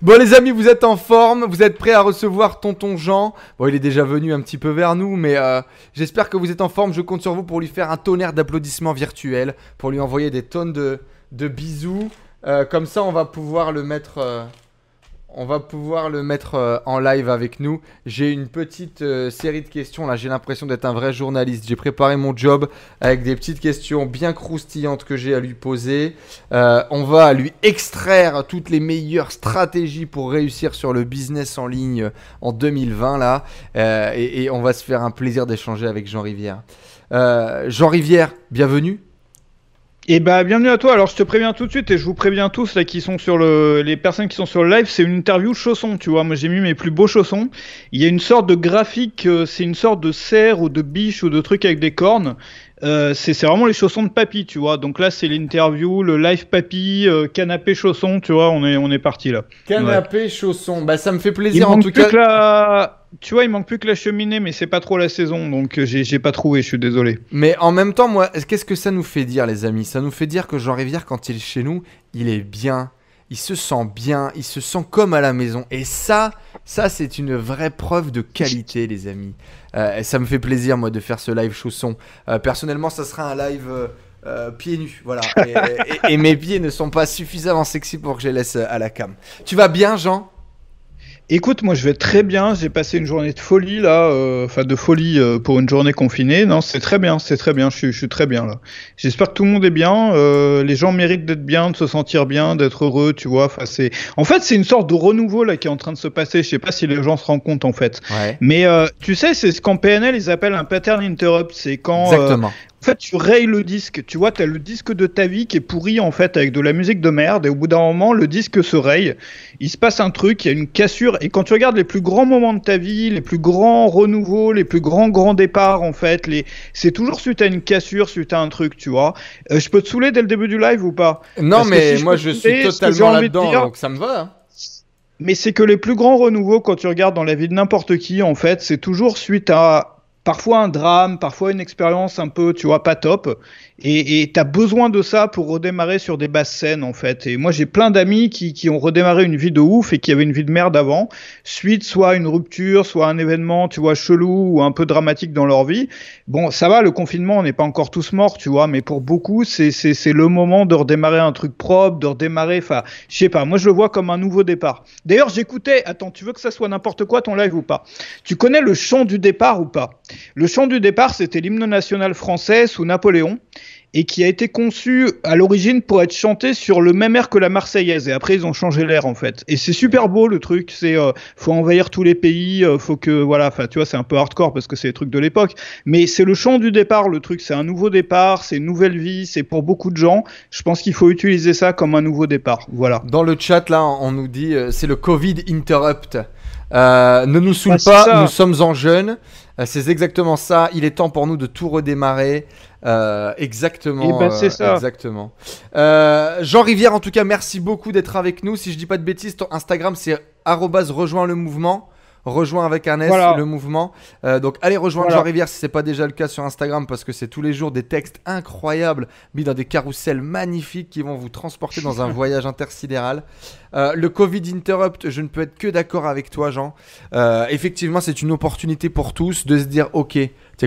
Bon les amis, vous êtes en forme, vous êtes prêts à recevoir Tonton Jean. Bon, il est déjà venu un petit peu vers nous, mais euh, j'espère que vous êtes en forme. Je compte sur vous pour lui faire un tonnerre d'applaudissements virtuels, pour lui envoyer des tonnes de, bisous. Euh, comme ça, on va pouvoir le mettre, euh, on va pouvoir le mettre euh, en live avec nous. J'ai une petite euh, série de questions là. J'ai l'impression d'être un vrai journaliste. J'ai préparé mon job avec des petites questions bien croustillantes que j'ai à lui poser. Euh, on va lui extraire toutes les meilleures stratégies pour réussir sur le business en ligne en 2020 là. Et, on va se faire un plaisir d'échanger avec Jean Rivière. Jean Rivière, bienvenue. Et bah bienvenue à toi. Alors je te préviens tout de suite et je vous préviens tous là qui sont sur le les personnes qui sont sur le live, c'est une interview chaussons, tu vois. Moi j'ai mis mes plus beaux chaussons. Il y a une sorte de graphique, euh, c'est une sorte de cerf ou de biche ou de truc avec des cornes. Euh, c'est c'est vraiment les chaussons de papy, tu vois. Donc là c'est l'interview, le live papy, euh, canapé chaussons, tu vois. On est on est parti là. Canapé chausson. Bah ça me fait Il plaisir en tout cas. que la tu vois, il manque plus que la cheminée, mais c'est pas trop la saison, donc euh, j'ai pas trouvé, je suis désolé. Mais en même temps, moi, qu'est-ce que ça nous fait dire, les amis? Ça nous fait dire que Jean Rivière, quand il est chez nous, il est bien, il se sent bien, il se sent comme à la maison. Et ça, ça, c'est une vraie preuve de qualité, les amis. Euh, et ça me fait plaisir, moi, de faire ce live chausson. Euh, personnellement, ça sera un live. pieds nus, voilà. Et, et- mes pieds ne sont pas suffisamment sexy pour que je les laisse à la cam. Tu vas bien, Jean? Écoute, moi je vais très bien. J'ai passé une journée de folie là, euh, enfin de folie euh, pour une journée confinée. Non, c'est très bien, c'est très bien. Je suis, je suis très bien là. J'espère que tout le monde est bien. euh, les gens méritent d'être bien, de se sentir bien, d'être heureux, tu vois. Enfin, c'est, en fait, c'est une sorte de renouveau là qui est en train de se passer. Je sais pas si les gens se rendent compte en fait. Ouais. Mais euh, tu sais, c'est ce qu'en PNL ils appellent un pattern interrupt. C'est quand euh, Exactement. En fait, tu rayes le disque. Tu vois, tu as le disque de ta vie qui est pourri, en fait, avec de la musique de merde. Et au bout d'un moment, le disque se raye. Il se passe un truc, il y a une cassure. Et quand tu regardes les plus grands moments de ta vie, les plus grands renouveaux, les plus grands grands départs, en fait, les... c'est toujours suite à une cassure, suite à un truc, tu vois. Euh, je peux te saouler dès le début du live ou pas? Non, parce mais si moi, je suis totalement là-dedans, dire- donc ça me va. hein. mais c'est que les plus grands renouveaux, quand tu regardes dans la vie de n'importe qui, en fait, c'est toujours suite à parfois un drame, parfois une expérience un peu, tu vois, pas top. Et tu as besoin de ça pour redémarrer sur des basses scènes, en fait. Et moi, j'ai plein d'amis qui, qui ont redémarré une vie de ouf et qui avaient une vie de merde avant, suite soit à une rupture, soit à un événement, tu vois, chelou ou un peu dramatique dans leur vie. Bon, ça va, le confinement, on n'est pas encore tous morts, tu vois, mais pour beaucoup, c'est le moment de redémarrer un truc propre, de redémarrer, enfin, je sais pas, moi je le vois comme un nouveau départ. D'ailleurs, j'écoutais, attends, tu veux que ça soit n'importe quoi ton live ou pas? Tu connais le chant du départ ou pas? Le chant du départ, c'était l'hymne national français sous Napoléon et qui a été conçu à l'origine pour être chanté sur le même air que la Marseillaise. Et après, ils ont changé l'air en fait. Et c'est super beau le truc. C'est euh, faut envahir tous les pays, euh, faut que voilà. Enfin, tu vois, c'est un peu hardcore parce que c'est les trucs de l'époque. Mais c'est le chant du départ. Le truc, c'est un nouveau départ, c'est une nouvelle vie. C'est pour beaucoup de gens. Je pense qu'il faut utiliser ça comme un nouveau départ. Voilà. Dans le chat, là, on nous dit euh, c'est le Covid interrupt. Euh, ne nous saoule pas, ça. nous sommes en jeûne. Euh, c'est exactement ça. Il est temps pour nous de tout redémarrer. Euh, exactement. Eh ben, c'est euh, ça. Exactement. Jean Rivière, en tout cas, merci beaucoup d'être avec nous. Si je dis pas de bêtises, ton Instagram c'est rejoins le mouvement. Rejoins avec un S Voilà. le mouvement. Euh, donc allez rejoindre Voilà. Jean Rivière si c'est pas déjà le cas sur Instagram parce que c'est tous les jours des textes incroyables mis dans des carousels magnifiques qui vont vous transporter dans un voyage intersidéral. Euh, le Covid interrupt, je ne peux être que d'accord avec toi, Jean. Euh, effectivement, c'est une opportunité pour tous de se dire, ok,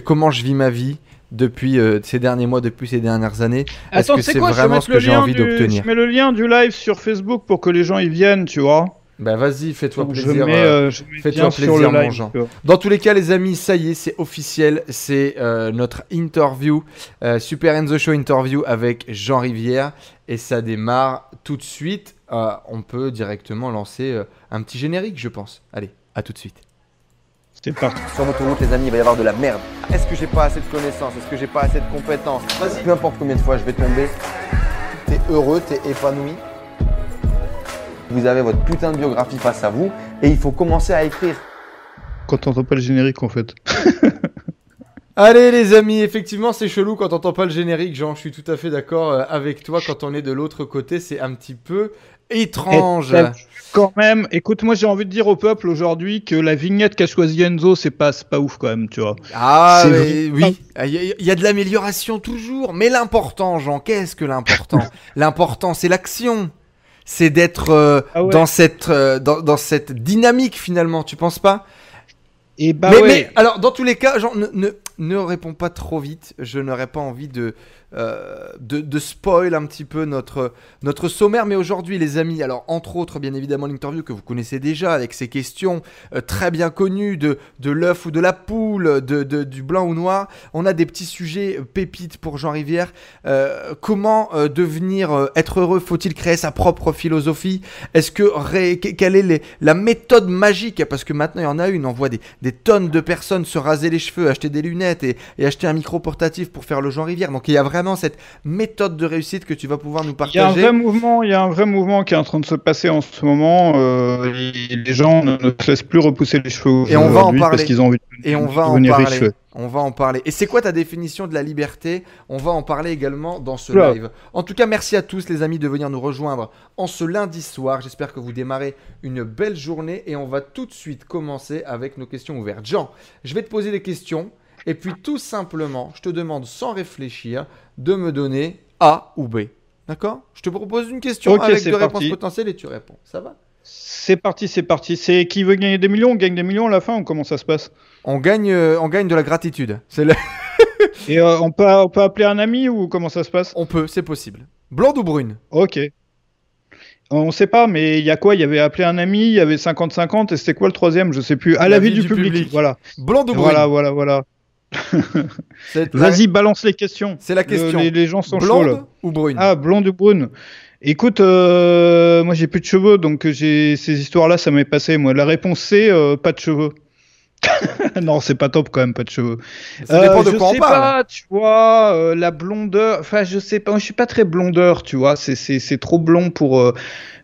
comment je vis ma vie depuis euh, ces derniers mois, depuis ces dernières années? Est-ce que c'est vraiment ce que j'ai envie d'obtenir? Je mets le lien du live sur Facebook pour que les gens y viennent, tu vois. Bah vas-y, fais-toi plaisir. euh, euh, fais-toi plaisir, mon Jean. Dans tous les cas, les amis, ça y est, c'est officiel. C'est euh, notre interview, euh, Super Enzo Show interview avec Jean Rivière. Et ça démarre tout de suite. Euh, on peut directement lancer euh, un petit générique, je pense. Allez, à tout de suite. C'est parti. Sur votre route, les amis, il va y avoir de la merde. Est-ce que j'ai pas assez de connaissances? Est-ce que j'ai pas assez de compétences? Peu importe combien de fois je vais tomber, t'es heureux, t'es épanoui. Vous avez votre putain de biographie face à vous et il faut commencer à écrire. Quand t'entends pas le générique, en fait. Allez les amis, effectivement c'est chelou quand on entend pas le générique, Jean, je suis tout à fait d'accord euh, avec toi, quand on est de l'autre côté c'est un petit peu étrange. Vu Quand même, écoute, moi j'ai envie de dire au peuple aujourd'hui que la vignette qu'a choisi Enzo, c'est pas, c'est pas ouf quand même, tu vois. Ah mais oui, il y, a- il y a de l'amélioration toujours, mais l'important Jean, qu'est-ce que l'important? L'important c'est l'action. C'est d'être euh, Ah ouais. dans cette euh, dans, dans cette dynamique finalement. Tu penses pas? Et bah mais, ouais. mais, alors dans tous les cas, genre, ne, ne, ne réponds pas trop vite. Je n'aurais pas envie de, euh, spoil un petit peu notre sommaire. Mais aujourd'hui, les amis, alors entre autres, bien évidemment, l'interview que vous connaissez déjà avec ces questions euh, très bien connues de de l'œuf ou de la poule, du blanc ou noir. On a des petits sujets euh, pépites pour Jean Rivière. Comment devenir être heureux? Faut-il créer sa propre philosophie? Est-ce que quelle est la méthode magique? Parce que maintenant il y en a une. On voit des tonnes de personnes se raser les cheveux, acheter des lunettes et, et acheter un micro portatif pour faire le Jean Rivière. Donc il y a vraiment cette méthode de réussite que tu vas pouvoir nous Il y a un partager. vrai mouvement, il y a un vrai mouvement qui est en train de se passer en ce moment. euh, les gens ne, ne se laissent plus repousser les cheveux Et on va en parler. parce qu'ils ont envie de Et on va en devenir parler. riches. On va en parler. Et c'est quoi ta définition de la liberté? On va en parler également dans ce live. En tout cas, merci à tous les amis de venir nous rejoindre en ce lundi soir. J'espère que vous démarrez une belle journée et on va tout de suite commencer avec nos questions ouvertes. Jean, je vais te poser des questions et puis tout simplement, je te demande sans réfléchir de me donner A ou B. D'accord? Je te propose une question avec deux parti. réponses potentielles et tu réponds. Ça va? C'est parti, c'est parti. C'est qui veut gagner des millions On gagne des millions à la fin ou comment ça se passe? On gagne, euh, on gagne de la gratitude. C'est le- Et euh, on, peut, on peut appeler un ami ou comment ça se passe? On peut, c'est possible. Blonde ou brune? Ok. On sait pas, mais il y a quoi? Il y avait appelé un ami, il y avait 50-50, et c'était quoi le troisième? Je sais plus. À la, vie, du, public. Voilà. Blonde ou brune? Voilà, voilà, voilà. Vas-y, balance les questions. C'est la Le- question. les, les gens sont chauds. Blonde ou brune Ah, blonde ou brune Écoute, euh, moi j'ai plus de cheveux, donc j'ai ces histoires-là, ça m'est passé. Moi, la réponse c'est euh, pas de cheveux. non, c'est pas top quand même, pas de cheveux. Ça dépend Euh, de je quoi on sais parle. pas, tu vois, euh, la blondeur. Enfin, je sais pas, je suis pas très blondeur, tu vois. C'est trop blond pour euh,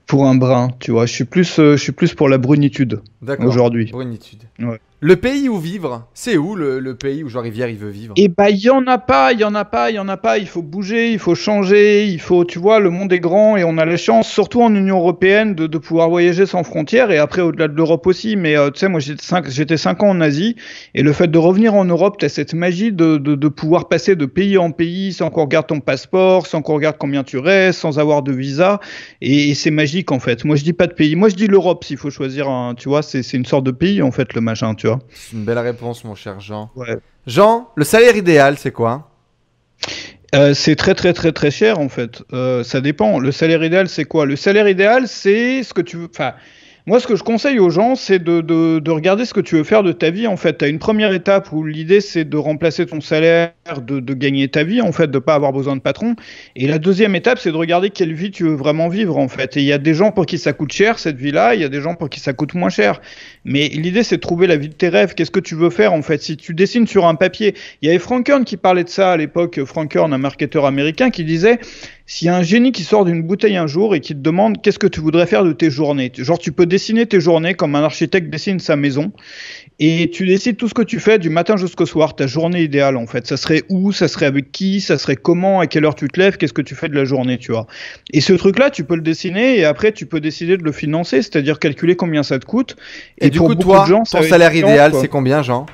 pour un brun, tu vois. Je suis plus je suis plus pour la brunitude aujourd'hui. Brunitude. Ouais. Le pays où vivre, c'est où le, le pays où Jean Rivière il veut vivre? Et bah, il y en a pas, il y en a pas, il y en a pas. Il faut bouger, il faut changer, il faut, tu vois, le monde est grand et on a la chance, surtout en Union européenne, de, de pouvoir voyager sans frontières et après au-delà de l'Europe aussi. Mais euh, tu sais, moi j'étais cinq, j'étais cinq ans en Asie et le fait de revenir en Europe, t'as cette magie de, de, pouvoir passer de pays en pays sans qu'on regarde ton passeport, sans qu'on regarde combien tu restes, sans avoir de visa. Et, c'est magique en fait. Moi je dis pas de pays, moi je dis l'Europe s'il faut choisir un, tu vois, c'est c'est une sorte de pays en fait le machin, tu vois. C'est une belle réponse, mon cher Jean. Ouais. Jean, le salaire idéal, c'est quoi? Euh, c'est très très très très cher en fait. Euh, ça dépend. Le salaire idéal c'est quoi? Le salaire idéal c'est ce que tu veux. Enfin, moi ce que je conseille aux gens c'est de, de, de regarder ce que tu veux faire de ta vie en fait. Tu as une première étape où l'idée c'est de remplacer ton salaire, de, de gagner ta vie en fait, de pas avoir besoin de patron. Et la deuxième étape c'est de regarder quelle vie tu veux vraiment vivre en fait. Et il y a des gens pour qui ça coûte cher cette vie-là, il y a des gens pour qui ça coûte moins cher. Mais l'idée c'est de trouver la vie de tes rêves. Qu'est-ce que tu veux faire en fait? Si tu dessines sur un papier, il y avait Frank Kern qui parlait de ça à l'époque, Frank Kern, un marketeur américain, qui disait s'il y a un génie qui sort d'une bouteille un jour et qui te demande qu'est-ce que tu voudrais faire de tes journées, genre tu peux dessiner tes journées comme un architecte dessine sa maison. Et tu décides tout ce que tu fais du matin jusqu'au soir, ta journée idéale en fait. Ça serait où, ça serait avec qui, ça serait comment, à quelle heure tu te lèves, qu'est-ce que tu fais de la journée, tu vois? Et ce truc-là, tu peux le dessiner et après tu peux décider de le financer, c'est-à-dire calculer combien ça te coûte. Du pour coup, toi, de gens, ça ton salaire idéal, c'est combien, Jean?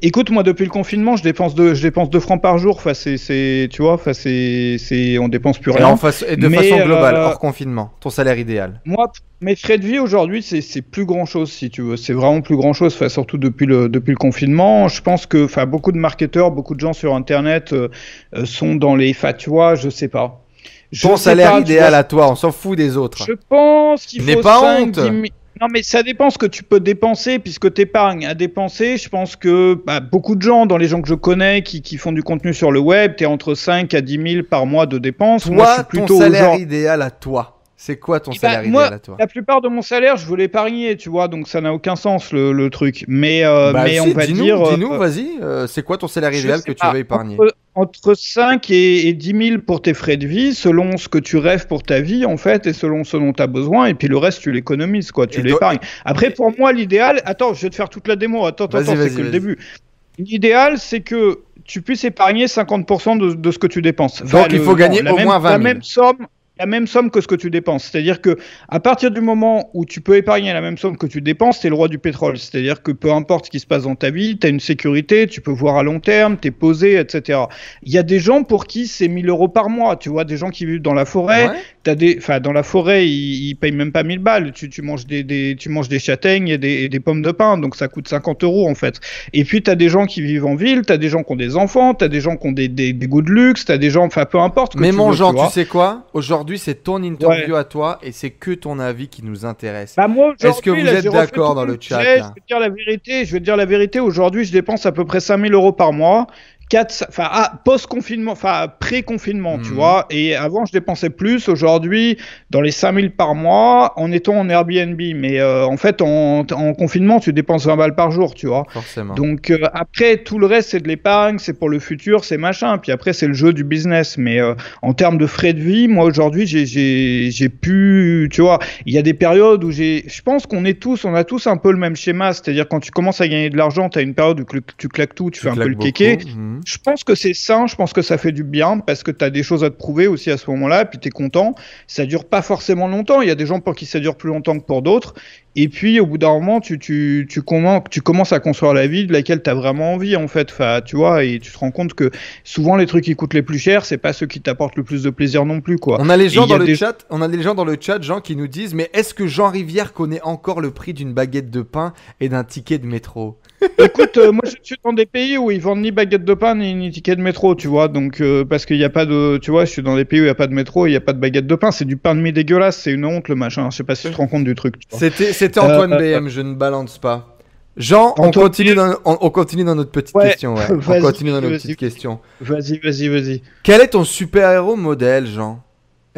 Écoute, moi, depuis le confinement, je dépense deux, je dépense deux francs par jour. Enfin, c'est, tu vois, enfin, c'est, on dépense plus et, rien. en et de Mais, façon globale, euh, hors confinement, ton salaire idéal? Moi, mes frais de vie aujourd'hui, c'est, plus grand chose, si tu veux. C'est vraiment plus grand chose. Enfin, surtout depuis le, depuis le confinement. Je pense que, enfin, beaucoup de marketeurs, beaucoup de gens sur Internet euh, euh, sont dans les, vois, je sais pas. Je Ton salaire pas, idéal vois, à toi, on s'en fout des autres. Je pense qu'il faut pas 5, honte. 10 000 Non, mais ça dépend ce que tu peux dépenser, puisque t'épargnes à dépenser. Je pense que bah, beaucoup de gens, dans les gens que je connais, qui, qui font du contenu sur le web, t'es entre 5 à 10 000 par mois de dépenses. moi, je Toi, suis ton plutôt au salaire genre... idéal à toi, c'est quoi ton Eh ben, salaire moi, idéal à toi La plupart de mon salaire, je veux l'épargner, tu vois, donc ça n'a aucun sens le, le truc. Mais, euh, Bah, mais si, on va dire. euh, dis-nous, vas-y, euh, c'est quoi ton salaire idéal que tu veux épargner Entre, entre 5 et, et 10 000 pour tes frais de vie, selon ce que tu rêves pour ta vie, en fait, et selon ce dont tu as besoin, et puis le reste, tu l'économises, quoi, tu l'épargnes. Après, pour moi, l'idéal. Attends, je vais te faire toute la démo. Attends, attends, c'est que le début. L'idéal, c'est que tu puisses épargner 50% de, de ce que tu dépenses. Donc, il faut gagner la au même, moins 20 La 000. même somme. La même somme que ce que tu dépenses. C'est-à-dire que à partir du moment où tu peux épargner la même somme que tu dépenses, t'es le roi du pétrole. C'est-à-dire que peu importe ce qui se passe dans ta vie, t'as une sécurité, tu peux voir à long terme, t'es posé, etc. Il y a des gens pour qui c'est 1000 euros par mois. Tu vois, des gens qui vivent dans la forêt, Ouais. t'as des, enfin dans la forêt, ils, ils payent même pas 1000 balles. Tu, tu manges des, des, tu manges des châtaignes et des, et des pommes de pin, donc ça coûte 50 euros en fait. Et puis t'as des gens qui vivent en ville, t'as des gens qui ont des enfants, t'as des gens qui ont des, des, des goûts de luxe, t'as des gens, enfin peu importe. que Mais tu mon veux, vois. tu sais quoi? Aujourd'hui, c'est ton interview à toi et c'est que ton avis qui nous intéresse. Bah Est-ce que aujourd'hui, vous là, êtes d'accord dans le chat, Je vais te dire la vérité. Je vais te dire la vérité. Aujourd'hui, je dépense à peu près 5000 euros par mois. 4, enfin, ah, post-confinement, enfin, pré-confinement, tu Mhm. vois. Et avant, je dépensais plus. Aujourd'hui, dans les 5000 par mois, en étant en Airbnb. Mais euh, en fait, en, en confinement, tu dépenses 20 balles par jour, tu vois. Forcément. Donc euh, après tout le reste c'est de l'épargne, c'est pour le futur, c'est machin. Puis après c'est le jeu du business. Mais euh, en termes de frais de vie, moi aujourd'hui j'ai j'ai j'ai pu, tu vois, il y a des périodes où j'ai, je pense qu'on est tous, on a tous un peu le même schéma. C'est-à-dire quand tu commences à gagner de l'argent, tu as une période où tu, claques tout, tu, Tu fais un peu le kéké. Mhm. Je pense que c'est sain, je pense que ça fait du bien parce que tu as des choses à te prouver aussi à ce moment-là, puis tu es content. Ça dure pas forcément longtemps, il y a des gens pour qui ça dure plus longtemps que pour d'autres. Et puis au bout d'un moment, tu, tu, tu, commences, tu commences à construire la vie de laquelle tu as vraiment envie en fait. Enfin, tu vois, et tu te rends compte que souvent les trucs qui coûtent les plus chers, c'est pas ceux qui t'apportent le plus de plaisir non plus quoi. On a les gens dans le des- chat, on a gens dans le chat, gens qui nous disent mais est-ce que Jean Rivière connaît encore le prix d'une baguette de pain et d'un ticket de métro? Écoute, euh, moi je suis dans des pays où ils vendent ni baguette de pain ni, ni ticket de métro, tu vois. Donc euh, parce qu'il n'y a pas de, tu vois, je suis dans des pays où il n'y a pas de métro, et il n'y a pas de baguette de pain. C'est du pain de mie dégueulasse, c'est une honte le machin. Je sais pas si tu te rends compte du truc. C'était c'était Antoine Euh, BM, je ne balance pas. Jean, on continue, dans, on, on continue dans notre petite Ouais, question. Ouais. On continue dans notre vas-y. petite question. Vas-y, vas-y, vas-y. Quel est ton super-héros modèle, Jean?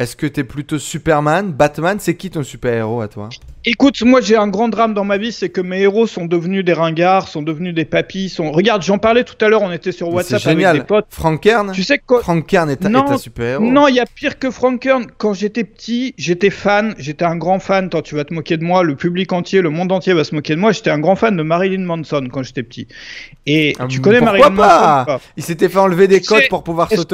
Est-ce que t'es plutôt Superman, Batman? C'est qui ton super-héros à toi? Écoute, moi j'ai un grand drame dans ma vie, c'est que mes héros sont devenus des ringards, sont devenus des papis. Sont... Regarde, j'en parlais tout à l'heure, on était sur WhatsApp avec des potes. Frank Kern? Tu sais quoi? Frank Kern est Non, est ta super-héros. Non, il y a pire que Frank Kern. Quand j'étais petit, j'étais fan, j'étais un grand fan. Toi, tu vas te moquer de moi, le public entier, le monde entier va se moquer de moi. J'étais un grand fan de Marilyn Manson quand j'étais petit. Et Ah, tu connais Marilyn pas? Manson pas? Il s'était fait enlever des codes pour pouvoir. Tout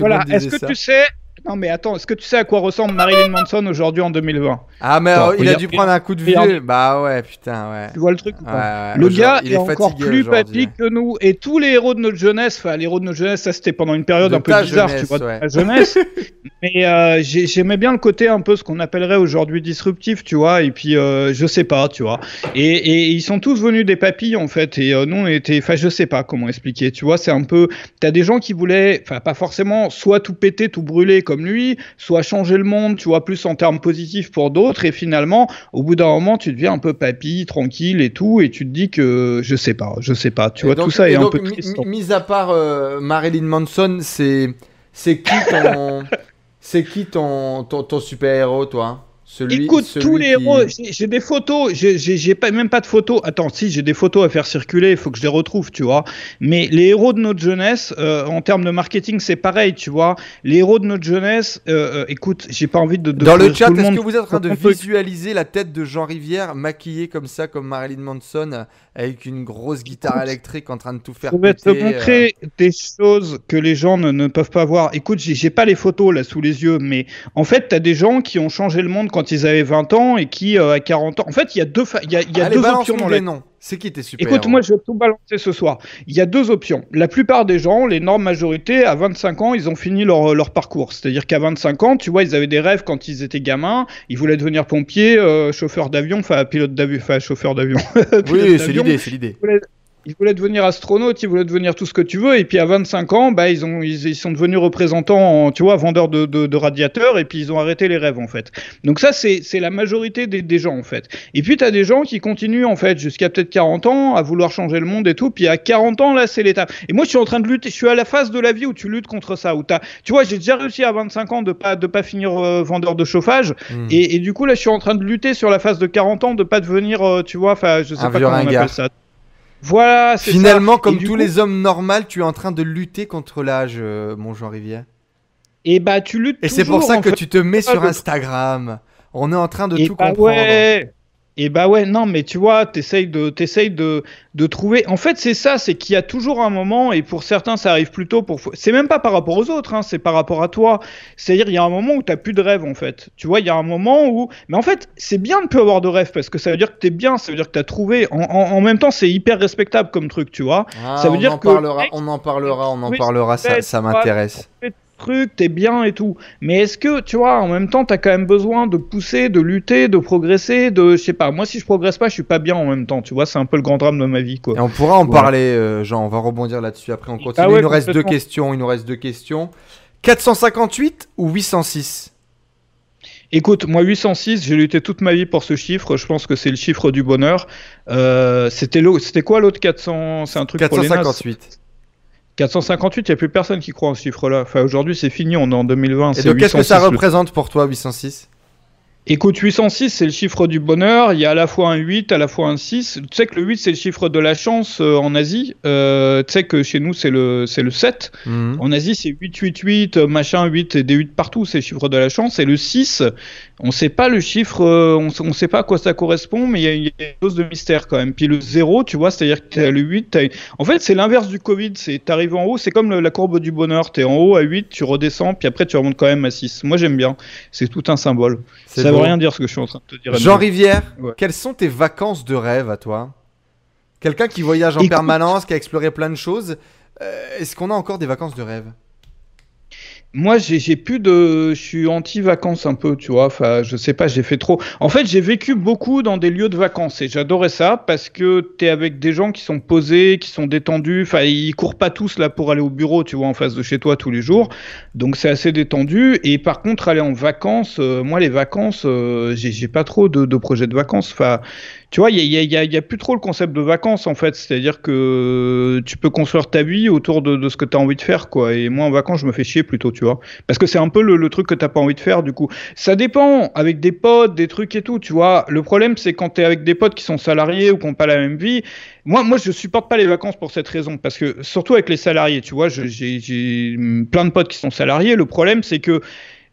Voilà. Est-ce que ça. tu sais Non, mais attends, est-ce que tu sais à quoi ressemble Marilyn Manson aujourd'hui en 2020 Ah, mais Attends, euh, il a dû prendre un coup de vieux. Bah ouais, putain, ouais. Tu vois le truc ou pas ouais, Le gars il est, est encore plus papy que nous. Et tous les héros de notre jeunesse, enfin les héros de notre jeunesse, ça c'était pendant une période De un peu bizarre, jeunesse, tu vois, de ouais. la jeunesse. Mais euh, j'ai- j'aimais bien le côté un peu ce qu'on appellerait aujourd'hui disruptif, tu vois. Et puis euh, je sais pas, tu vois. Et, et ils sont tous venus des papilles en fait. Et euh, nous on était, enfin je sais pas comment expliquer, tu vois. C'est un peu, t'as des gens qui voulaient, enfin pas forcément, soit tout péter, tout brûler comme lui, soit changer le monde, tu vois, plus en termes positifs pour d'autres. Et finalement, au bout d'un moment, tu deviens un peu papy, tranquille et tout, et tu te dis que je sais pas, je sais pas. Tu Et vois, donc- tout ça et est un peu triste. mi- Mis à part euh, Marilyn Manson, c'est c'est qui ton c'est qui ton ton, ton super-héros, toi? Celui, Écoute, celui tous les qui- héros, j'ai j'ai des photos, j'ai- pas, même pas de photos. Attends, si, j'ai des photos à faire circuler, il faut que je les retrouve, tu vois. Mais les héros de notre jeunesse, euh, en termes de marketing, c'est pareil, tu vois. Les héros de notre jeunesse, euh, euh, écoute, j'ai pas envie de. de Dans le chat, est-ce que vous êtes en train de visualiser la tête de Jean Rivière maquillé comme ça, comme Marilyn Manson, avec une grosse guitare électrique en train de tout faire Je vais te péter, euh, montrer des choses que les gens ne, ne peuvent pas voir. Écoute, j'ai pas les photos là sous les yeux, mais en fait, tu as des gens qui ont changé le monde quand ils avaient 20 ans et qui, euh, à 40 ans. En fait, il y a deux, fa- il y a, y a Allez, deux options dans la noms. C'est qui tes super Écoute, moi je vais tout balancer ce soir. Il y a deux options. La plupart des gens, l'énorme majorité, à 25 ans, ils ont fini leur, leur parcours. C'est-à-dire qu'à 25 ans, tu vois, ils avaient des rêves quand ils étaient gamins. Ils voulaient devenir pompier, euh, chauffeur d'avion, enfin pilote d'avion, enfin chauffeur d'avion. Oui, c'est l'idée, c'est l'idée. Ils voulaient devenir astronaute, ils voulaient devenir tout ce que tu veux, et puis à 25 ans, bah, ils, ont, ils, ils sont devenus représentants, en, tu vois, vendeurs de, de, de radiateurs, et puis ils ont arrêté les rêves, en fait. Donc ça, c'est c'est la majorité des, des gens, en fait. Et puis tu as des gens qui continuent, en fait, jusqu'à peut-être 40 ans, à vouloir changer le monde et tout, puis à 40 ans, là, c'est l'étape. Et moi, je suis en train de lutter, je suis à la phase de la vie où tu luttes contre ça, où t'as, tu vois, j'ai déjà réussi à 25 ans de pas, de pas finir euh, vendeur de chauffage, Hmm. et, et du coup, là, je suis en train de lutter sur la phase de 40 ans de pas devenir, euh, tu vois, enfin, je sais Un pas comment on appelle ça. Voilà, c'est. Finalement, comme tous coup- les hommes normaux, tu es en train de lutter contre l'âge, euh, mon Jean Rivière. Et bah, tu luttes Et c'est pour ça que fait. tu te mets sur Instagram. On est en train de Et tout bah comprendre. ouais. Et bah ouais, non, mais tu vois, t'essayes de, t'essayes de, de trouver. En fait, c'est ça, c'est qu'il y a toujours un moment, et pour certains, ça arrive plus tôt. Pour, c'est même pas par rapport aux autres, hein, c'est par rapport à toi. C'est-à-dire, il y a un moment où t'as plus de rêve, en fait. Tu vois, il y a un moment où. Mais en fait, c'est bien de plus avoir de rêve parce que ça veut dire que t'es bien, ça veut dire que t'as trouvé. En, en, même temps, c'est hyper respectable comme truc, tu vois. Ah, ça veut on dire en que. Parlera, on en parlera, on en parlera. Ça, ça m'intéresse truc, t'es bien et tout. Mais est-ce que, tu vois, en même temps, t'as quand même besoin de pousser, de lutter, de progresser, de, je sais pas, moi si je progresse pas, je suis pas bien en même temps, tu vois, c'est un peu le grand drame de ma vie, quoi. Et on pourra en parler, euh, Jean, on va rebondir là-dessus après, on ah continue. il nous reste deux questions, il nous reste deux questions. 458 ou 806 Écoute, moi 806, j'ai lutté toute ma vie pour ce chiffre. Je pense que c'est le chiffre du bonheur. Euh, c'était c'était quoi l'autre 400 C'est un truc 458. 458, il n'y a plus personne qui croit en ce chiffre-là. Enfin, aujourd'hui, c'est fini, on est en 2020. Et donc, qu'est-ce que ça représente pour toi, 806 Écoute, 806, c'est le chiffre du bonheur. Il y a à la fois un 8, à la fois un 6. Tu sais que le 8, c'est le chiffre de la chance euh, en Asie. Euh, tu sais que chez nous, c'est le, c'est le 7. Mhm. En Asie, c'est 8, 8, 8, machin, 8, et des 8 partout, c'est le chiffre de la chance. Et le 6, on ne sait pas le chiffre, euh, on ne sait pas à quoi ça correspond, mais il y, a une dose de mystère quand même. Puis le 0, tu vois, c'est-à-dire que le 8, en fait, c'est l'inverse du Covid. C'est arrives en haut, c'est comme la courbe du bonheur. Tu es en haut à 8, tu redescends, puis après, tu remontes quand même à 6. Moi, j'aime bien. C'est tout un symbole. Ça veut rien dire ce que je suis en train de te dire. Jean Rivière, quelles sont tes vacances de rêve à toi? Quelqu'un qui voyage en permanence, qui a exploré plein de choses. Euh, est-ce qu'on a encore des vacances de rêve? Moi, j'ai plus de, je suis anti-vacances un peu, tu vois. Enfin, je sais pas, j'ai fait trop. En fait, j'ai vécu beaucoup dans des lieux de vacances et j'adorais ça parce que t'es avec des gens qui sont posés, qui sont détendus. Enfin, ils courent pas tous là pour aller au bureau, tu vois, en face de chez toi tous les jours. Donc c'est assez détendu. Et par contre, aller en vacances, euh, moi les vacances, euh, j'ai pas trop de, de projets de vacances. Enfin, tu vois, il y a, plus trop le concept de vacances en fait. C'est-à-dire que tu peux construire ta vie autour de, ce que tu envie de faire, quoi. Et moi, en vacances, je me fais chier plutôt, tu vois. Parce que c'est un peu le, truc que t'as pas envie de faire, du coup. Ça dépend, avec des potes, des trucs et tout, tu vois. Le problème, c'est quand tu es avec des potes qui sont salariés ou qui n'ont pas la même vie. Moi, moi, je supporte pas les vacances pour cette raison. Parce que, surtout avec les salariés, tu vois, j'ai plein de potes qui sont salariés. Le problème, c'est que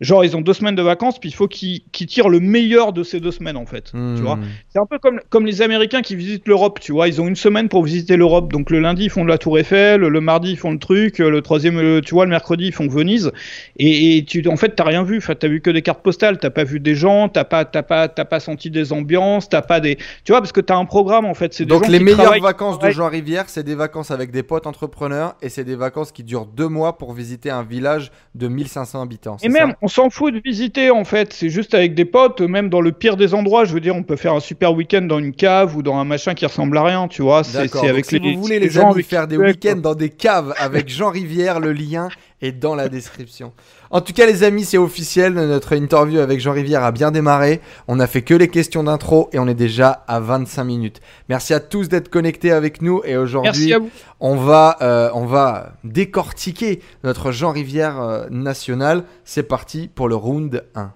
genre ils ont deux semaines de vacances, puis il faut qu'ils tirent le meilleur de ces deux semaines en fait. Tu vois, hmm. c'est un peu comme comme les Américains qui visitent l'Europe. Tu vois, ils ont une semaine pour visiter l'Europe. Donc le lundi ils font de la Tour Eiffel, le mardi ils font le truc, le troisième, tu vois, le mercredi ils font Venise. Et, tu, en fait, t'as rien vu. Enfin, t'as vu que des cartes postales. T'as pas vu des gens. T'as pas, t'as pas, t'as pas senti des ambiances. T'as pas des, tu vois, parce que t'as un programme en fait. C'est donc les meilleures vacances de Jean Rivière, c'est des vacances avec des potes entrepreneurs et c'est des vacances qui durent deux mois pour visiter un village de 1500 habitants. Et même, on s'en fout de visiter en fait, c'est juste avec des potes, même dans le pire des endroits. Je veux dire, on peut faire un super week-end dans une cave ou dans un machin qui ressemble à rien, tu vois. C'est avec si les, vous voulez les, gens faire des week-ends dans des caves avec Jean Rivière, le lien est dans la description. En tout cas, les amis, c'est officiel. Notre interview avec Jean Rivière a bien démarré. On a fait que les questions d'intro et on est déjà à 25 minutes. Merci à tous d'être connectés avec nous. Et aujourd'hui, on va, euh, on va décortiquer notre Jean Rivière euh, national. C'est parti pour le round 1.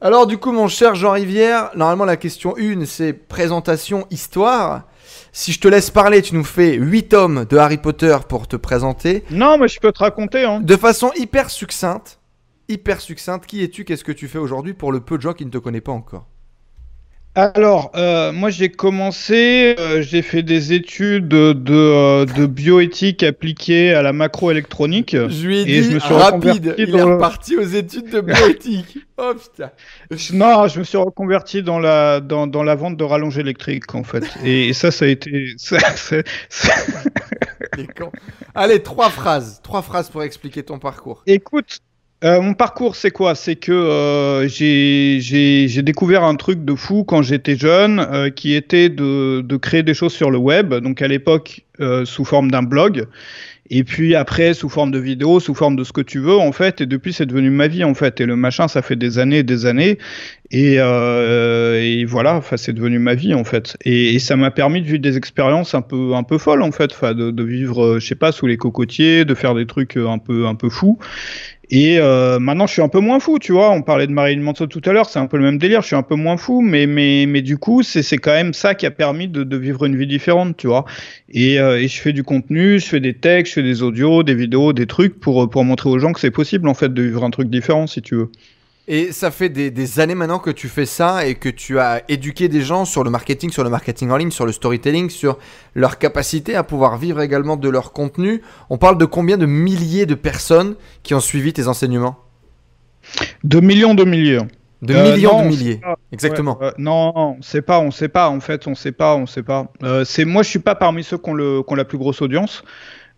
Alors du coup, mon cher Jean Rivière, normalement la question 1, c'est présentation, histoire. Si je te laisse parler, tu nous fais 8 tomes de Harry Potter pour te présenter. Non, mais je peux te raconter. Hein. De façon hyper succincte. Hyper succincte. Qui es-tu Qu'est-ce que tu fais aujourd'hui pour le peu de gens qui ne te connaissent pas encore? Alors, euh, moi j'ai commencé, euh, j'ai fait des études de, euh, de, bioéthique appliquée à la macroélectronique. Je lui ai dit, je me suis rapide, il est reparti aux études de bioéthique. oh putain. Non, je me suis reconverti dans la, dans, dans la vente de rallonges électriques en fait. Et, ça, ça a été... Ça, Allez, trois phrases, trois phrases pour expliquer ton parcours. Écoute, euh, mon parcours, c'est quoi? C'est que euh, j'ai découvert un truc de fou quand j'étais jeune, euh, qui était de, créer des choses sur le web. Donc à l'époque, sous forme d'un blog. Et puis après, sous forme de vidéo, sous forme de ce que tu veux, en fait. Et depuis, c'est devenu ma vie, en fait. Et le machin, ça fait des années et des années. Et, voilà, c'est devenu ma vie, en fait. Et, ça m'a permis de vivre des expériences un peu, un peu folles, en fait. De vivre, je sais pas, sous les cocotiers, de faire des trucs un peu, un peu fous. Et euh, maintenant, je suis un peu moins fou, tu vois. On parlait de Marilyn Manson tout à l'heure, c'est un peu le même délire. Je suis un peu moins fou, mais mais mais du coup, c'est quand même ça qui a permis de, de vivre une vie différente, tu vois. Et, euh, et je fais du contenu, je fais des textes, je fais des audios, des vidéos, des trucs pour pour montrer aux gens que c'est possible en fait de vivre un truc différent, si tu veux. Et ça fait des, des, années maintenant que tu fais ça et que tu as éduqué des gens sur le marketing, sur le marketing en ligne, sur le storytelling, sur leur capacité à pouvoir vivre également de leur contenu. On parle de combien de milliers de personnes qui ont suivi tes enseignements? De millions de milliers. De millions de milliers. Exactement. non, on sait pas, on sait pas. En fait, on sait pas, on sait pas. Euh, c'est moi, je suis pas parmi ceux qui ont, le, qui ont la plus grosse audience.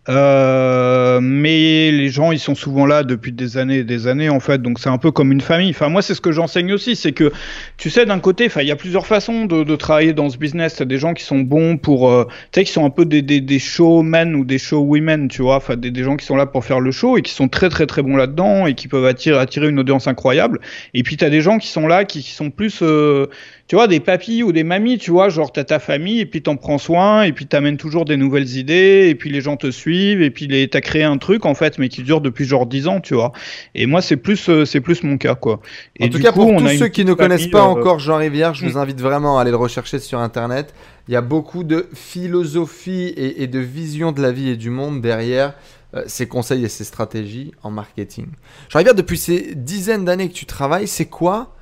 Euh, mais les gens, ils sont souvent là depuis des années et des années, en fait. Donc c'est un peu comme une famille. Enfin, moi, c'est ce que j'enseigne aussi, c'est que, tu sais, d'un côté, il y a plusieurs façons de, de travailler dans ce business. T'as des gens qui sont bons pour, euh, tu sais, qui sont un peu des, des, des showmen ou des showwomen, tu vois. Enfin, des, des, gens qui sont là pour faire le show et qui sont très, très, très bons là-dedans et qui peuvent attirer, attirer une audience incroyable. Et puis t'as des gens qui sont là, qui, qui sont plus euh, tu vois, des papis ou des mamies, tu vois, genre t'as ta famille et puis t'en prends soin et puis t'amènes toujours des nouvelles idées et puis les gens te suivent et puis les, t'as créé un truc en fait mais qui dure depuis genre 10 ans, tu vois. Et moi c'est plus euh, c'est plus mon cas quoi. Et en tout cas pour tous ceux qui ne connaissent pas euh, encore Jean Rivière, je vous hmm. invite vraiment à aller le rechercher sur internet. Il y a beaucoup de philosophie et, et de vision de la vie et du monde derrière euh, ses conseils et ses stratégies en marketing. Jean Rivière, depuis ces dizaines d'années que tu travailles, c'est quoi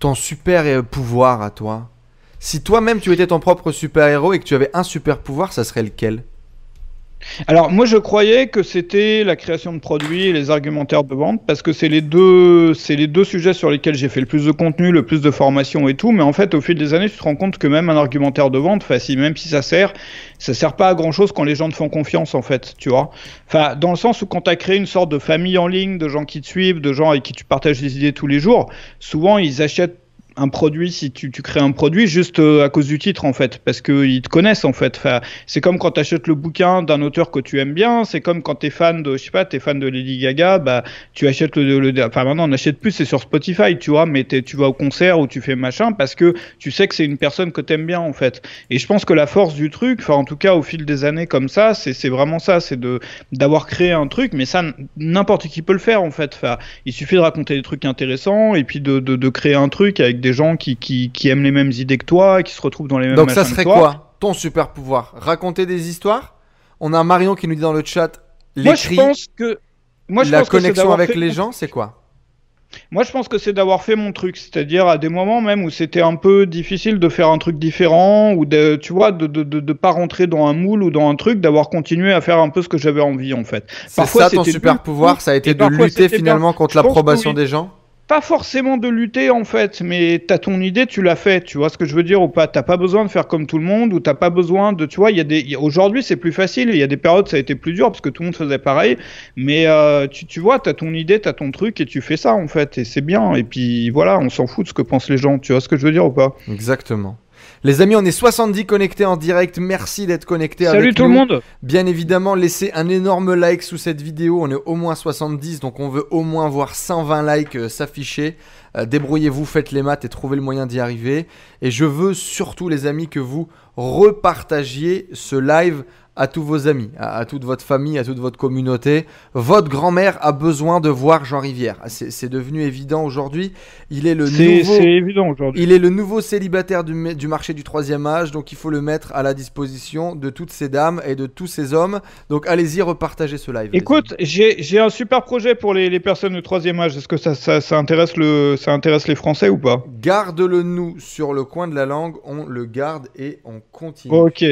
ton super pouvoir à toi. Si toi-même tu étais ton propre super-héros et que tu avais un super pouvoir, ça serait lequel? Alors moi je croyais que c'était la création de produits et les argumentaires de vente parce que c'est les deux c'est les deux sujets sur lesquels j'ai fait le plus de contenu, le plus de formation et tout mais en fait au fil des années tu te rends compte que même un argumentaire de vente facile même si ça sert ça sert pas à grand chose quand les gens te font confiance en fait tu vois. Enfin dans le sens où quand tu as créé une sorte de famille en ligne de gens qui te suivent de gens avec qui tu partages des idées tous les jours souvent ils achètent un produit, si tu, tu, crées un produit juste euh, à cause du titre en fait, parce qu'ils te connaissent en fait. C'est comme quand tu achètes le bouquin d'un auteur que tu aimes bien, c'est comme quand tu es fan de, je sais pas, tu es fan de Lady Gaga, bah tu achètes le, le enfin maintenant on n'achète plus, c'est sur Spotify, tu vois, mais tu vas au concert ou tu fais machin parce que tu sais que c'est une personne que tu aimes bien en fait. Et je pense que la force du truc, enfin en tout cas au fil des années comme ça, c'est vraiment ça, c'est de d'avoir créé un truc, mais ça n'importe qui peut le faire en fait. Il suffit de raconter des trucs intéressants et puis de, de, de créer un truc avec des gens qui, qui, qui, aiment les mêmes idées que toi, qui se retrouvent dans les mêmes Donc ça serait quoi ton super pouvoir? Raconter des histoires? On a Marion qui nous dit dans le chat Moi je pense que moi, je la connexion avec les gens, c'est quoi? Moi, je pense que c'est d'avoir fait mon truc, c'est-à-dire à des moments même où c'était un peu difficile de faire un truc différent ou de, tu vois, de, de, de, de pas rentrer dans un moule ou dans un truc, d'avoir continué à faire un peu ce que j'avais envie en fait. C'est ça ton super pouvoir, ça a été de lutter finalement contre l'approbation des gens? Pas forcément de lutter en fait, mais t'as ton idée, tu l'as fait, tu vois ce que je veux dire ou pas? T'as pas besoin de faire comme tout le monde ou t'as pas besoin de, tu vois, il y a des, aujourd'hui c'est plus facile, il y a des périodes ça a été plus dur parce que tout le monde faisait pareil, mais euh, tu, tu vois, t'as ton idée, t'as ton truc et tu fais ça en fait et c'est bien et puis voilà, on s'en fout de ce que pensent les gens, tu vois ce que je veux dire ou pas? Exactement. Les amis, on est 70 connectés en direct. Merci d'être connectés Salut avec tout le monde. Bien évidemment, laissez un énorme like sous cette vidéo. On est au moins 70, donc on veut au moins voir 120 likes euh, s'afficher. Euh, débrouillez-vous, faites les maths et trouvez le moyen d'y arriver. Et je veux surtout, les amis, que vous repartagiez ce live à tous vos amis, à, toute votre famille, à toute votre communauté. Votre grand-mère a besoin de voir Jean Rivière. C'est devenu évident aujourd'hui. Il est le nouveau. évident aujourd'hui. Il est le nouveau célibataire du, du, marché du troisième âge, donc il faut le mettre à la disposition de toutes ces dames et de tous ces hommes. Donc allez-y, repartagez ce live. Écoute, j'ai un super projet pour les, les personnes du troisième âge. Est-ce que ça, ça, ça, intéresse le, ça intéresse les Français ou pas? Garde-le nous sur le coin de la langue. On le garde et on continue. Ok.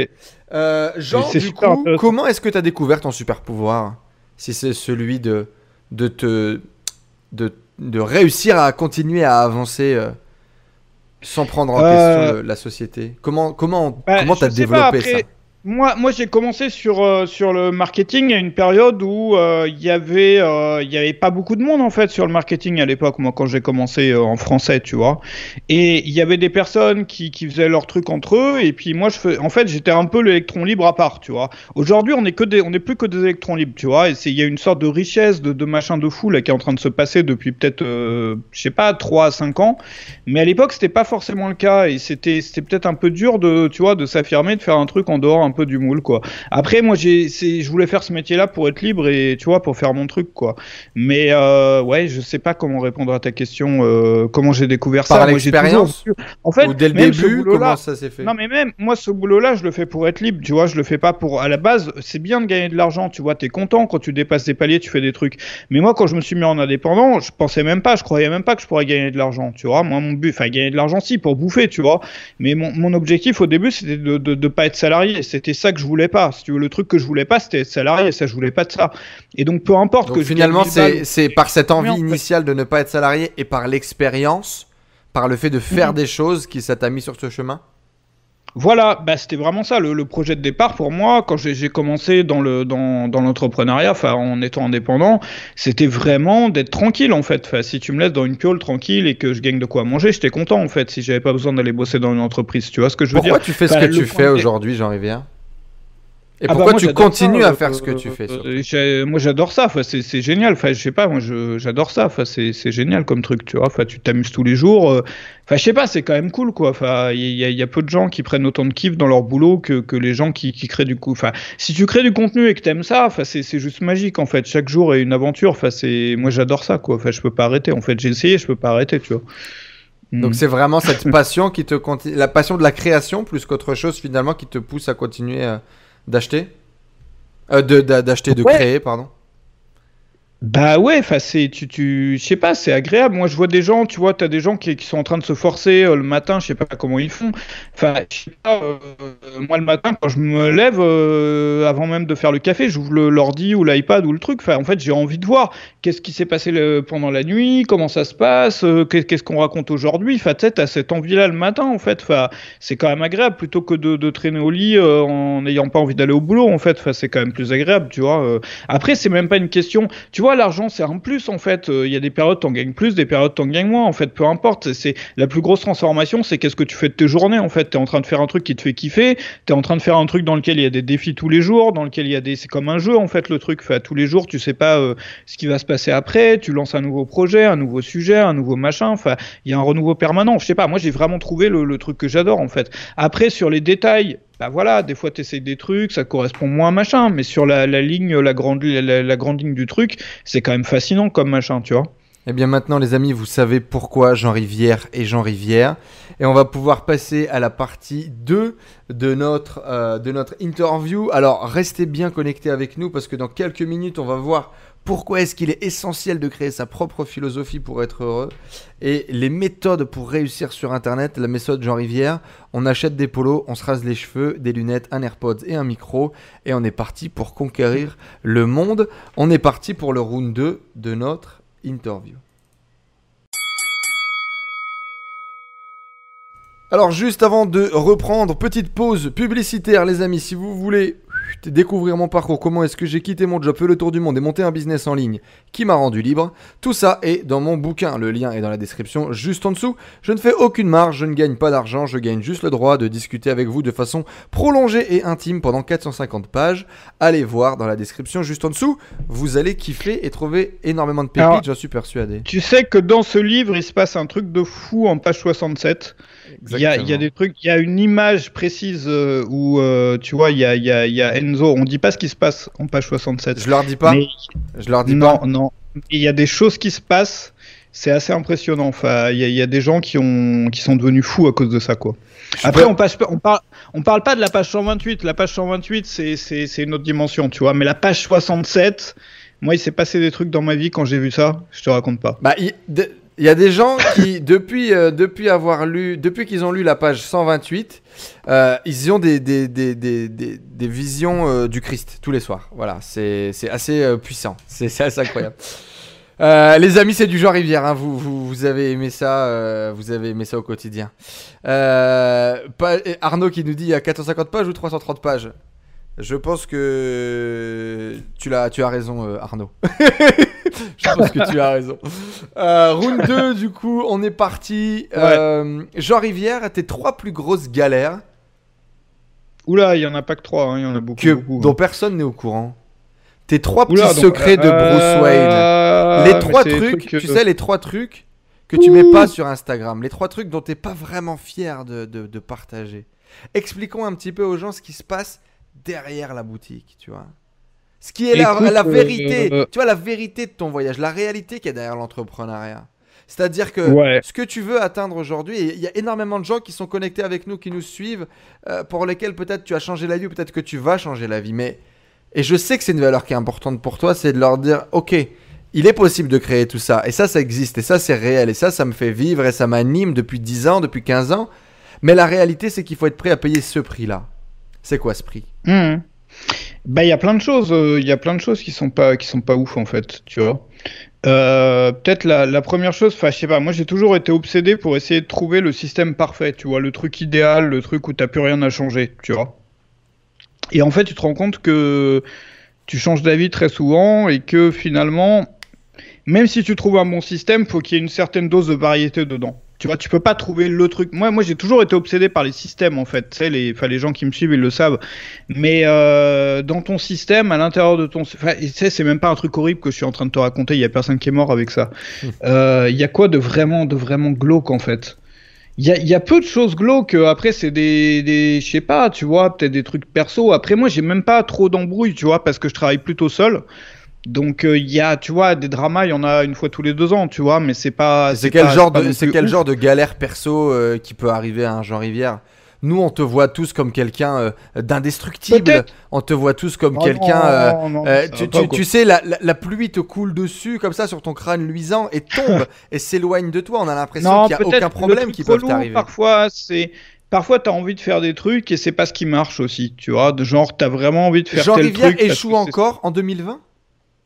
Euh, Jean, du coup, comment est-ce que tu as découvert ton super pouvoir Si c'est celui de, de te. De, de, réussir à continuer à avancer euh, sans prendre en euh... question la société? Comment comment bah, comment t'as développé après... ça? Moi, moi j'ai commencé sur, euh, sur le marketing à une période où euh, il y avait euh, il avait pas beaucoup de monde en fait sur le marketing à l'époque moi quand j'ai commencé en français tu vois. Et il y avait des personnes qui, qui faisaient leur truc entre eux et puis moi je fais, en fait j'étais un peu l'électron libre à part tu vois. Aujourd'hui on est que des on est plus que des électrons libres tu vois et il y a une sorte de richesse de, de machin de fou là qui est en train de se passer depuis peut-être je sais pas 3 à 5 ans. Mais à l'époque c'était pas forcément le cas et c'était peut-être un peu dur de de s'affirmer de faire un truc en dehors un peu peu du moule, quoi. Après, moi, j'ai, je voulais faire ce métier-là pour être libre et, tu vois, pour faire mon truc, quoi. Mais, euh, ouais, je sais pas comment répondre à ta question, euh, comment j'ai découvert Par ça. J'ai l'expérience toujours- En fait, Ou dès le même début, comment ça s'est fait non mais même moi ce boulot-là je le fais pour être libre tu vois je le fais pas pour à la base c'est bien de gagner de l'argent tu vois t'es content quand tu dépasses des paliers tu fais des trucs mais moi quand je me suis mis en indépendant je pensais même pas je croyais même pas que je pourrais gagner de l'argent tu vois moi mon but enfin gagner de l'argent si pour bouffer tu vois mais mon, mon objectif au début c'était de, de de pas être salarié c'était ça que je voulais pas si tu veux le truc que je voulais pas c'était être salarié ça je voulais pas de ça et donc peu importe Donc que je finalement, gagne 1000 balles c'est c'est par cette envie en fait. initiale de ne pas être salarié et par l'expérience, par le fait de faire Mhm. des choses qui ça t'a mis sur ce chemin? Voilà, bah, c'était vraiment ça le, le projet de départ pour moi quand j'ai commencé dans le dans, dans l'entrepreneuriat, enfin en étant indépendant, c'était vraiment d'être tranquille en fait. Enfin, si tu me laisses dans une piole tranquille et que je gagne de quoi manger, j'étais content en fait. Si j'avais pas besoin d'aller bosser dans une entreprise, tu vois ce que je veux Pourquoi dire? tu fais ce Bah, que tu fais aujourd'hui, Jean Rivière Et Ah bah, pourquoi tu continues ça, à faire euh, ce que tu fais euh, Moi j'adore ça, enfin, c'est génial. Enfin, je sais pas, moi j'adore ça. Enfin, c'est génial comme truc, tu vois. Enfin, tu t'amuses tous les jours. euh. Enfin, je sais pas, c'est quand même cool, quoi. Enfin, il y, a- il y a peu de gens qui prennent autant de kiff dans leur boulot que, que les gens qui, qui créent du coup. Enfin, si tu crées du contenu et que t'aimes ça, enfin, c'est juste magique en fait. Chaque jour est une aventure. Enfin, c'est moi j'adore ça, quoi. Enfin, je peux pas arrêter. En fait, j'ai essayé, je peux pas arrêter, tu vois. Donc Mm. c'est vraiment cette passion qui te la passion de la création plus qu'autre chose finalement qui te pousse à continuer euh, d'acheter? Euh, de d'a- d'acheter de Ouais. créer pardon. Bah ouais, enfin c'est tu tu je sais pas, c'est agréable. Moi je vois des gens, tu vois, t'as des gens qui, qui sont en train de se forcer euh, le matin, je sais pas comment ils font. Enfin, pas, euh, moi le matin quand je me lève euh, avant même de faire le café, j'ouvre l'ordi ou l'iPad ou le truc. En fait, j'ai envie de voir qu'est-ce qui s'est passé pendant la nuit, comment ça se passe, euh, qu'est- qu'est-ce qu'on raconte aujourd'hui. Enfin, tu sais, cette envie-là le matin en fait. Enfin, c'est quand même agréable plutôt que de, de traîner au lit euh, en n'ayant pas envie d'aller au boulot en fait. Enfin, c'est quand même plus agréable, tu vois. euh. Après, c'est même pas une question. Tu vois, l'argent, c'est un plus, en fait. Euh, Il y a des périodes, t'en gagnes plus, des périodes, t'en gagnes moins, en fait. Peu importe. C'est la plus grosse transformation, c'est qu'est-ce que tu fais de tes journées, en fait. T'es en train de faire un truc qui te fait kiffer. T'es en train de faire un truc dans lequel il y a des défis tous les jours, dans lequel il y a des. C'est comme un jeu, en fait, le truc. Fait tous les jours, tu sais pas euh, ce qui va se passer après. Tu lances un nouveau projet, un nouveau sujet, un nouveau machin. Enfin, il y a un renouveau permanent. Je sais pas. Moi, j'ai vraiment trouvé le truc que j'adore, en fait. Après, sur les détails, bah voilà, des fois tu essayes des trucs, ça correspond moins à machin, mais sur la, ligne, la grande, la, grande ligne du truc, c'est quand même fascinant comme machin, tu vois. Eh bien maintenant les amis, vous savez pourquoi Jean Rivière est Jean Rivière. Et on va pouvoir passer à la partie 2 de notre, euh, de notre interview. Alors restez bien connectés avec nous parce que dans quelques minutes on va voir pourquoi est-ce qu'il est essentiel de créer sa propre philosophie pour être heureux et les méthodes pour réussir sur Internet. La méthode Jean Rivière, on achète des polos, on se rase les cheveux, des lunettes, un AirPods et un micro et on est parti pour conquérir le monde. On est parti pour le round 2 de notre interview. Alors juste avant de reprendre, petite pause publicitaire les amis, si vous voulez découvrir mon parcours, comment est-ce que j'ai quitté mon job, fait le tour du monde et monté un business en ligne qui m'a rendu libre, tout ça est dans mon bouquin, le lien est dans la description juste en dessous. Je ne fais aucune marge, je ne gagne pas d'argent, je gagne juste le droit de discuter avec vous de façon prolongée et intime pendant 450 pages. Allez voir dans la description juste en dessous, vous allez kiffer et trouver énormément de pépites, j'en suis persuadé. Tu sais que dans ce livre, il se passe un truc de fou en page 67. Il y, a, il y a des trucs, il y a une image précise euh, où, euh, tu vois, il y a, il y, a, il y a Enzo. On dit pas ce qui se passe en page 67. Je leur dis pas, Mais- je leur dis non, pas. non. Il y a des choses qui se passent. C'est assez impressionnant. Enfin, il y, a- il y a des gens qui, ont, qui sont devenus fous à cause de ça, quoi. Après, on, passe, pas- on, parle, on parle pas de la page 128. La page 128, c'est- c'est c'est une autre dimension, tu vois. Mais la page 67, moi, il s'est passé des trucs dans ma vie quand j'ai vu ça. Je te raconte pas. Bah, il de- il y a des gens qui, depuis, euh, depuis avoir lu, depuis qu'ils ont lu la page 128, euh, ils ont des, des, des, des, des, visions euh, du Christ tous les soirs. Voilà, c'est assez puissant. C'est assez incroyable. Les amis, c'est du genre rivière. hein. Vous, vous, vous avez aimé ça, vous avez aimé ça au quotidien. Pas- Arnaud qui nous dit il y a 450 pages ou 330 pages? Je pense que tu, tu as raison, Arnaud. Je pense que tu as raison. Euh, round 2, du coup, on est parti. Euh, Jean Rivière, tes trois plus grosses galères Oula, il y en a pas que trois, hein, il y en a beaucoup. que, beaucoup. dont personne n'est au courant. Tes trois Oula, petits donc, secrets de Bruce Wayne. euh, les trois trucs, trucs, tu euh, sais, les trois trucs que tu mets pas sur Instagram. Les trois trucs dont t'es pas vraiment fier de, de- de partager. Expliquons un petit peu aux gens ce qui se passe derrière la boutique, tu vois. Ce qui est la, la, vérité, euh, tu vois, la vérité de ton voyage, la réalité qui est derrière l'entrepreneuriat. C'est-à-dire que ce que tu veux atteindre aujourd'hui, il y a énormément de gens qui sont connectés avec nous, qui nous suivent, euh, pour lesquels peut-être tu as changé la vie ou peut-être que tu vas changer la vie. Mais et je sais que c'est une valeur qui est importante pour toi, c'est de leur dire, ok, il est possible de créer tout ça, et ça, ça existe, et ça, c'est réel, et ça, ça me fait vivre, et ça m'anime depuis 10 ans, depuis 15 ans. Mais la réalité, c'est qu'il faut être prêt à payer ce prix-là. C'est quoi ce prix? Mmh. Bah, il y a plein de choses, euh, il y a plein de choses qui sont pas, qui sont pas ouf en fait, tu vois. Euh, peut-être la, première chose, enfin, je sais pas, moi j'ai toujours été obsédé pour essayer de trouver le système parfait, tu vois, le truc idéal, le truc où t'as plus rien à changer, tu vois. Et en fait, tu te rends compte que tu changes d'avis très souvent et que finalement, même si tu trouves un bon système, faut qu'il y ait une certaine dose de variété dedans. Tu vois, tu peux pas trouver le truc. Moi, moi, j'ai toujours été obsédé par les systèmes en fait. Tu sais, les, enfin, les gens qui me suivent, ils le savent. Mais euh, dans ton système, à l'intérieur de ton, enfin, tu sais, c'est même pas un truc horrible que je suis en train de te raconter. Il y a personne qui est mort avec ça. Hum. Euh, il y a quoi de vraiment, de vraiment glauque en fait? Il y a, y a, peu de choses glauques. Après, c'est des, des je sais pas, tu vois, peut-être des trucs perso. Après, moi, j'ai même pas trop d'embrouilles, tu vois, parce que je travaille plutôt seul. Donc euh, il y a, tu vois, des dramas, il y en a une fois tous les deux ans, tu vois, mais c'est pas. C'est quel, genre de, c'est quel genre de galère perso euh, qui peut arriver à un Jean Rivière? Nous, on te voit tous comme quelqu'un euh, d'indestructible. On te voit tous comme oh quelqu'un. tu, tu, sais, la, la, pluie te coule dessus comme ça sur ton crâne luisant et tombe et s'éloigne de toi. On a l'impression qu'il n'y a aucun problème qui peut t'arriver. Parfois, c'est parfois tu as envie de faire des trucs et c'est pas ce qui marche aussi, tu vois, de genre tu as vraiment envie de faire Jean tel Rivière truc échoue encore en 2020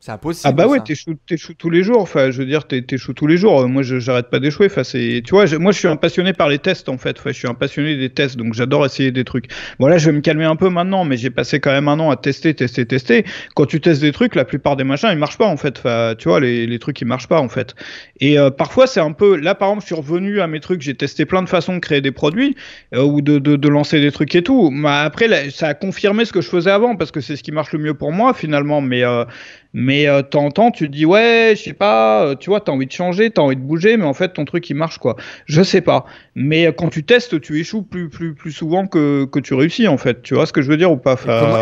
c'est impossible. Ah bah ouais, t'échoues tous les jours. Enfin, je veux dire, t'échoues tous les jours. Moi, je j'arrête pas d'échouer. Enfin, c'est, tu vois, moi, je suis un passionné par les tests en fait. Enfin, je suis un passionné des tests, donc j'adore essayer des trucs. Bon là, je vais me calmer un peu maintenant, mais j'ai passé quand même un an à tester, tester, tester. Quand tu testes des trucs, la plupart des machins, ils marchent pas en fait. Enfin, tu vois, les, les trucs, ils marchent pas en fait. Et euh, parfois, c'est un peu. Là, par exemple, je suis revenu à mes trucs. J'ai testé plein de façons de créer des produits euh, ou de, de, de, lancer des trucs et tout. Mais après, ça a confirmé ce que je faisais avant parce que c'est ce qui marche le mieux pour moi finalement. Mais euh, mais euh, temps en temps, tu te dis, ouais, je sais pas, euh, tu vois, t'as envie de changer, t'as envie de bouger, mais en fait, ton truc, il marche, quoi. Je sais pas. Mais euh, quand tu testes, tu échoues plus, plus, plus souvent que, que tu réussis, en fait. Tu vois ce que je veux dire ou pas?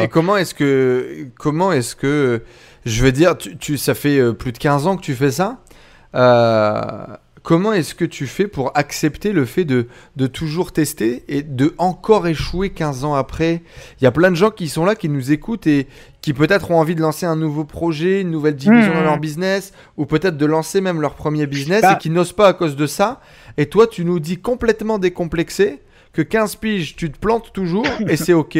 Et comment, est-ce que, comment est-ce que, je veux dire, tu, tu, ça fait euh, plus de 15 ans que tu fais ça? Comment est-ce que tu fais pour accepter le fait de, de, toujours tester et de encore échouer 15 ans après? Il y a plein de gens qui sont là, qui nous écoutent et qui peut-être ont envie de lancer un nouveau projet, une nouvelle division dans leur hmm. business, ou peut-être de lancer même leur premier business et qui n'osent pas à cause de ça. Et toi, tu nous dis complètement décomplexé que 15 piges, tu te plantes toujours et c'est OK.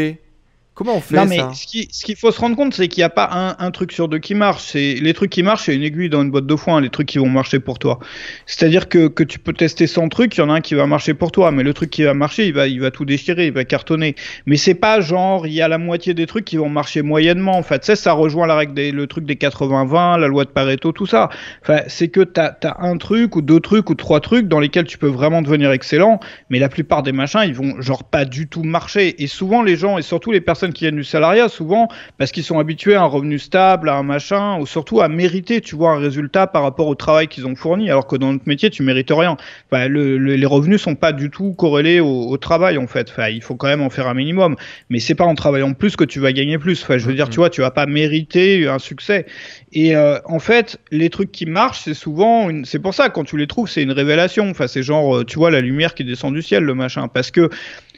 Comment on fait non, mais Ce qu'il faut se rendre compte, c'est qu'il n'y a pas un, un, truc sur deux qui marche. C'est les trucs qui marchent, c'est une aiguille dans une boîte de foin, les trucs qui vont marcher pour toi. C'est-à-dire que, que tu peux tester 100 trucs, il y en a un qui va marcher pour toi, mais le truc qui va marcher, il va, il va tout déchirer, il va cartonner. Mais c'est pas genre, il y a la moitié des trucs qui vont marcher moyennement. En fait, ça, ça rejoint la règle des, le truc des 80-20, la loi de Pareto, tout ça. Enfin, c'est que tu as, as, un truc ou deux trucs ou trois trucs dans lesquels tu peux vraiment devenir excellent, mais la plupart des machins, ils vont genre pas du tout marcher. Et souvent, les gens, et surtout les personnes qui viennent du salariat, souvent parce qu'ils sont habitués à un revenu stable, à un machin, ou surtout à mériter, tu vois, un résultat par rapport au travail qu'ils ont fourni, alors que dans notre métier, tu mérites rien. Enfin, le, les revenus sont pas du tout corrélés au, travail, en fait. Enfin, il faut quand même en faire un minimum, mais c'est pas en travaillant plus que tu vas gagner plus. Enfin, je veux dire, tu vois, tu vas pas mériter un succès. Et euh, en fait, les trucs qui marchent, c'est souvent, une... c'est pour ça quand tu les trouves, c'est une révélation. Enfin, c'est genre, euh, tu vois, la lumière qui descend du ciel, le machin, parce que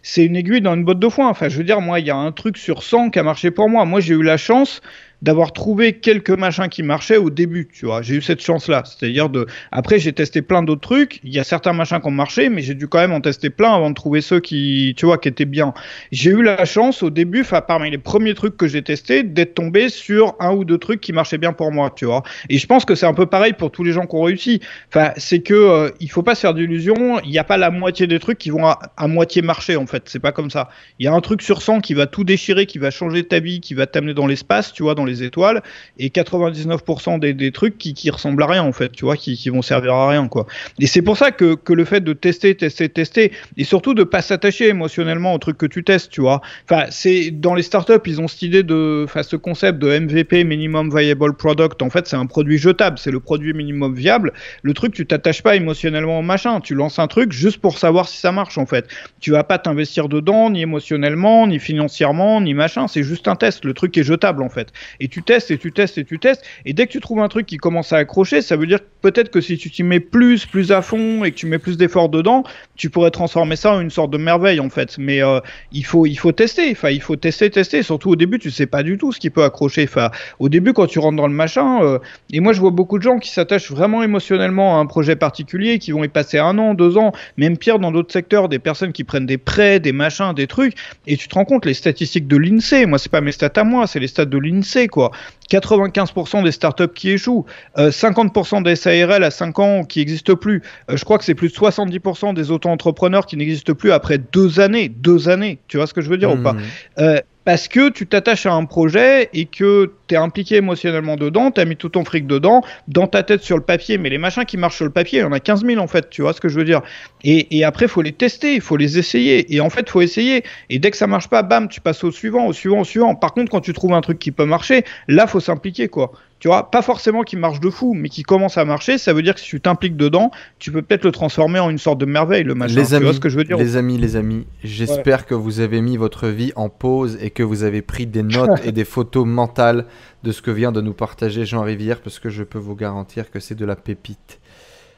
c'est une aiguille dans une botte de foin. Enfin, je veux dire, moi, il y a un truc sur 100 qui a marché pour moi. Moi, j'ai eu la chance d'avoir trouvé quelques machins qui marchaient au début, tu vois. J'ai eu cette chance-là. C'est-à-dire de, après, j'ai testé plein d'autres trucs. Il y a certains machins qui ont marché, mais j'ai dû quand même en tester plein avant de trouver ceux qui, tu vois, qui étaient bien. J'ai eu la chance au début, enfin, parmi les premiers trucs que j'ai testés, d'être tombé sur un ou deux trucs qui marchaient bien pour moi, tu vois. Et je pense que c'est un peu pareil pour tous les gens qui ont réussi. Enfin, c'est que, euh, il faut pas se faire d'illusions. Il n'y a pas la moitié des trucs qui vont à, moitié marcher, en fait. C'est pas comme ça. Il y a un truc sur 100 qui va tout déchirer, qui va changer ta vie, qui va t'amener dans l'espace, tu vois, dans les étoiles et 99% des, trucs qui, qui ressemblent à rien en fait, tu vois, qui, qui vont servir à rien quoi. Et c'est pour ça que, que le fait de tester, tester, tester et surtout de pas s'attacher émotionnellement au truc que tu testes, tu vois. Enfin, c'est dans les startups, ils ont cette idée de, enfin, ce concept de MVP, minimum viable product. En fait, c'est un produit jetable, c'est le produit minimum viable. Le truc, tu t'attaches pas émotionnellement au machin. Tu lances un truc juste pour savoir si ça marche en fait. Tu vas pas t'investir dedans, ni émotionnellement, ni financièrement, ni machin. C'est juste un test. Le truc est jetable en fait. Et tu testes et tu testes et tu testes. Et dès que tu trouves un truc qui commence à accrocher, ça veut dire peut-être que si tu t'y mets plus, plus à fond et que tu mets plus d'efforts dedans, tu pourrais transformer ça en une sorte de merveille en fait. Mais euh, il faut il faut tester. Enfin, il faut tester, tester. Surtout au début, tu sais pas du tout ce qui peut accrocher. Enfin, au début, quand tu rentres dans le machin, euh, et moi je vois beaucoup de gens qui s'attachent vraiment émotionnellement à un projet particulier, qui vont y passer un an, deux ans, même pire dans d'autres secteurs, des personnes qui prennent des prêts, des machins, des trucs, et tu te rends compte les statistiques de l'INSEE. Moi, c'est pas mes stats à moi, c'est les stats de l'INSEE quoi. 95% des startups qui échouent, 50% euh, des SARL à 5 ans qui n'existent plus. Euh, je crois que c'est plus de 70% des auto-entrepreneurs qui n'existent plus après deux années. Deux années, tu vois ce que je veux dire ou pas? Mmh. euh, parce que tu t'attaches à un projet et que tu es impliqué émotionnellement dedans, tu as mis tout ton fric dedans, dans ta tête sur le papier, mais les machins qui marchent sur le papier, il y en a 15 000 en fait, tu vois ce que je veux dire. Et, après, il faut les tester, il faut les essayer. Et en fait, il faut essayer. Et dès que ça marche pas, bam, tu passes au suivant, au suivant, au suivant. Par contre, quand tu trouves un truc qui peut marcher, là, faut s'impliquer, quoi tu vois, pas forcément qui marche de fou, mais qui commence à marcher, ça veut dire que si tu t'impliques dedans, tu peux peut-être le transformer en une sorte de merveille, le machin. Les amis, tu vois ce que je veux dire Les amis, les amis, j'espère que vous avez mis votre vie en pause et que vous avez pris des notes et des photos mentales de ce que vient de nous partager Jean Rivière, parce que je peux vous garantir que c'est de la pépite.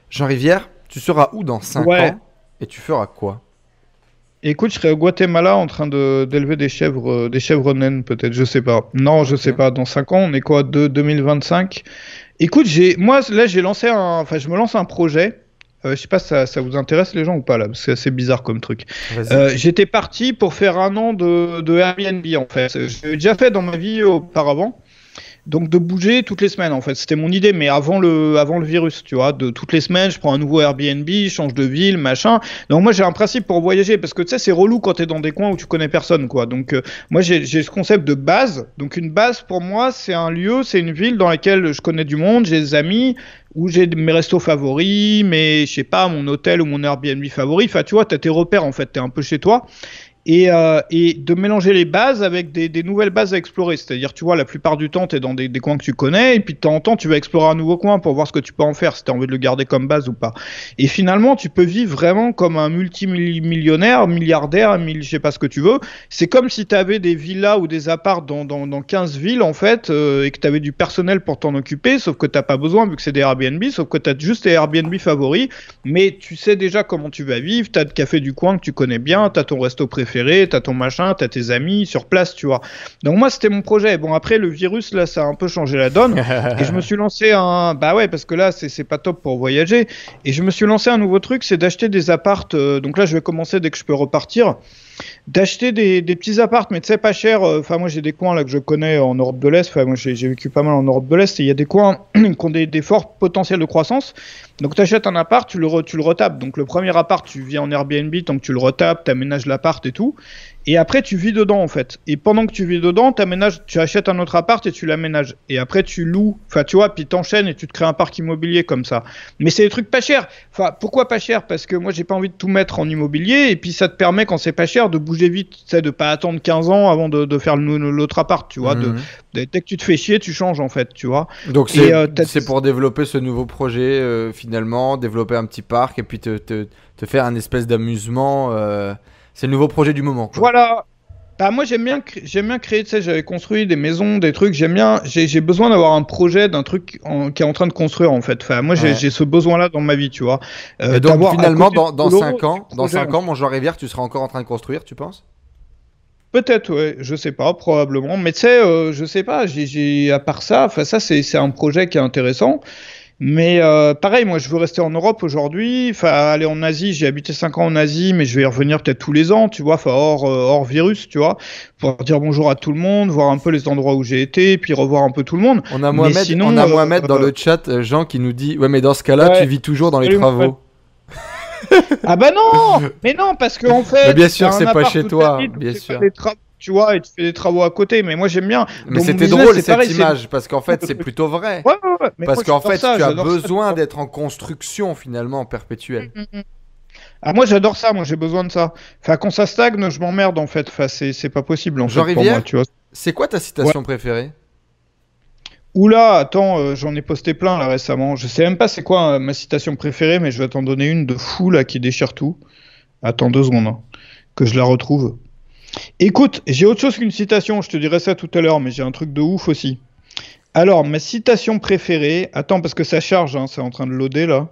Jean Rivière, tu seras où dans 5 ans et tu feras quoi? Écoute, je serais au Guatemala en train d'élever des chèvres, euh, des chèvres naines peut-être, je sais pas. Non, je sais pas. Dans 5 ans, on est quoi de 2025 Écoute, j'ai, moi là, j'ai lancé un, enfin, je me lance un projet. Euh, je sais pas si ça, ça, vous intéresse les gens ou pas là, c'est assez bizarre comme truc. Euh, J'étais parti pour faire un an de, de Airbnb en fait. J'ai déjà fait dans ma vie auparavant donc de bouger toutes les semaines en fait. C'était mon idée mais avant le avant le virus tu vois. De toutes les semaines je prends un nouveau Airbnb je change de ville machin. Donc moi j'ai un principe pour voyager parce que tu sais c'est relou quand t'es dans des coins où tu connais personne quoi. Donc euh, moi j'ai ce concept de base. Donc une base pour moi c'est un lieu c'est une ville dans laquelle je connais du monde j'ai des amis où j'ai mes restos favoris mais je sais pas mon hôtel ou mon Airbnb favori. Enfin tu vois t'as tes repères en fait. T'es un peu chez toi et, euh, et, de mélanger les bases avec des, nouvelles bases à explorer. C'est-à-dire, tu vois, la plupart du temps, tu es dans des, coins que tu connais, et puis de temps en temps, tu vas explorer un nouveau coin pour voir ce que tu peux en faire, si tu as envie de le garder comme base ou pas. Et finalement, tu peux vivre vraiment comme un multimillionnaire, milliardaire, mille, je sais pas ce que tu veux. C'est comme si tu avais des villas ou des apparts dans, dans, dans 15 villes, en fait, euh, et que tu avais du personnel pour t'en occuper, sauf que t'as pas besoin, vu que c'est des Airbnb, sauf que tu as juste tes Airbnb favoris, mais tu sais déjà comment tu vas vivre, tu as le café du coin que tu connais bien, tu as ton resto préféré t'as ton machin, t'as tes amis sur place, tu vois. Donc moi, c'était mon projet. Bon, après, le virus, là, ça a un peu changé la donne. et je me suis lancé un... Bah ouais, parce que là, c'est pas top pour voyager. Et je me suis lancé un nouveau truc, c'est d'acheter des appartes. Euh, donc là, je vais commencer dès que je peux repartir d'acheter des, des, petits appartes, mais tu sais, pas cher. Euh, enfin, moi, j'ai des coins là que je connais en Europe de l'Est. Enfin, moi, j'ai vécu pas mal en Europe de l'Est. Il y a des coins qui ont des, des forts potentiels de croissance. Donc, tu achètes un appart, tu le, tu le retapes. Donc, le premier appart, tu viens en Airbnb tant que tu le retapes, tu aménages l'appart et tout. Et après, tu vis dedans, en fait. Et pendant que tu vis dedans, tu achètes un autre appart et tu l'aménages. Et après, tu loues. Enfin, tu vois, puis t'enchaînes et tu te crées un parc immobilier comme ça. Mais c'est des trucs pas chers. Enfin, pourquoi pas cher Parce que moi, j'ai pas envie de tout mettre en immobilier. Et puis, ça te permet, quand c'est pas cher, de bouger vite. Tu sais, de pas attendre 15 ans avant de, de faire l'autre appart, tu vois. De, mhm. dès que tu te fais chier, tu changes, en fait, tu vois. Donc, c'est euh, pour développer ce nouveau projet, euh, finalement, développer un petit parc et puis te, te, te faire un espèce d'amusement. Euh c'est le nouveau projet du moment. Voilà. Bah moi j'aime bien j'aime bien créer tu sais j'avais construit des maisons des trucs j'aime bien j'ai besoin d'avoir un projet d'un truc qui est en train de construire en fait enfin moi j'ai ce besoin là dans ma vie tu vois euh, et donc finalement dans, dans 5 ans dans 5 ans mon joueur rivière tu seras encore en train de construire tu penses? Peut-être, ouais, je sais pas, probablement. Mais tu sais, euh, je sais pas, j'ai, à part ça, ça c'est un projet qui est intéressant. Mais euh, pareil, moi je veux rester en Europe aujourd'hui. Enfin, aller en Asie, j'ai habité 5 ans en Asie, mais je vais y revenir peut-être tous les ans, tu vois, enfin hors, euh, hors virus, tu vois, pour dire bonjour à tout le monde, voir un peu les endroits où j'ai été, puis revoir un peu tout le monde. On a Mohamed, on a Mohamed dans le chat, Jean, qui nous dit Ouais, mais dans ce cas-là, tu vis toujours dans les travaux. ah bah non Mais non, parce qu'en fait. Mais bien sûr, c'est pas chez toi, bien sûr. Tu vois, et tu fais des travaux à côté. Mais moi, j'aime bien. Mais c'était drôle cette image parce qu'en fait, c'est plutôt vrai. Ouais, ouais, ouais. parce qu'en fait, tu as besoin d'être en construction finalement perpétuelle. Mm, mm, mm. Ah, moi, j'adore ça. Moi, j'ai besoin de ça. Enfin, quand ça stagne, je m'emmerde en fait. Enfin, c'est pas possible en Jean fait, Rivière, tu vois. C'est quoi ta citation préférée? Oula, attends, euh, j'en ai posté plein là récemment. Je sais même pas c'est quoi euh, ma citation préférée, mais je vais t'en donner une de fou là qui déchire tout. Attends deux secondes, hein, que je la retrouve. Écoute, j'ai autre chose qu'une citation, je te dirai ça tout à l'heure, mais j'ai un truc de ouf aussi. Alors, ma citation préférée, attends parce que ça charge, hein, c'est en train de loader là.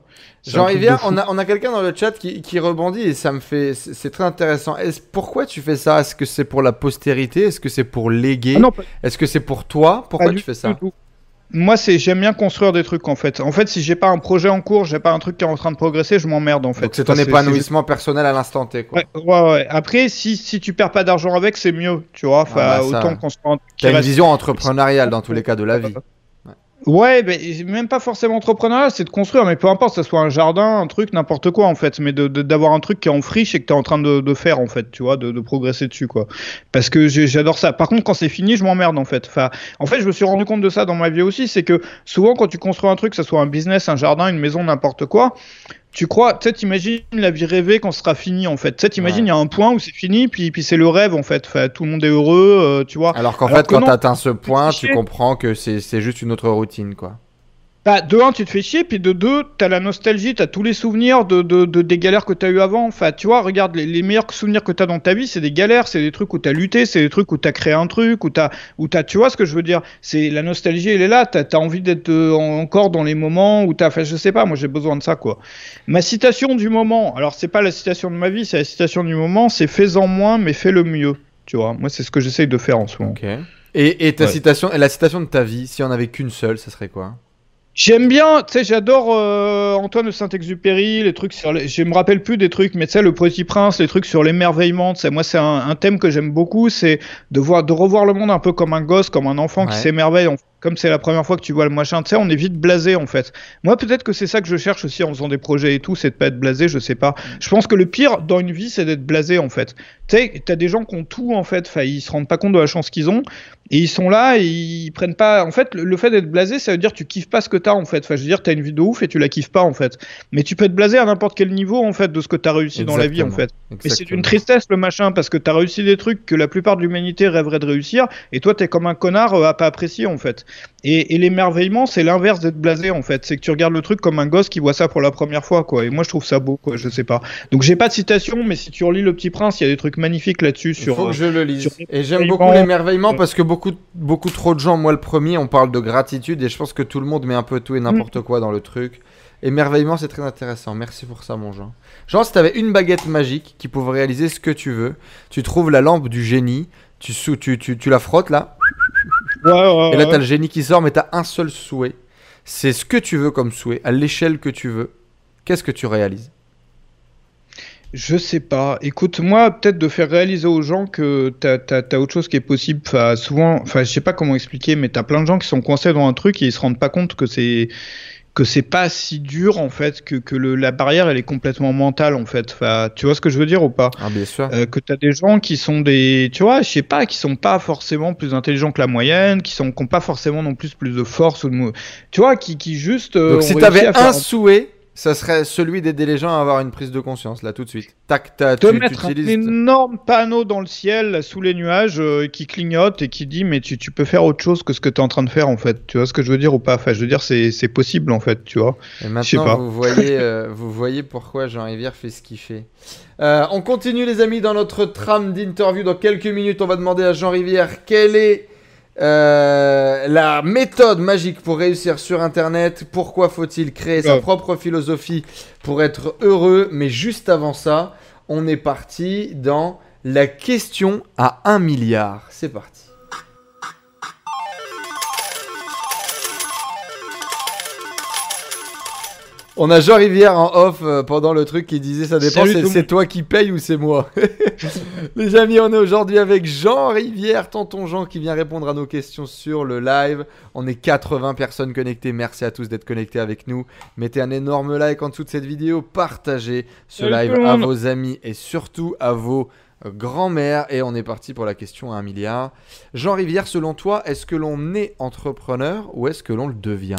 Jean Rivière, on a, on a quelqu'un dans le chat qui, qui, rebondit et ça me fait. C'est très intéressant. Est pourquoi tu fais ça? Est-ce que c'est pour la postérité? Est-ce que c'est pour léguer? Ah Est-ce que c'est pour toi? Pourquoi tu fais ça? Moi, c'est j'aime bien construire des trucs en fait. En fait, si j'ai pas un projet en cours, j'ai pas un truc qui est en train de progresser, je m'emmerde en fait. Donc c'est ton épanouissement personnel à l'instant T. Quoi. Ouais, ouais, Après, si, si tu perds pas d'argent avec, c'est mieux, tu vois. Enfin, ah bah autant construire. T'as une vision entrepreneuriale dans tous les cas de la vie. Ouais, mais même pas forcément entrepreneurial, c'est de construire, mais peu importe, que ce soit un jardin, un truc, n'importe quoi en fait, mais d'avoir de, un truc qui est en friche et que tu es en train de, faire en fait, tu vois, de, progresser dessus quoi. Parce que j'adore ça. Par contre, quand c'est fini, je m'emmerde en fait. En fait, je me suis rendu compte de ça dans ma vie aussi, c'est que souvent quand tu construis un truc, que ce soit un business, un jardin, une maison, n'importe quoi, tu crois, tu sais, t'imagines la vie rêvée quand ce sera fini en fait. Tu sais, t'imagines, il y a un point où c'est fini, puis, puis c'est le rêve en fait. Enfin, tout le monde est heureux, euh, tu vois. Alors qu'en fait, quand t'atteins ce point, tu comprends que c'est juste une autre routine, quoi. Bah, de un, tu te fais chier, puis de deux, t'as la nostalgie, t'as tous les souvenirs de, de, de, des galères que t'as eu avant. Enfin, tu vois, regarde, les, les meilleurs souvenirs que t'as dans ta vie, c'est des galères, c'est des trucs où t'as lutté, c'est des trucs où t'as créé un truc, où t'as, où t'as, tu vois ce que je veux dire? C'est la nostalgie, elle est là. T'as as envie d'être euh, encore dans les moments où t'as, enfin, je sais pas, moi j'ai besoin de ça, quoi. Ma citation du moment, alors c'est pas la citation de ma vie, c'est la citation du moment, c'est fais-en moins, mais fais le mieux. Tu vois, moi c'est ce que j'essaye de faire en ce moment. Ok. Et, et ta citation, et la citation de ta vie, si on avait qu'une seule, ça serait quoi? J'aime bien, tu sais, j'adore euh, Antoine de Saint-Exupéry, les trucs sur les... Je me rappelle plus des trucs, mais tu sais, le Petit Prince, les trucs sur l'émerveillement, tu moi, c'est un, thème que j'aime beaucoup, c'est de, voir, de revoir le monde un peu comme un gosse, comme un enfant qui s'émerveille. En comme c'est la première fois que tu vois le machin, tu sais, on est vite blasé en fait. Moi, peut-être que c'est ça que je cherche aussi en faisant des projets et tout, c'est de pas être blasé, je sais pas. Je pense que le pire dans une vie, c'est d'être blasé en fait. Tu sais, t'as des gens qui ont tout en fait, enfin, ils se rendent pas compte de la chance qu'ils ont et ils sont là et ils prennent pas. En fait, le, fait d'être blasé, ça veut dire que tu kiffes pas ce que t'as en fait. Enfin, je veux dire, t'as une vie de ouf et tu la kiffes pas en fait. Mais tu peux être blasé à n'importe quel niveau en fait de ce que t'as réussi dans la vie en fait. Et c'est une tristesse le machin parce que t'as réussi des trucs que la plupart de l'humanité rêverait de réussir et toi t'es comme un connard euh, à pas apprécier en fait. Et, et l'émerveillement, c'est l'inverse d'être blasé en fait. C'est que tu regardes le truc comme un gosse qui voit ça pour la première fois, quoi. Et moi, je trouve ça beau, quoi. Je sais pas. Donc, j'ai pas de citation, mais si tu relis Le Petit Prince, il y a des trucs magnifiques là-dessus. Sur, faut que je le lise. Et j'aime beaucoup l'émerveillement parce que beaucoup, beaucoup trop de gens, moi le premier, on parle de gratitude et je pense que tout le monde met un peu tout et n'importe mm. quoi dans le truc. Émerveillement, c'est très intéressant. Merci pour ça, mon Jean. Jean, si t'avais une baguette magique qui pouvait réaliser ce que tu veux, tu trouves la lampe du génie, tu, tu, tu, tu la frottes là et là, t'as le génie qui sort, mais t'as un seul souhait. C'est ce que tu veux comme souhait, à l'échelle que tu veux. Qu'est-ce que tu réalises? Je sais pas. Écoute, moi, peut-être de faire réaliser aux gens que t'as as, autre chose qui est possible. Enfin, souvent, enfin, je sais pas comment expliquer, mais t'as plein de gens qui sont coincés dans un truc et ils se rendent pas compte que c'est que c'est pas si dur en fait que, que le, la barrière elle est complètement mentale en fait. Enfin, tu vois ce que je veux dire ou pas? Ah, bien sûr. Euh, que t'as des gens qui sont des tu vois je sais pas qui sont pas forcément plus intelligents que la moyenne qui sont qui ont pas forcément non plus plus de force ou de tu vois qui qui juste euh, donc si t'avais un souhait ça serait celui d'aider les gens à avoir une prise de conscience, là, tout de suite. Tac, tac, tu, mettre un énorme panneau dans le ciel, sous les nuages, euh, qui clignote et qui dit, mais tu, tu, peux faire autre chose que ce que tu es en train de faire, en fait. Tu vois ce que je veux dire ou pas? Enfin, je veux dire, c'est possible, en fait, tu vois. Et maintenant, Vous, voyez, euh, vous voyez pourquoi Jean Rivière fait ce qu'il fait. Euh, on continue, les amis, dans notre trame d'interview. Dans quelques minutes, on va demander à Jean Rivière quel est euh, la méthode magique pour réussir sur Internet. Pourquoi faut-il créer sa propre philosophie pour être heureux? Mais juste avant ça, on est parti dans la question à un milliard. C'est parti. On a Jean Rivière en off euh, pendant le truc qui disait ça dépend, c'est toi qui paye ou c'est moi. Les amis, on est aujourd'hui avec Jean Rivière, tonton Jean qui vient répondre à nos questions sur le live. On est 80 personnes connectées, merci à tous d'être connectés avec nous. Mettez un énorme like en dessous de cette vidéo, partagez ce live à vos amis et surtout à vos grand-mère. Et on est parti pour la question à un milliard. Jean Rivière, selon toi, est-ce que l'on est entrepreneur ou est-ce que l'on le devient?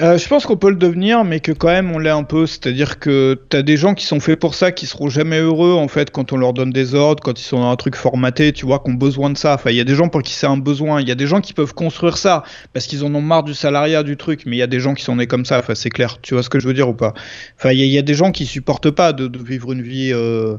Euh, je pense qu'on peut le devenir, mais que quand même on l'est un peu. C'est-à-dire que t'as des gens qui sont faits pour ça, qui seront jamais heureux en fait quand on leur donne des ordres, quand ils sont dans un truc formaté, tu vois, qui ont besoin de ça. Enfin, il y a des gens pour qui c'est un besoin. Il y a des gens qui peuvent construire ça parce qu'ils en ont marre du salariat du truc. Mais il y a des gens qui sont nés comme ça. Enfin, c'est clair. Tu vois ce que je veux dire ou pas? Enfin, il y, a des gens qui supportent pas de, vivre une vie. Euh,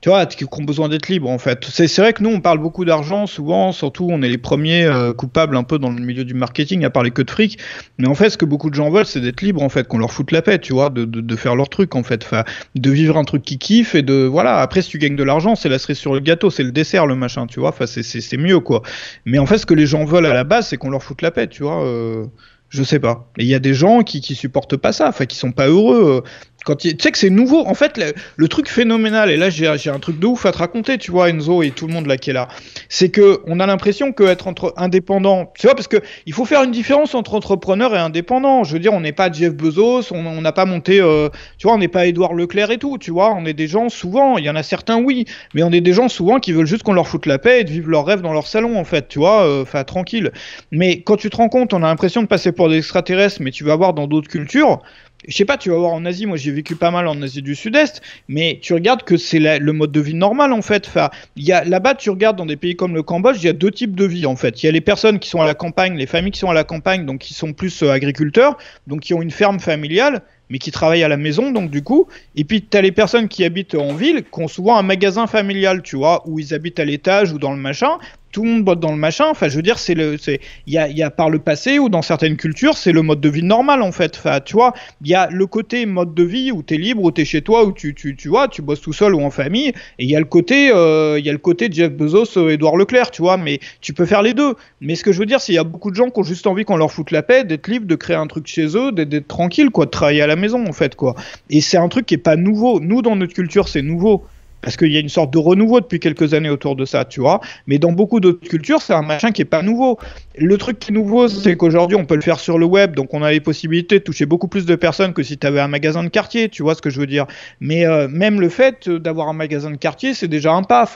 tu vois, qui ont besoin d'être libres en fait. C'est vrai que nous on parle beaucoup d'argent souvent, surtout on est les premiers euh, coupables un peu dans le milieu du marketing à parler que de fric. Mais en fait, ce que beaucoup de gens veulent, c'est d'être libres en fait, qu'on leur foute la paix, tu vois, de, de, de, faire leur truc en fait, enfin, de vivre un truc qui kiffe et de voilà. Après, si tu gagnes de l'argent, c'est la cerise sur le gâteau, c'est le dessert le machin, tu vois. Enfin, c'est mieux quoi. Mais en fait, ce que les gens veulent à la base, c'est qu'on leur foute la paix, tu vois. Euh, je sais pas. Et il y a des gens qui, qui supportent pas ça, enfin, qui sont pas heureux. Quand tu sais que c'est nouveau, en fait, le, truc phénoménal, et là j'ai un truc de ouf à te raconter, tu vois, Enzo et tout le monde là qui est là, c'est que on a l'impression qu'être entre indépendant, tu vois, parce que il faut faire une différence entre entrepreneur et indépendant. Je veux dire, on n'est pas Jeff Bezos, on n'a pas monté, euh, tu vois, on n'est pas Édouard Leclerc et tout, tu vois, on est des gens souvent, il y en a certains oui, mais on est des gens souvent qui veulent juste qu'on leur foute la paix et de vivre leur rêve dans leur salon, en fait, tu vois, euh, enfin tranquille. Mais quand tu te rends compte, on a l'impression de passer pour des extraterrestres, mais tu vas voir dans d'autres cultures je sais pas, tu vas voir en Asie, moi j'ai vécu pas mal en Asie du Sud-Est, mais tu regardes que c'est le mode de vie normal en fait. Enfin, là-bas, tu regardes dans des pays comme le Cambodge, il y a deux types de vie en fait. Il y a les personnes qui sont à la campagne, les familles qui sont à la campagne, donc qui sont plus euh, agriculteurs, donc qui ont une ferme familiale, mais qui travaillent à la maison, donc du coup. Et puis, tu as les personnes qui habitent en ville, qui ont souvent un magasin familial, tu vois, où ils habitent à l'étage ou dans le machin, tout le monde botte dans le machin. Enfin, je veux dire, c'est le, c'est, il y a, y a par le passé ou dans certaines cultures, c'est le mode de vie normal en fait. Enfin, tu vois, il y a le côté mode de vie où t'es libre, où t'es chez toi, où tu, tu, tu vois, tu bosses tout seul ou en famille. Et il y a le côté, euh, il y a le côté Jeff Bezos, euh, Édouard Leclerc, tu vois. Mais tu peux faire les deux. Mais ce que je veux dire, c'est qu'il y a beaucoup de gens qui ont juste envie qu'on leur foute la paix, d'être libre, de créer un truc chez eux, d'être tranquille, quoi, de travailler à la maison en fait, quoi. Et c'est un truc qui est pas nouveau. Nous, dans notre culture, c'est nouveau parce qu'il y a une sorte de renouveau depuis quelques années autour de ça, tu vois. Mais dans beaucoup d'autres cultures, c'est un machin qui est pas nouveau. Le truc qui est nouveau, c'est qu'aujourd'hui, on peut le faire sur le web, donc on a les possibilités de toucher beaucoup plus de personnes que si tu avais un magasin de quartier, tu vois ce que je veux dire. Mais euh, même le fait d'avoir un magasin de quartier, c'est déjà un pas,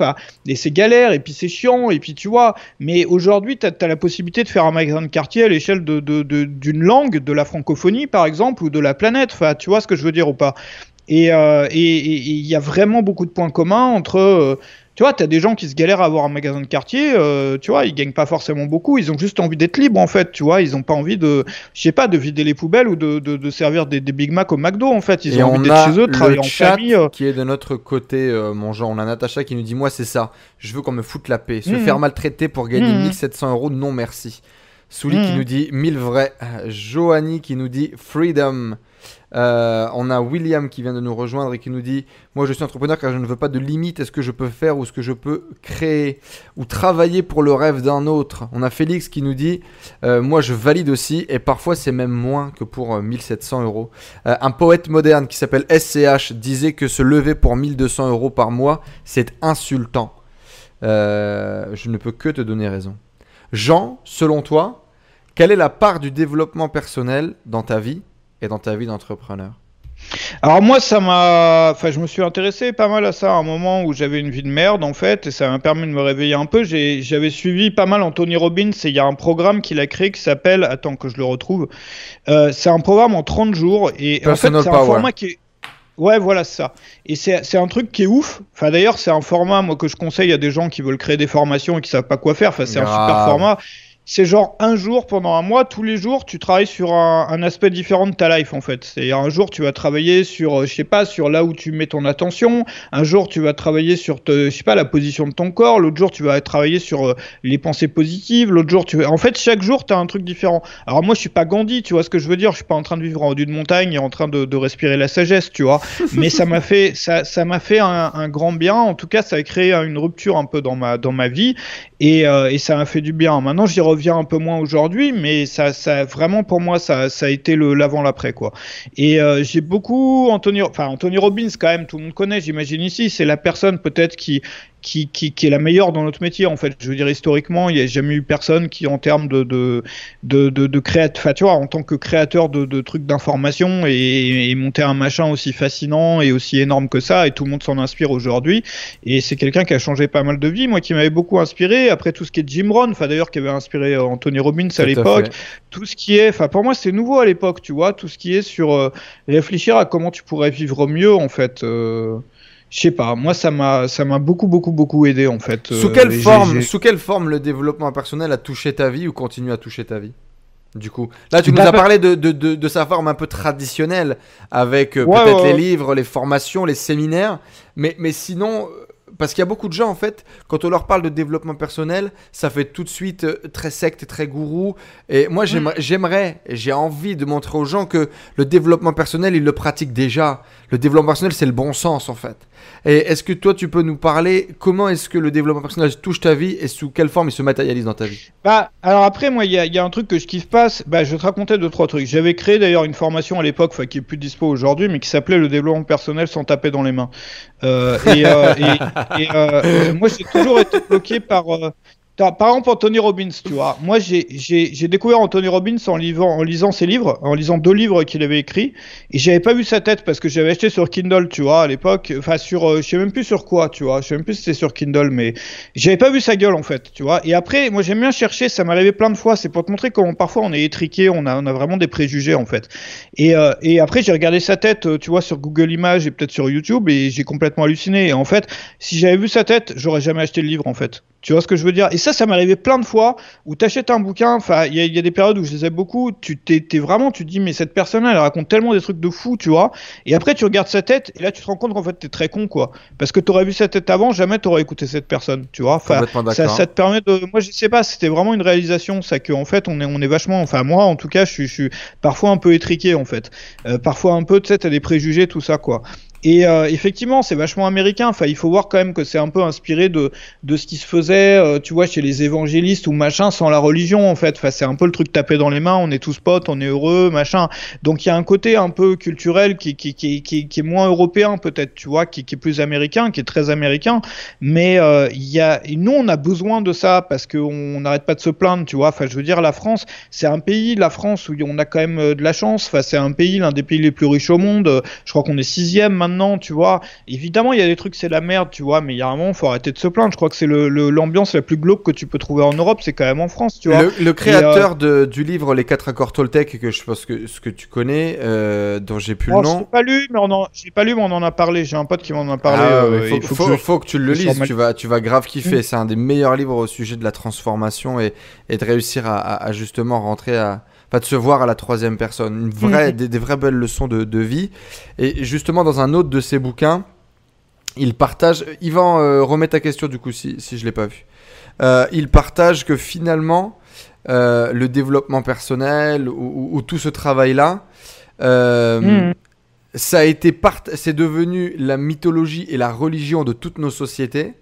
et c'est galère, et puis c'est chiant, et puis tu vois. Mais aujourd'hui, tu as, la possibilité de faire un magasin de quartier à l'échelle d'une langue, de la francophonie, par exemple, ou de la planète, enfin, tu vois ce que je veux dire ou pas. Euh, et il y a vraiment beaucoup de points communs entre. Euh, tu vois, tu as des gens qui se galèrent à avoir un magasin de quartier, euh, tu vois, ils gagnent pas forcément beaucoup, ils ont juste envie d'être libres en fait, tu vois, ils ont pas envie de, je sais pas, de vider les poubelles ou de, de, servir des, des, Big Mac au McDo en fait, ils ont envie d'être chez eux, de travailler en famille. qui est de notre côté, mon genre, on a Natacha qui nous dit, moi c'est ça, je veux qu'on me foute la paix, se mmh. faire maltraiter pour gagner 1700 mmh. euros, non merci. Souli qui mmh. nous dit 1000 vrais, Joanie qui nous dit freedom. Euh, on a William qui vient de nous rejoindre et qui nous dit Moi je suis entrepreneur car je ne veux pas de limite à ce que je peux faire ou ce que je peux créer ou travailler pour le rêve d'un autre. On a Félix qui nous dit euh, Moi je valide aussi et parfois c'est même moins que pour 1700 euh, euros. un poète moderne qui s'appelle SCH disait que se lever pour 1200 euros par mois c'est insultant. je ne peux que te donner raison. Jean, selon toi, quelle est la part du développement personnel dans ta vie? Et dans ta vie d'entrepreneur? Alors moi, ça m'a, enfin, je me suis intéressé pas mal à ça à un moment où j'avais une vie de merde en fait, et ça m'a permis de me réveiller un peu. J'avais suivi pas mal Anthony Robbins, et il y a un programme qu'il a créé qui s'appelle, attends que je le retrouve, euh, c'est un programme en 30 jours, et en fait c'est un format qui est Ouais, voilà ça. Et c'est un truc qui est ouf. Enfin, d'ailleurs, c'est un format moi que je conseille à des gens qui veulent créer des formations et qui savent pas quoi faire. Enfin, c'est un super format c'est genre un jour pendant un mois, tous les jours, tu travailles sur un, aspect différent de ta life en fait. C'est un jour tu vas travailler sur, euh, je sais pas, sur là où tu mets ton attention. Un jour tu vas travailler sur, je sais pas, la position de ton corps. L'autre jour tu vas travailler sur euh, les pensées positives. L'autre jour tu, en fait, chaque jour tu as un truc différent. Alors moi je suis pas Gandhi, tu vois ce que je veux dire. Je suis pas en train de vivre en haut d'une montagne et en train de, respirer la sagesse, tu vois. Mais ça m'a fait, ça, ça m'a fait un, grand bien. En tout cas, ça a créé une rupture un peu dans ma, dans ma vie et, euh, et ça m'a fait du bien. Maintenant j'y reviens un peu moins aujourd'hui, mais ça, ça, vraiment pour moi, ça, ça a été le l'avant l'après quoi. Et euh, j'ai beaucoup Anthony, enfin Anthony Robbins quand même, tout le monde connaît, j'imagine ici, c'est la personne peut-être qui qui, qui, qui, est la meilleure dans notre métier en fait. Je veux dire historiquement, il n'y a jamais eu personne qui en termes de de de, de, de créateur, en tant que créateur de, de trucs d'information et, et, monter un machin aussi fascinant et aussi énorme que ça, et tout le monde s'en inspire aujourd'hui. Et c'est quelqu'un qui a changé pas mal de vie, moi qui m'avait beaucoup inspiré. Après tout ce qui est Jim Rohn, enfin d'ailleurs qui avait inspiré euh, Anthony Robbins à l'époque, tout ce qui est, enfin pour moi c'est nouveau à l'époque, tu vois, tout ce qui est sur euh, réfléchir à comment tu pourrais vivre mieux en fait. Euh, je sais pas, moi ça m'a ça m'a beaucoup beaucoup beaucoup aidé en fait. Sous quelle forme sous quelle forme le développement personnel a touché ta vie ou continue à toucher ta vie du coup, là, tu nous as parlé de, de, de, de, sa forme un peu traditionnelle, avec peut-être les livres, les formations, les séminaires. Mais, mais sinon, parce qu'il y a beaucoup de gens, en fait, quand on leur parle de développement personnel, ça fait tout de suite euh, très secte et très gourou. Et moi, mm. j'aimerais, j'ai envie de montrer aux gens que le développement personnel, ils le pratiquent déjà. Le développement personnel, c'est le bon sens, en fait. Et est-ce que toi, tu peux nous parler comment est-ce que le développement personnel touche ta vie et sous quelle forme il se matérialise dans ta vie? Bah, alors après, moi, il y, a un truc que je kiffe pas. Bah, je vais te raconter deux trois trucs. J'avais créé d'ailleurs une formation à l'époque, qui est plus dispo aujourd'hui, mais qui s'appelait le développement personnel sans taper dans les mains. Euh, et, euh, euh, moi, j'ai toujours été bloqué par par exemple, Anthony Robbins, tu vois. Moi, j'ai découvert Anthony Robbins en, en lisant ses livres, en lisant deux livres qu'il avait écrits, et j'avais pas vu sa tête parce que j'avais acheté sur Kindle, tu vois, à l'époque. Enfin, sur, euh, je sais même plus sur quoi, tu vois. Je sais même plus si c'était sur Kindle, mais j'avais pas vu sa gueule en fait, tu vois. Et après, moi, j'aime bien chercher. Ça m'est arrivé plein de fois. C'est pour te montrer comment parfois on est étriqué, on a, on a vraiment des préjugés en fait. Et, euh, et après, j'ai regardé sa tête, euh, tu vois, sur Google Images et peut-être sur YouTube, et j'ai complètement halluciné. Et en fait, si j'avais vu sa tête, j'aurais jamais acheté le livre en fait. Tu vois ce que je veux dire? Et ça, ça m'est arrivé plein de fois où tu achètes un bouquin. Enfin, il y, y, a des périodes où je les ai beaucoup. Tu t'es vraiment, tu te dis, mais cette personne elle raconte tellement des trucs de fou, tu vois. Et après, tu regardes sa tête et là, tu te rends compte qu'en fait, t'es très con, quoi. Parce que t'aurais vu sa tête avant, jamais t'aurais écouté cette personne, tu vois. Enfin, ça, ça, te permet de. Moi, je sais pas, c'était vraiment une réalisation. Ça que en fait, on est, on est vachement. Enfin, moi, en tout cas, je suis, je suis parfois un peu étriqué, en fait. Euh, parfois un peu, tu sais, t'as des préjugés, tout ça, quoi. Et euh, effectivement, c'est vachement américain. Enfin, il faut voir quand même que c'est un peu inspiré de, de ce qui se faisait, euh, tu vois, chez les évangélistes ou machin, sans la religion, en fait. C'est un peu le truc tapé dans les mains, on est tous potes, on est heureux, machin. Donc, il y a un côté un peu culturel qui, qui, qui, qui, est moins européen, peut-être, tu vois, qui, est plus américain, qui est très américain. Mais euh, y a, nous, on a besoin de ça parce qu'on n'arrête pas de se plaindre, tu vois. Enfin, je veux dire, la France, c'est un pays, la France, où on a quand même de la chance. Enfin, c'est un pays, l'un des pays les plus riches au monde. Je crois qu'on est sixième maintenant tu vois. Évidemment, il y a des trucs, c'est la merde, tu vois, mais il y a un moment, faut arrêter de se plaindre. Je crois que c'est l'ambiance la plus glauque que tu peux trouver en Europe, c'est quand même en France, tu vois. Le, créateur euh, de, du livre Les quatre accords Toltec, que je pense que ce que tu connais, euh, dont j'ai plus le nom. J'ai pas lu, mais on j'ai pas lu, mais on en a parlé. J'ai un pote qui m'en a parlé. Ah, euh, il faut, que, tu le lises. Tu vas, tu vas grave kiffer. Mm. C'est un des meilleurs livres au sujet de la transformation et, et de réussir à, à justement rentrer à pas de se voir à la troisième personne. Une vraie, mhm. des, vraies belles leçons de, vie. Et justement, dans un autre de ses bouquins, il partage. Yvan, euh, remets ta question du coup, si, si je ne l'ai pas vu. Euh, il partage que finalement, euh, le développement personnel ou, tout ce travail-là, mhm. ça a été c'est devenu la mythologie et la religion de toutes nos sociétés.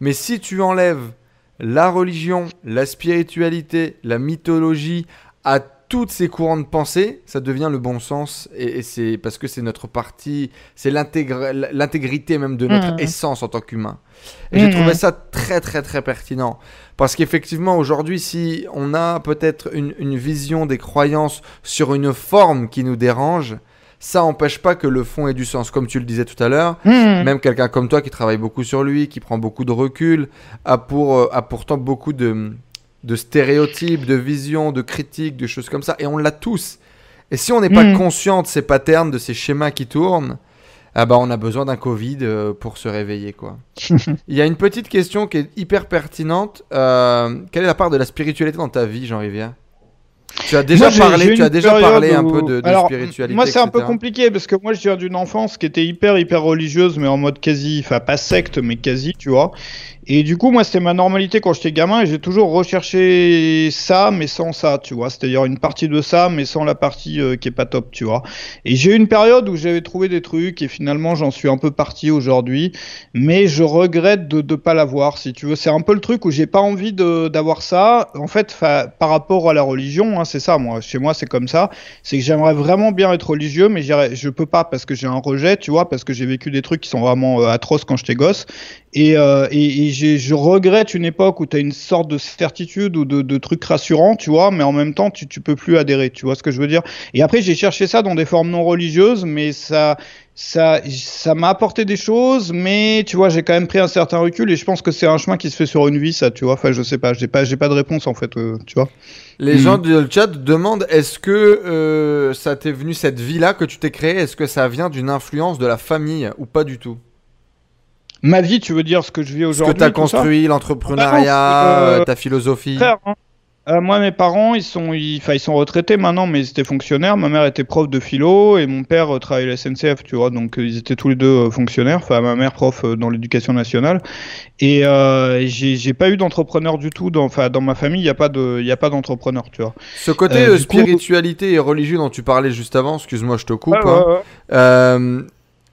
Mais si tu enlèves la religion, la spiritualité, la mythologie à toutes ces courants de pensée, ça devient le bon sens et, c'est parce que c'est notre partie, c'est l'intégrité même de notre mmh. essence en tant qu'humain. Et j'ai mmh. trouvé ça très très très pertinent parce qu'effectivement aujourd'hui, si on a peut-être une, une, vision des croyances sur une forme qui nous dérange, ça n'empêche pas que le fond ait du sens. Comme tu le disais tout à l'heure, mmh. même quelqu'un comme toi qui travaille beaucoup sur lui, qui prend beaucoup de recul, a, pour, euh, a pourtant beaucoup de de stéréotypes, de visions, de critiques, de choses comme ça. Et on l'a tous. Et si on n'est pas hmm. conscient de ces patterns, de ces schémas qui tournent, ah bah on a besoin d'un Covid euh, pour se réveiller. quoi. Il y a une petite question qui est hyper pertinente. Euh, quelle est la part de la spiritualité dans ta vie, Jean Rivière tu as déjà parlé, tu as déjà parlé un peu de, de spiritualité. Moi, c'est un peu compliqué parce que moi, je viens d'une enfance qui était hyper, hyper religieuse, mais en mode quasi, enfin pas secte, mais quasi, tu vois. Et du coup, moi, c'était ma normalité quand j'étais gamin et j'ai toujours recherché ça, mais sans ça, tu vois. C'est-à-dire une partie de ça, mais sans la partie euh, qui est pas top, tu vois. Et j'ai eu une période où j'avais trouvé des trucs et finalement, j'en suis un peu parti aujourd'hui, mais je regrette de ne pas l'avoir, si tu veux. C'est un peu le truc où j'ai pas envie d'avoir ça, en fait, par rapport à la religion hein, c'est ça, moi. Chez moi, c'est comme ça. C'est que j'aimerais vraiment bien être religieux, mais je peux pas parce que j'ai un rejet, tu vois, parce que j'ai vécu des trucs qui sont vraiment euh, atroces quand j'étais gosse. Et, euh, et, je regrette une époque où tu as une sorte de certitude ou de, de trucs rassurants, tu vois, mais en même temps, tu, tu peux plus adhérer, tu vois ce que je veux dire. Et après, j'ai cherché ça dans des formes non religieuses, mais ça, ça, ça m'a apporté des choses, mais tu vois, j'ai quand même pris un certain recul et je pense que c'est un chemin qui se fait sur une vie, ça, tu vois. Enfin, je sais pas, j'ai pas, j'ai pas de réponse en fait, euh, tu vois. Les mhm. gens du chat demandent est-ce que euh, ça t'est venu cette vie-là que tu t'es créée Est-ce que ça vient d'une influence de la famille ou pas du tout? Ma vie, tu veux dire ce que je vis aujourd'hui Ce que tu as construit, l'entrepreneuriat, ah euh, ta philosophie? hein. Euh, moi, mes parents, ils sont, ils, ils sont retraités maintenant, mais ils étaient fonctionnaires. Ma mère était prof de philo et mon père euh, travaillait à la SNCF, tu vois. Donc, euh, ils étaient tous les deux fonctionnaires. Enfin, ma mère prof dans l'éducation nationale. Et j'ai pas eu d'entrepreneur du tout. Dans, enfin, dans ma famille, il n'y a pas de, d'entrepreneur, tu vois. Ce côté spiritualité et religieux dont tu parlais juste avant, excuse-moi, je te coupe. Hein.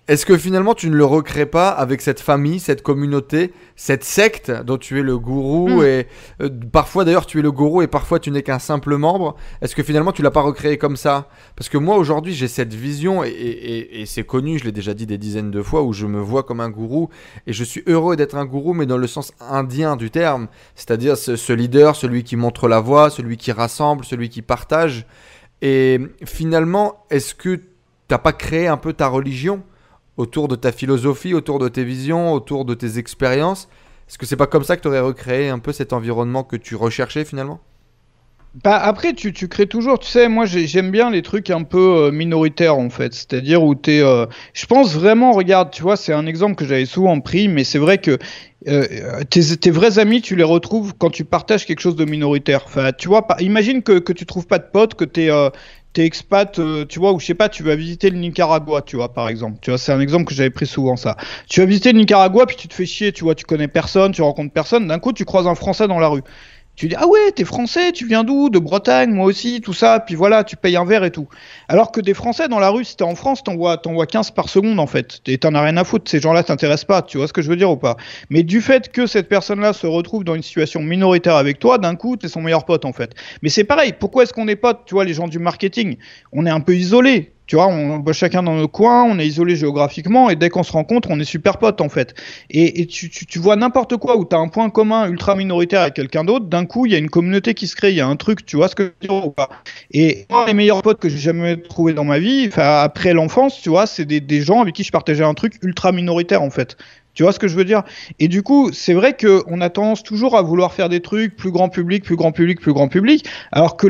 Est-ce que finalement tu ne le recrées pas avec cette famille, cette communauté, cette secte dont tu es le gourou hmm. et euh, parfois d'ailleurs tu es le gourou et parfois tu n'es qu'un simple membre Est-ce que finalement tu l'as pas recréé comme ça? Parce que moi aujourd'hui j'ai cette vision et, c'est connu, je l'ai déjà dit des dizaines de fois où je me vois comme un gourou et je suis heureux d'être un gourou mais dans le sens indien du terme, c'est-à-dire ce, ce leader, celui qui montre la voie, celui qui rassemble, celui qui partage. Et finalement, est-ce que tu n'as pas créé un peu ta religion? Autour de ta philosophie, autour de tes visions, autour de tes expériences. Est-ce que c'est pas comme ça que tu aurais recréé un peu cet environnement que tu recherchais finalement? Bah après, tu, tu, crées toujours, tu sais, moi j'aime bien les trucs un peu euh, minoritaires en fait, c'est-à-dire où tu es... Euh, je pense vraiment, regarde, tu vois, c'est un exemple que j'avais souvent pris, mais c'est vrai que euh, tes, tes, vrais amis, tu les retrouves quand tu partages quelque chose de minoritaire. Enfin, tu vois, imagine que, que tu trouves pas de potes, que tu es, t'es expat, euh, tu vois, ou je sais pas, tu vas visiter le Nicaragua, tu vois, par exemple. Tu vois, c'est un exemple que j'avais pris souvent, ça. Tu vas visiter le Nicaragua, puis tu te fais chier, tu vois, tu connais personne, tu rencontres personne. D'un coup, tu croises un Français dans la rue. Tu dis ah ouais t'es français, tu viens d'où? De Bretagne, moi aussi, tout ça. Puis voilà, tu payes un verre et tout. Alors que des Français dans la rue, si t'es en France, t'en vois, vois 15 par seconde en fait. Et t'en as rien à foutre. Ces gens-là t'intéressent pas. Tu vois ce que je veux dire ou pas? Mais du fait que cette personne-là se retrouve dans une situation minoritaire avec toi, d'un coup t'es son meilleur pote en fait. Mais c'est pareil. Pourquoi est-ce qu'on est potes Tu vois les gens du marketing, on est un peu isolés. Tu vois, on bosse chacun dans nos coins, on est isolé géographiquement, et dès qu'on se rencontre, on est super potes en fait. Et, tu, vois n'importe quoi où tu as un point commun ultra minoritaire avec quelqu'un d'autre, d'un coup, il y a une communauté qui se crée, il y a un truc, tu vois ce que je veux dire ou pas. Et moi, les meilleurs potes que j'ai jamais trouvé dans ma vie, après l'enfance, tu vois, c'est des, des gens avec qui je partageais un truc ultra minoritaire en fait. Tu vois ce que je veux dire? Et du coup, c'est vrai qu'on a tendance toujours à vouloir faire des trucs plus grand public, plus grand public, plus grand public, alors que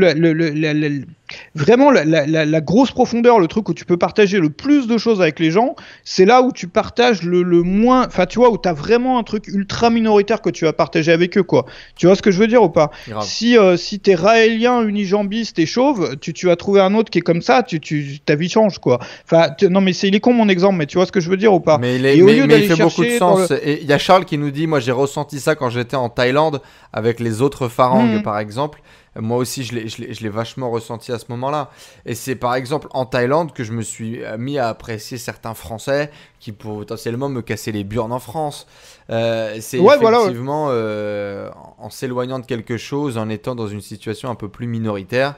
vraiment la, grosse profondeur, le truc où tu peux partager le plus de choses avec les gens, c'est là où tu partages le, le moins, enfin tu vois, où tu as vraiment un truc ultra minoritaire que tu vas partager avec eux, quoi. Tu vois ce que je veux dire ou pas? Si, euh, si t'es raélien, unijambiste et chauve, tu, tu vas trouver un autre qui est comme ça, tu, tu, ta vie change, quoi. Enfin, non mais c'est il est con mon exemple, mais tu vois ce que je veux dire ou pas? Mais, il, fait beaucoup de sens. Et il y a Charles qui nous dit, moi j'ai ressenti ça quand j'étais en Thaïlande avec les autres pharangues, hmm. par exemple. Moi aussi, je l'ai vachement ressenti à ce moment-là. Et c'est par exemple en Thaïlande que je me suis euh, mis à apprécier certains Français qui potentiellement me casser les burnes en France. Euh, c'est effectivement euh, en s'éloignant de quelque chose, en étant dans une situation un peu plus minoritaire,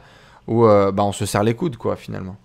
où bah, on se serre les coudes, quoi, finalement.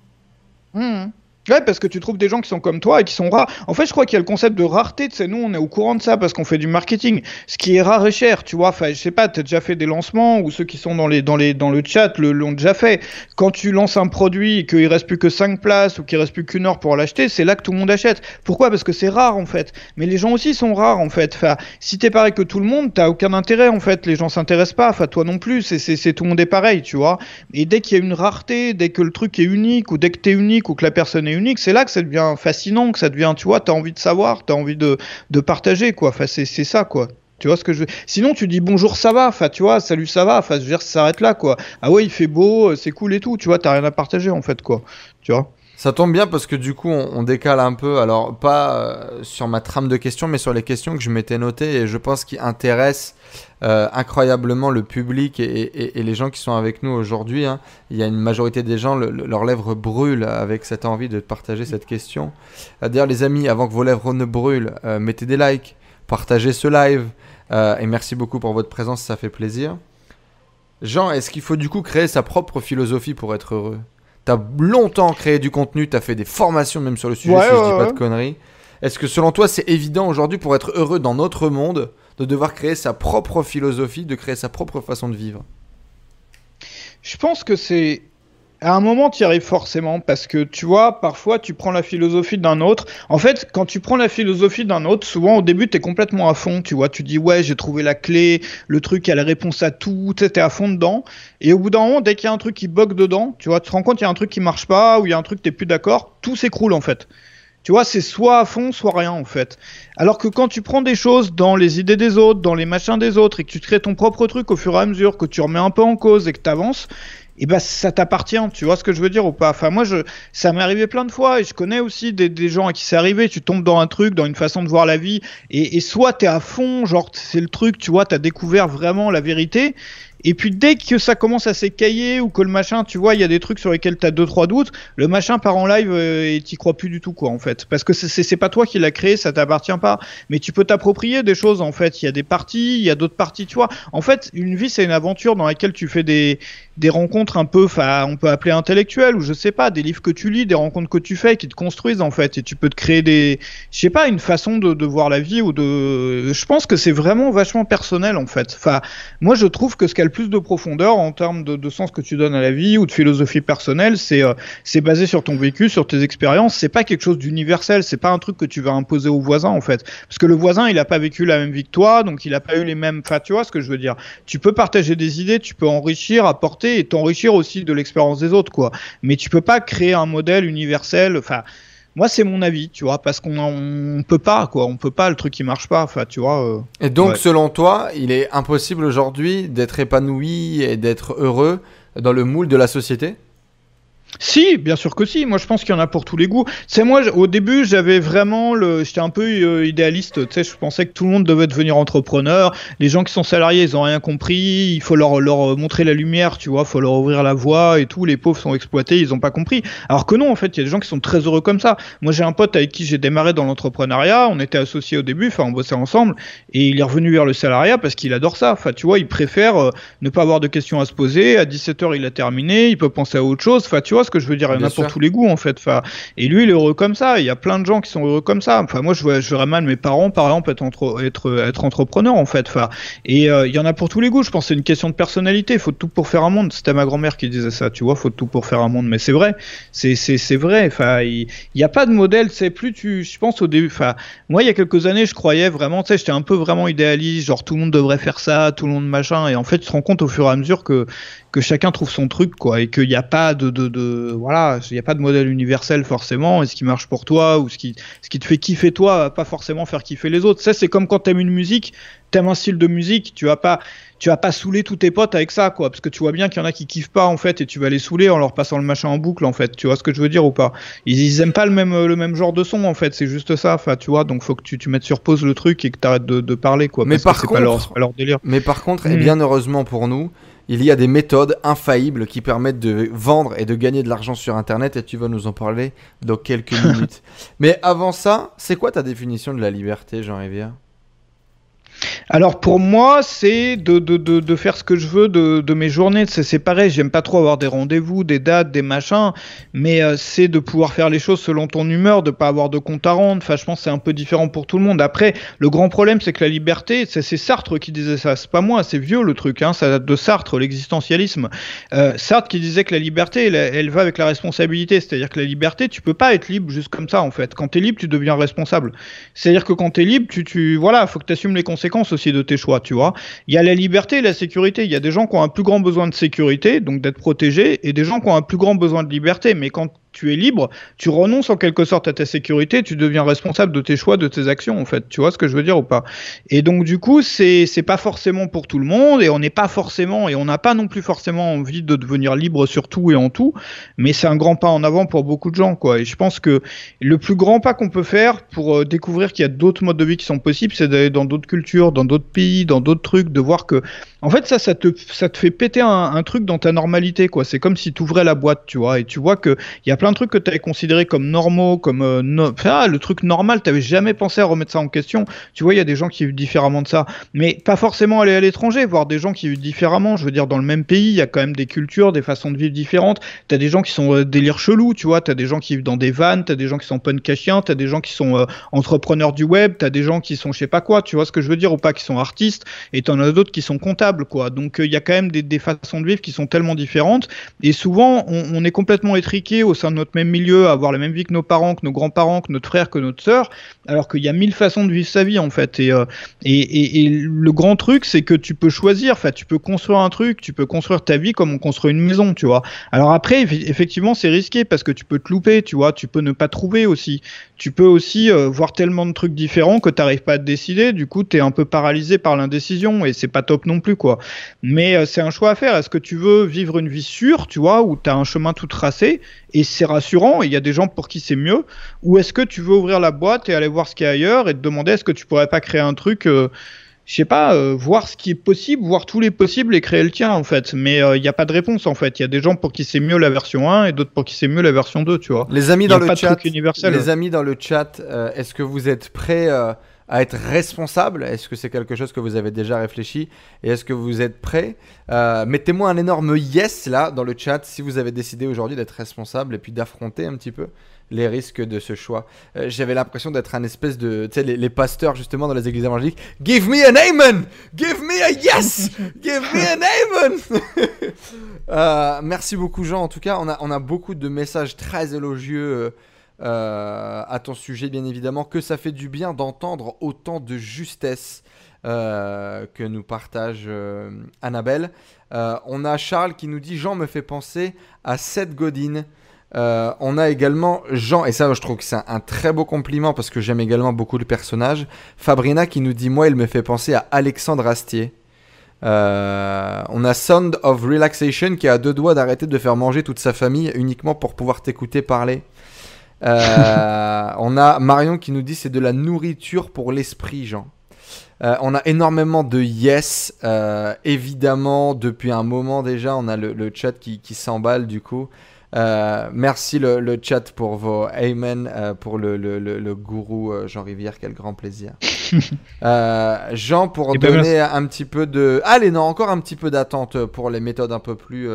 Mmh. Ouais, parce que tu trouves des gens qui sont comme toi et qui sont rares. En fait, je crois qu'il y a le concept de rareté. Tu sais, nous, on est au courant de ça parce qu'on fait du marketing. Ce qui est rare et cher, tu vois. Enfin, je sais pas, tu as déjà fait des lancements ou ceux qui sont dans, les, dans, les, dans le chat l'ont déjà fait. Quand tu lances un produit et qu'il reste plus que 5 places ou qu'il reste plus qu'une heure pour l'acheter, c'est là que tout le monde achète. Pourquoi? Parce que c'est rare, en fait. Mais les gens aussi sont rares, en fait. Enfin, si t'es pareil que tout le monde, t'as aucun intérêt, en fait. Les gens s'intéressent pas. Enfin, toi non plus. C'est tout le monde est pareil, tu vois. Et dès qu'il y a une rareté, dès que le truc est unique ou dès que t'es unique ou que la personne est unique, c'est là que c'est devient fascinant, que ça devient, tu vois, t'as envie de savoir, t'as envie de, de partager, quoi. Enfin, c'est ça, quoi. Tu vois ce que je veux Sinon, tu dis bonjour, ça va. Enfin, tu vois, salut, ça va. Enfin, je veux dire, ça s'arrête là, quoi. Ah ouais, il fait beau, euh, c'est cool et tout. Tu vois, t'as rien à partager, en fait, quoi. Tu vois? Ça tombe bien parce que du coup, on, décale un peu. Alors, pas euh, sur ma trame de questions, mais sur les questions que je m'étais notées et je pense qui intéressent euh, incroyablement le public et, les gens qui sont avec nous aujourd'hui. Hein. Il y a une majorité des gens, leurs lèvres brûlent avec cette envie de partager cette question. Euh, d'ailleurs, les amis, avant que vos lèvres ne brûlent, mettez des likes, partagez ce live. et merci beaucoup pour votre présence, ça fait plaisir. Jean, est-ce qu'il faut du coup créer sa propre philosophie pour être heureux? T'as longtemps créé du contenu, t'as fait des formations même sur le sujet, si je dis pas de conneries. Est-ce que selon toi, c'est évident aujourd'hui pour être heureux dans notre monde de devoir créer sa propre philosophie, de créer sa propre façon de vivre? Je pense que c'est à un moment, tu y arrives forcément parce que tu vois, parfois, tu prends la philosophie d'un autre. En fait, quand tu prends la philosophie d'un autre, souvent au début, tu es complètement à fond. Tu vois, tu dis, ouais, j'ai trouvé la clé, le truc a la réponse à tout, tu es à fond dedans. Et au bout d'un moment, dès qu'il y a un truc qui bug dedans, tu vois, tu te rends compte qu'il y a un truc qui marche pas ou il y a un truc que tu plus d'accord, tout s'écroule en fait. Tu vois, c'est soit à fond, soit rien en fait. Alors que quand tu prends des choses dans les idées des autres, dans les machins des autres, et que tu crées ton propre truc au fur et à mesure, que tu remets un peu en cause et que tu avances, et eh ben ça t'appartient, tu vois ce que je veux dire ou pas? Enfin moi je ça m'est arrivé plein de fois et je connais aussi des, des, gens à qui c'est arrivé, tu tombes dans un truc, dans une façon de voir la vie et, et soit t'es à fond, genre c'est le truc, tu vois, t'as découvert vraiment la vérité et puis dès que ça commence à s'écailler ou que le machin, tu vois, il y a des trucs sur lesquels tu as deux trois doutes, le machin part en live euh, et t'y crois plus du tout quoi en fait, parce que c'est pas toi qui l'a créé, ça t'appartient pas. Mais tu peux t'approprier des choses en fait. Il y a des parties, il y a d'autres parties, tu vois. En fait, une vie c'est une aventure dans laquelle tu fais des des rencontres un peu, enfin, on peut appeler intellectuelles ou je sais pas, des livres que tu lis, des rencontres que tu fais qui te construisent en fait, et tu peux te créer des, je sais pas, une façon de, de voir la vie ou de, je pense que c'est vraiment vachement personnel en fait. Enfin, moi je trouve que ce qu'elle plus de profondeur en termes de, sens que tu donnes à la vie ou de philosophie personnelle. C'est euh, c'est basé sur ton vécu, sur tes expériences. C'est pas quelque chose d'universel. C'est pas un truc que tu vas imposer au voisin en fait, parce que le voisin il a pas vécu la même vie que toi, donc il a pas eu les mêmes. Enfin, tu vois ce que je veux dire. Tu peux partager des idées, tu peux enrichir, apporter et t'enrichir aussi de l'expérience des autres, quoi. Mais tu peux pas créer un modèle universel. Enfin. Moi, c'est mon avis, tu vois, parce qu'on on peut pas, quoi. On peut pas, le truc qui marche pas, enfin, tu vois. Euh, et donc, selon toi, il est impossible aujourd'hui d'être épanoui et d'être heureux dans le moule de la société? Si, bien sûr que si. Moi, je pense qu'il y en a pour tous les goûts. C'est moi, au début, j'avais vraiment le, j'étais un peu euh, idéaliste. Tu sais, je pensais que tout le monde devait devenir entrepreneur. Les gens qui sont salariés, ils ont rien compris. Il faut leur leur montrer la lumière, tu vois. Faut leur ouvrir la voie et tout. Les pauvres sont exploités, ils ont pas compris. Alors que non, en fait, il y a des gens qui sont très heureux comme ça. Moi, j'ai un pote avec qui j'ai démarré dans l'entrepreneuriat. On était associés au début, enfin, on bossait ensemble, et il est revenu vers le salariat parce qu'il adore ça. Enfin, tu vois, il préfère euh, ne pas avoir de questions à se poser. À 17 h il a terminé. Il peut penser à autre chose. Enfin, tu vois ce que je veux dire, il y en a pour tous les goûts en fait. Enfin, et lui, il est heureux comme ça. Il y a plein de gens qui sont heureux comme ça. Enfin, moi, je, vois, je verrais mal mes parents, par exemple, être, entre, être, être entrepreneurs en fait. Enfin, et euh, il y en a pour tous les goûts. Je pense c'est une question de personnalité. Il faut tout pour faire un monde. C'était ma grand-mère qui disait ça. Tu vois, faut tout pour faire un monde. Mais c'est vrai. C'est c'est vrai. Enfin, il n'y a pas de modèle. C'est plus tu. Je pense au début. Enfin, moi, il y a quelques années, je croyais vraiment. Tu sais, j'étais un peu vraiment idéaliste. Genre, tout le monde devrait faire ça, tout le monde machin. Et en fait, tu te rends compte au fur et à mesure que que chacun trouve son truc quoi et qu'il n'y a pas de, de, de voilà il n'y a pas de modèle universel forcément et ce qui marche pour toi ou ce qui ce qui te fait kiffer toi va pas forcément faire kiffer les autres. Ça c'est comme quand t'aimes une musique t'aimes un style de musique tu vas pas tu vas pas saouler tous tes potes avec ça quoi parce que tu vois bien qu'il y en a qui kiffent pas en fait et tu vas les saouler en leur passant le machin en boucle en fait. Tu vois ce que je veux dire ou pas? Ils, ils aiment pas le même le même genre de son en fait c'est juste ça enfin tu vois donc faut que tu, tu mettes sur pause le truc et que t'arrêtes de, de parler quoi mais par contre pas leur, délire. mais par contre et hmm. bien heureusement pour nous il y a des méthodes infaillibles qui permettent de vendre et de gagner de l'argent sur Internet et tu vas nous en parler dans quelques minutes. Mais avant ça, c'est quoi ta définition de la liberté, Jean Rivière alors pour moi, c'est de, de, de, faire ce que je veux de, de mes journées. C'est pareil, j'aime pas trop avoir des rendez-vous, des dates, des machins, mais euh, c'est de pouvoir faire les choses selon ton humeur, de pas avoir de compte à rendre. Enfin, je pense c'est un peu différent pour tout le monde. Après, le grand problème, c'est que la liberté, c'est Sartre qui disait ça, c'est pas moi, c'est vieux le truc, hein, ça date de Sartre, l'existentialisme. Euh, Sartre qui disait que la liberté, elle, va avec la responsabilité, c'est-à-dire que la liberté, tu peux pas être libre juste comme ça en fait. Quand tu es libre, tu deviens responsable. C'est-à-dire que quand tu es libre, tu, tu voilà, faut que tu assumes les conséquences aussi de tes choix, tu vois. Il y a la liberté et la sécurité. Il y a des gens qui ont un plus grand besoin de sécurité, donc d'être protégés, et des gens qui ont un plus grand besoin de liberté. Mais quand tu es libre, tu renonces en quelque sorte à ta sécurité, tu deviens responsable de tes choix, de tes actions en fait. Tu vois ce que je veux dire ou pas? Et donc du coup, c'est pas forcément pour tout le monde et on n'est pas forcément et on n'a pas non plus forcément envie de devenir libre sur tout et en tout, mais c'est un grand pas en avant pour beaucoup de gens quoi. Et je pense que le plus grand pas qu'on peut faire pour euh, découvrir qu'il y a d'autres modes de vie qui sont possibles, c'est d'aller dans d'autres cultures, dans d'autres pays, dans d'autres trucs, de voir que en fait ça ça te ça te fait péter un, un truc dans ta normalité quoi. C'est comme si tu ouvrais la boîte, tu vois, et tu vois que il y a plein de trucs que tu avais considérés comme normaux, comme euh, ah, le truc normal, tu n'avais jamais pensé à remettre ça en question. Tu vois, il y a des gens qui vivent différemment de ça, mais pas forcément aller à l'étranger, voir des gens qui vivent différemment. Je veux dire, dans le même pays, il y a quand même des cultures, des façons de vivre différentes. Tu as des gens qui sont euh, délire chelou, tu vois, tu as des gens qui vivent dans des vannes, tu as des gens qui sont punk à chien, tu as des gens qui sont euh, entrepreneurs du web, tu as des gens qui sont je sais pas quoi, tu vois ce que je veux dire ou pas, qui sont artistes, et tu en as d'autres qui sont comptables, quoi. Donc il y a quand même des, façons de vivre qui sont tellement différentes, et souvent on, est complètement étriqué au sein notre même milieu, avoir la même vie que nos parents, que nos grands-parents, que notre frère, que notre sœur, alors qu'il y a mille façons de vivre sa vie en fait. Et, euh, le grand truc, c'est que tu peux choisir, enfin, tu peux construire un truc, tu peux construire ta vie comme on construit une maison, tu vois. Alors après, effectivement, c'est risqué parce que tu peux te louper, tu vois, tu peux ne pas trouver aussi. Tu peux aussi euh, voir tellement de trucs différents que tu n'arrives pas à te décider, du coup, tu es un peu paralysé par l'indécision et c'est pas top non plus, quoi. Mais euh, c'est un choix à faire. Est-ce que tu veux vivre une vie sûre, tu vois, où tu as un chemin tout tracé et c'est rassurant, il y a des gens pour qui c'est mieux, ou est-ce que tu veux ouvrir la boîte et aller voir ce qu'il y a ailleurs et te demander est-ce que tu pourrais pas créer un truc, euh, je sais pas, euh, voir ce qui est possible, voir tous les possibles et créer le tien en fait. Mais euh, il n'y a pas de réponse en fait. Il y a des gens pour qui c'est mieux la version 1 et d'autres pour qui c'est mieux la version 2, tu vois. Les amis dans le chat, les amis dans le chat, est-ce que vous êtes prêts à être responsable Est-ce que c'est quelque chose que vous avez déjà réfléchi Et est-ce que vous êtes prêt? Euh, Mettez-moi un énorme yes là dans le chat si vous avez décidé aujourd'hui d'être responsable et puis d'affronter un petit peu les risques de ce choix. Euh, j'avais l'impression d'être un espèce de, tu sais, les, pasteurs justement dans les églises évangéliques. Give me an amen, give me a yes, give me an amen. Euh, merci beaucoup Jean. En tout cas, on a, on a beaucoup de messages très élogieux euh, à ton sujet, bien évidemment, que ça fait du bien d'entendre autant de justesse euh, que nous partage euh, Annabelle. on a Charles qui nous dit Jean me fait penser à Seth Godin. on a également Jean, et ça je trouve que c'est un, très beau compliment parce que j'aime également beaucoup le personnage. Fabrina qui nous dit Moi, il me fait penser à Alexandre Astier. on a Sound of Relaxation qui a deux doigts d'arrêter de faire manger toute sa famille uniquement pour pouvoir t'écouter parler. Euh, on a Marion qui nous dit c'est de la nourriture pour l'esprit, Jean. Euh, on a énormément de yes, euh, évidemment, depuis un moment déjà, on a le, chat qui, s'emballe du coup. Merci le, chat pour vos amen, pour le, gourou Jean Rivière, quel grand plaisir. Jean, pour eh ben, donner un petit peu de... Allez, non, encore un petit peu d'attente pour les méthodes un peu plus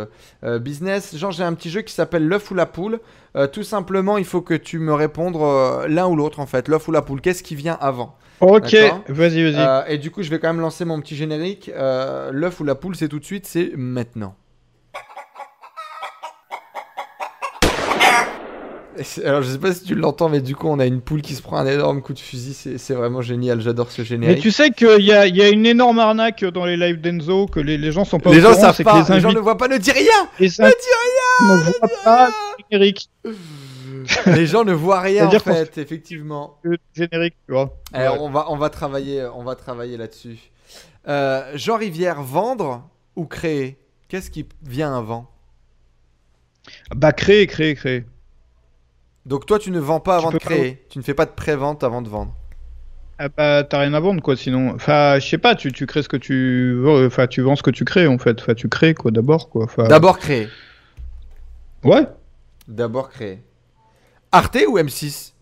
business. Jean, j'ai un petit jeu qui s'appelle l'œuf ou la poule. Euh, tout simplement, il faut que tu me répondes euh, l'un ou l'autre en fait, l'œuf ou la poule. Qu'est-ce qui vient avant? Ok, vas-y, vas-y. Euh, et du coup, je vais quand même lancer mon petit générique. l'œuf ou la poule, c'est tout de suite, c'est maintenant. Alors je sais pas si tu l'entends, mais du coup on a une poule qui se prend un énorme coup de fusil, c'est vraiment génial, j'adore ce générique. Mais tu sais qu'il y a, y a, une énorme arnaque dans les lives d'Enzo, que les, les, gens sont pas Les gens savent pas, les, gens ne voient pas, ne dis rien Ne dis rien Ne voient pas le générique. les gens ne voient rien en fait, effectivement. Le générique, tu vois. Alors, on, va, on va travailler, on va travailler là-dessus. Euh, Jean Rivière, vendre ou créer? Qu'est-ce qui vient avant? Bah créer, créer, créer. Donc toi, tu ne vends pas avant de créer. Tu ne fais pas de pré-vente avant de vendre. Ah bah, t'as rien à vendre quoi sinon. Enfin, je sais pas, tu, tu crées ce que tu enfin tu vends ce que tu crées en fait. Enfin, tu crées quoi d'abord quoi. D'abord créer. Ouais. D'abord créer. Arte ou M6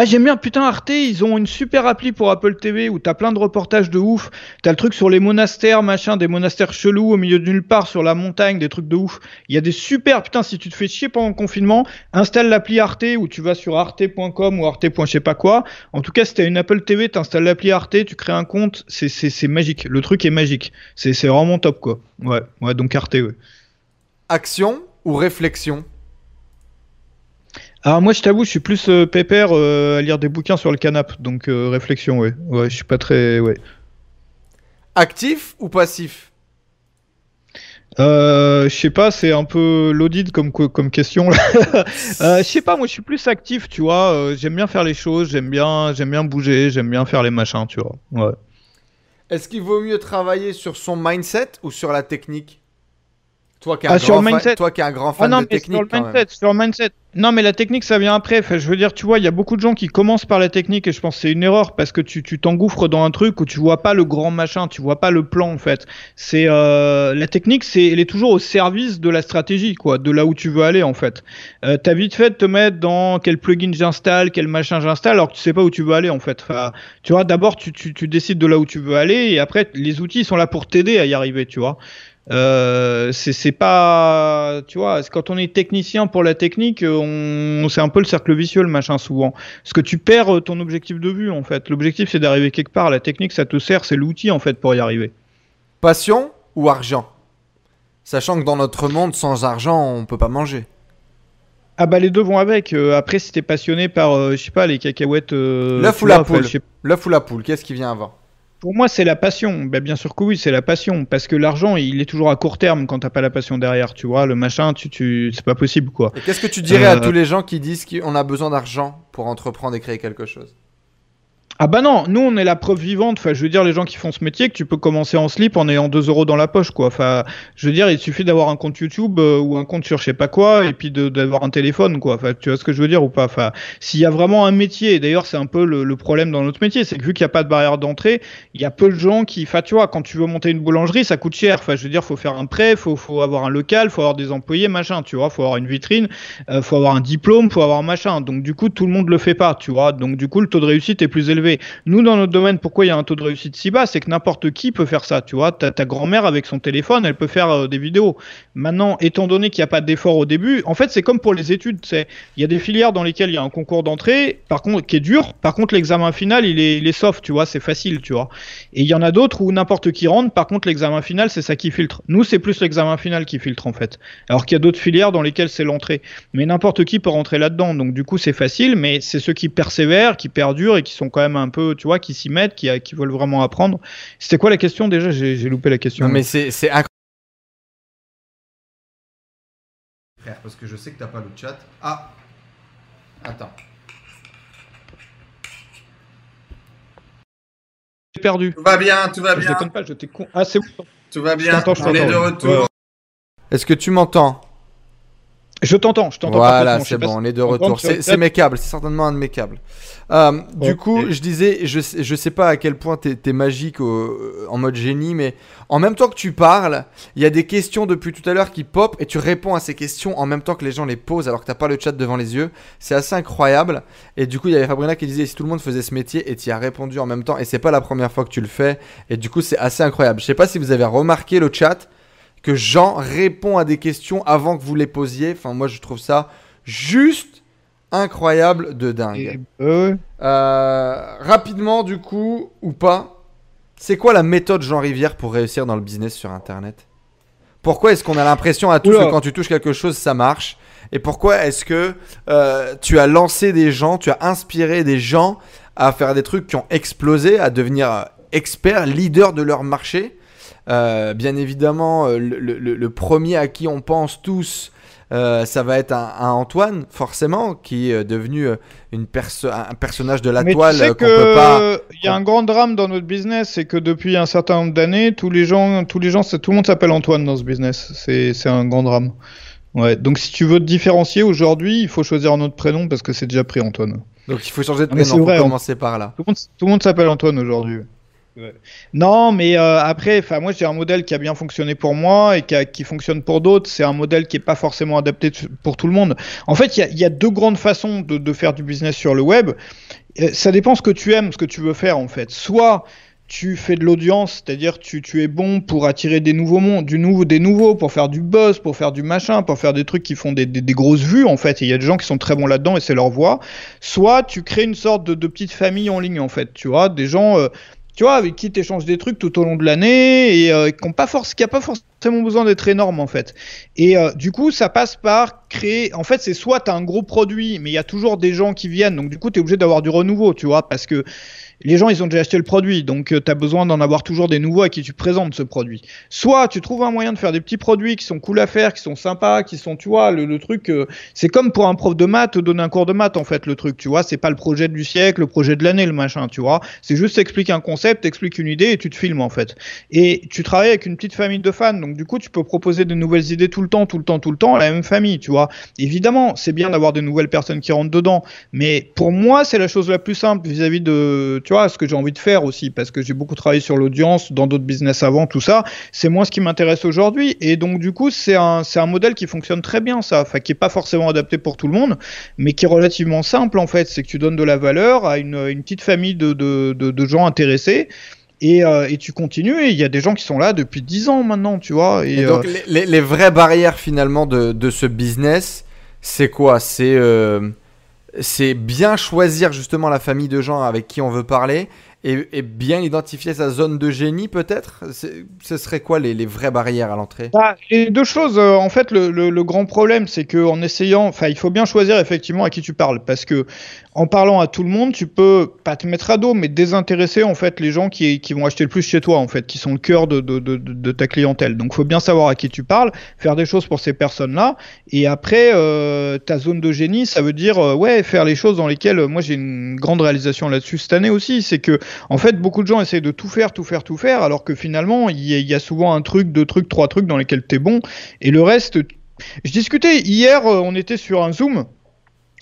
ah, j'aime bien, putain, Arte, ils ont une super appli pour Apple TV où t'as plein de reportages de ouf. T'as le truc sur les monastères, machin, des monastères chelous au milieu de nulle part sur la montagne, des trucs de ouf. Il y a des super, putain, si tu te fais chier pendant le confinement, installe l'appli Arte ou tu vas sur arte.com ou arte. je sais pas quoi. En tout cas, si t'as une Apple TV, t'installes l'appli Arte, tu crées un compte, c'est, c'est, magique. Le truc est magique. C'est, c'est vraiment top, quoi. Ouais, ouais, donc Arte, ouais. Action ou réflexion? Alors moi je t'avoue, je suis plus euh, pépère euh, à lire des bouquins sur le canapé, donc euh, réflexion, ouais. Ouais, je suis pas très, ouais. Actif ou passif? Je sais pas, c'est un peu l'audit comme comme question. Je sais pas, moi je suis plus actif, tu vois. j'aime bien faire les choses, j'aime bien, j'aime bien bouger, j'aime bien faire les machins, tu vois. Ouais. Est-ce qu'il vaut mieux travailler sur son mindset ou sur la technique? Toi qui es un, Ah, grand le fan- mindset. toi qui es un grand Ah fan non, de mais technique. sur le quand même. mindset, sur le mindset. Non, mais la technique, ça vient après. Enfin, je veux dire, tu vois, il y a beaucoup de gens qui commencent par la technique et je pense que c'est une erreur parce que tu tu t'engouffres dans un truc où tu vois pas le grand machin, tu vois pas le plan en fait. C'est euh, la technique, c'est elle est toujours au service de la stratégie, quoi, de là où tu veux aller en fait. Euh, T'as vite fait de te mettre dans quel plugin j'installe, quel machin j'installe, alors que tu sais pas où tu veux aller en fait. Enfin, tu vois, d'abord tu, tu tu décides de là où tu veux aller et après les outils sont là pour t'aider à y arriver, tu vois. Euh, c'est pas, tu vois, quand on est technicien pour la technique, on, c'est un peu le cercle vicieux le machin souvent. Parce que tu perds ton objectif de vue en fait. L'objectif c'est d'arriver quelque part. La technique ça te sert, c'est l'outil en fait pour y arriver. Passion ou argent? Sachant que dans notre monde, sans argent, on peut pas manger. Ah bah les deux vont avec. Euh, après si t'es passionné par, euh, je sais pas, les cacahuètes. euh, L'œuf ou la poule L'œuf ou la poule Qu'est-ce qui vient avant? Pour moi c'est la passion. Bah, bien sûr que oui, c'est la passion. Parce que l'argent il est toujours à court terme quand t'as pas la passion derrière. Tu vois, le machin, tu, tu, c'est pas possible quoi. Qu'est-ce que tu dirais à Euh, tous les gens qui disent qu'on a besoin d'argent pour entreprendre et créer quelque chose? Ah bah non, nous on est la preuve vivante. Enfin, je veux dire, les gens qui font ce métier, que tu peux commencer en slip en ayant 2 euros dans la poche, quoi. Enfin, je veux dire, il suffit d'avoir un compte YouTube euh, ou un compte sur je sais pas quoi, et puis d'avoir un téléphone, quoi. Enfin, tu vois ce que je veux dire ou pas? Enfin, s'il y a vraiment un métier, d'ailleurs c'est un peu le, le problème dans notre métier, c'est que vu qu'il n'y a pas de barrière d'entrée, il y a peu de gens qui, enfin, tu vois, quand tu veux monter une boulangerie, ça coûte cher. Enfin, je veux dire, faut faire un prêt, faut, faut avoir un local, faut avoir des employés, machin, tu vois, faut avoir une vitrine, euh, faut avoir un diplôme, faut avoir machin. Donc du coup, tout le monde le fait pas, tu vois. Donc du coup, le taux de réussite est plus élevé. Nous, dans notre domaine, pourquoi il y a un taux de réussite si bas? C'est que n'importe qui peut faire ça, tu vois. Ta, ta grand-mère avec son téléphone, elle peut faire euh, des vidéos. Maintenant, étant donné qu'il n'y a pas d'effort au début, en fait, c'est comme pour les études. Il y a des filières dans lesquelles il y a un concours d'entrée, par contre, qui est dur. Par contre, l'examen final, il est, il est soft, tu vois, c'est facile, tu vois. Et il y en a d'autres où n'importe qui rentre. Par contre, l'examen final, c'est ça qui filtre. Nous, c'est plus l'examen final qui filtre en fait. Alors qu'il y a d'autres filières dans lesquelles c'est l'entrée. Mais n'importe qui peut rentrer là-dedans. Donc du coup, c'est facile. Mais c'est ceux qui persévèrent, qui perdurent et qui sont quand même un peu, tu vois, qui s'y mettent, qui, qui veulent vraiment apprendre. C'était quoi la question déjà? J'ai j'ai loupé la question. Non, mais c'est c'est incroyable. Frère, parce que je sais que t'as pas le chat. Ah Attends. J'ai perdu. Tout va bien, tout va Je bien, déconne pas, je t'ai con. Ah, c'est bon. tout va bien. je On est de retour. Ouais. Est-ce que tu m'entends? Je t'entends, je t'entends Voilà, c'est bon, on est de retour. C'est mes câbles, c'est certainement un de mes câbles. Euh, Du coup, je disais, je, sais- je sais pas à quel point t'es es magique au- en mode génie, mais en même temps que tu parles, il y a des questions depuis tout à l'heure qui pop et tu réponds à ces questions en même temps que les gens les posent alors que t'as pas le chat devant les yeux. C'est assez incroyable. Et du coup, il y avait Fabrina qui disait si tout le monde faisait ce métier et tu y as répondu en même temps, et c'est pas la première fois que tu le fais. Et du coup, c'est assez incroyable. Je sais pas si vous avez remarqué le chat que Jean répond à des questions avant que vous les posiez. Enfin, moi, je trouve ça juste incroyable de dingue. Euh, Euh, rapidement, du coup, ou pas, c'est quoi la méthode Jean Rivière pour réussir dans le business sur Internet? Pourquoi est-ce qu'on a l'impression à tous Oula. que quand tu touches quelque chose, ça marche? Et pourquoi est-ce que euh, tu as lancé des gens, tu as inspiré des gens à faire des trucs qui ont explosé, à devenir experts, leaders de leur marché? Euh, Bien évidemment, euh, le, le- le premier à qui on pense tous, euh, ça va être un, un Antoine, forcément, qui est devenu une perso- un personnage de la Mais toile tu sais qu'on peut pas. Il y a un grand drame dans notre business, c'est que depuis un certain nombre d'années, tous les gens, tous les gens, tout le monde s'appelle Antoine dans ce business. C'est, un grand drame. Ouais. Donc si tu veux te différencier aujourd'hui, il faut choisir un autre prénom parce que c'est déjà pris Antoine. Donc il faut changer de prénom, vrai, on- commencer par là. Tout le monde, tout le monde s'appelle Antoine aujourd'hui. Non, mais euh, après, moi j'ai un modèle qui a bien fonctionné pour moi et qui, fonctionne pour d'autres. C'est un modèle qui est pas forcément adapté pour tout le monde. En fait, il y a, deux grandes façons de, faire du business sur le web. Ça dépend ce que tu aimes, ce que tu veux faire en fait. Soit tu fais de l'audience, c'est-à-dire tu, es bon pour attirer des nouveaux mondes, des nouveaux, pour faire du buzz, pour faire du machin, pour faire des trucs qui font des, grosses vues en fait. Il y a des gens qui sont très bons là-dedans et c'est leur voix. Soit tu crées une sorte de, de petite famille en ligne en fait, tu vois, des gens. euh, tu vois, avec qui tu échanges des trucs tout au long de l'année et euh, qui pas force, qui a pas forcément besoin d'être énorme en fait. Et euh, du coup, ça passe par créer. En fait, c'est soit tu as un gros produit, mais il y a toujours des gens qui viennent, donc du coup, tu obligé d'avoir du renouveau, tu vois, parce que les gens, ils ont déjà acheté le produit, donc tu as besoin d'en avoir toujours des nouveaux à qui tu présentes ce produit. Soit tu trouves un moyen de faire des petits produits qui sont cool à faire, qui sont sympas, qui sont, tu vois, le, truc, euh, c'est comme pour un prof de maths donner un cours de maths en fait, le truc, tu vois, c'est pas le projet du siècle, le projet de l'année, le machin, tu vois, c'est juste t'expliques un concept, t'expliques une idée et tu te filmes en fait. Et tu travailles avec une petite famille de fans, donc du coup, tu peux proposer de nouvelles idées tout le temps, tout le temps, tout le temps à la même famille, tu vois. Évidemment, c'est bien d'avoir de nouvelles personnes qui rentrent dedans, mais pour moi, c'est la chose la plus simple vis-à-vis de, tu vois, ce que j'ai envie de faire aussi, parce que j'ai beaucoup travaillé sur l'audience, dans d'autres business avant, tout ça. C'est moi ce qui m'intéresse aujourd'hui, et donc du coup, c'est un, c'est un modèle qui fonctionne très bien, ça, enfin, qui est pas forcément adapté pour tout le monde, mais qui est relativement simple en fait. C'est que tu donnes de la valeur à une, une petite famille de, de, de, de gens intéressés. Et, euh, et, tu continues, et il y a des gens qui sont là depuis 10 ans maintenant, tu vois. Et, et donc, euh... les, les, vraies barrières finalement de, de ce business, c'est quoi? C'est euh, c'est bien choisir justement la famille de gens avec qui on veut parler et, bien identifier sa zone de génie peut-être? Ce serait quoi les, vraies barrières à l'entrée? Bah, Les deux choses, euh, en fait, le, grand problème, c'est qu'en essayant, enfin, il faut bien choisir effectivement à qui tu parles, parce que en parlant à tout le monde, tu peux pas te mettre à dos, mais désintéresser en fait les gens qui, vont acheter le plus chez toi, en fait, qui sont le cœur de, ta clientèle. Donc, faut bien savoir à qui tu parles, faire des choses pour ces personnes-là, et après, euh, ta zone de génie, ça veut dire, euh, ouais, faire les choses dans lesquelles, moi, j'ai une grande réalisation là-dessus cette année aussi, c'est que, en fait, beaucoup de gens essayent de tout faire, tout faire, tout faire, alors que finalement, il y, a souvent un truc, deux trucs, trois trucs dans lesquels t'es bon, et le reste. Je discutais hier, euh, on était sur un Zoom.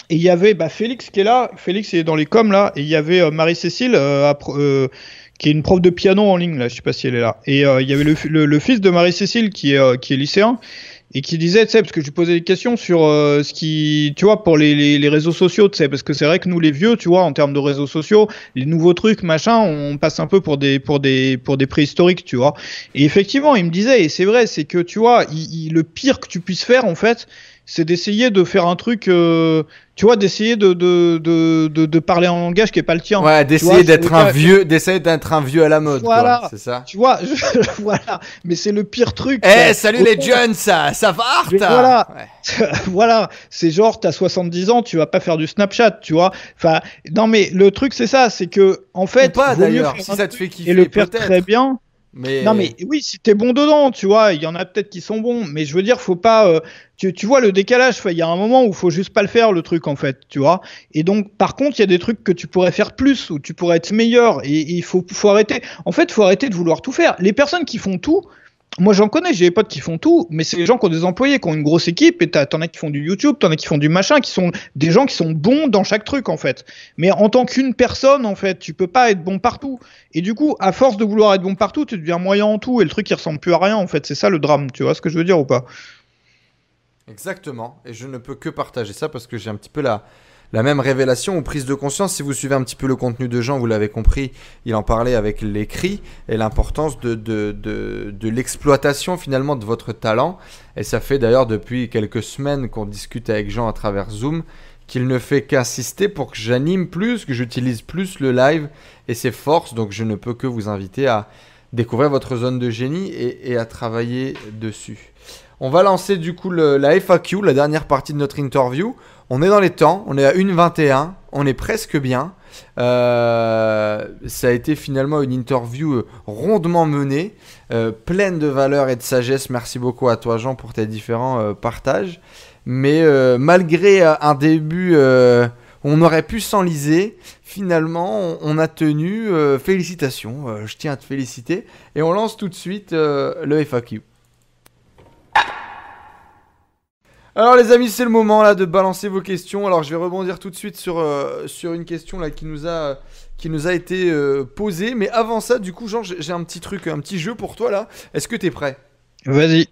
Et il y avait bah, Félix qui est là, Félix est dans les coms là, et il y avait euh, Marie-Cécile euh, euh, qui est une prof de piano en ligne là, je sais pas si elle est là. Et il y avait le, le, fils de Marie-Cécile qui qui est lycéen et qui disait, tu sais, parce que je lui posais des questions sur euh, ce qui, tu vois, pour les, les, réseaux sociaux, tu sais, parce que c'est vrai que nous les vieux, tu vois, en termes de réseaux sociaux, les nouveaux trucs, machin, on passe un peu pour des, pour des, pour des préhistoriques, tu vois. Et effectivement, il me disait, et c'est vrai, c'est que, tu vois, le pire que tu puisses faire, en fait, c'est d'essayer de faire un truc, euh, tu vois, d'essayer de, de, de, de, de parler en langage qui est pas le tien. Ouais, d'essayer d'être un vieux, d'essayer d'être un vieux à la mode. Voilà, c'est ça. Tu vois, je, voilà, mais c'est le pire truc. Eh, hey, salut les jeunes, ça, ça va, Voilà, ouais. voilà, c'est genre t'as 70 ans, tu vas pas faire du Snapchat, tu vois. Enfin, non mais le truc c'est ça, c'est que en fait, Ou pas d'ailleurs, si ça te fait kiffer, et le faire très bien. Mais... Non mais oui, si t'es bon dedans, tu vois, il y en a peut-être qui sont bons, mais je veux dire, faut pas, euh, tu, tu vois le décalage, il y a un moment où faut juste pas le faire le truc en fait, tu vois. Et donc par contre, il y a des trucs que tu pourrais faire plus, où tu pourrais être meilleur, et il faut, faut arrêter. En fait, faut arrêter de vouloir tout faire. Les personnes qui font tout, moi j'en connais, j'ai des potes qui font tout, mais c'est les gens qui ont des employés, qui ont une grosse équipe, et t'en as qui font du YouTube, t'en as qui font du machin, qui sont des gens qui sont bons dans chaque truc en fait. Mais en tant qu'une personne en fait, tu peux pas être bon partout. Et du coup, à force de vouloir être bon partout, tu deviens moyen en tout, et le truc il ressemble plus à rien en fait. C'est ça le drame, tu vois ce que je veux dire ou pas? Exactement, et je ne peux que partager ça parce que j'ai un petit peu la, la même révélation ou prise de conscience. Si vous suivez un petit peu le contenu de Jean, vous l'avez compris, il en parlait avec l'écrit et l'importance de, l'exploitation finalement de votre talent. Et ça fait d'ailleurs depuis quelques semaines qu'on discute avec Jean à travers Zoom qu'il ne fait qu'insister pour que j'anime plus, que j'utilise plus le live et ses forces. Donc je ne peux que vous inviter à découvrir votre zone de génie et à travailler dessus. On va lancer du coup la FAQ, la dernière partie de notre interview. On est dans les temps, on est à 1h21, on est presque bien. Euh, ça a été finalement une interview rondement menée, euh, pleine de valeur et de sagesse. Merci beaucoup à toi Jean pour tes différents euh, partages. Mais euh, malgré un début, euh, on aurait pu s'enliser. Finalement, on, a tenu. Euh, félicitations, je tiens à te féliciter. Et on lance tout de suite le FAQ. Alors les amis, c'est le moment là de balancer vos questions. Alors je vais rebondir tout de suite sur, euh, une question là qui nous a, qui nous a été euh, posée. Mais avant ça, du coup, Jean, j'ai un petit truc, un petit jeu pour toi là. Est-ce que tu es prêt? Vas-y.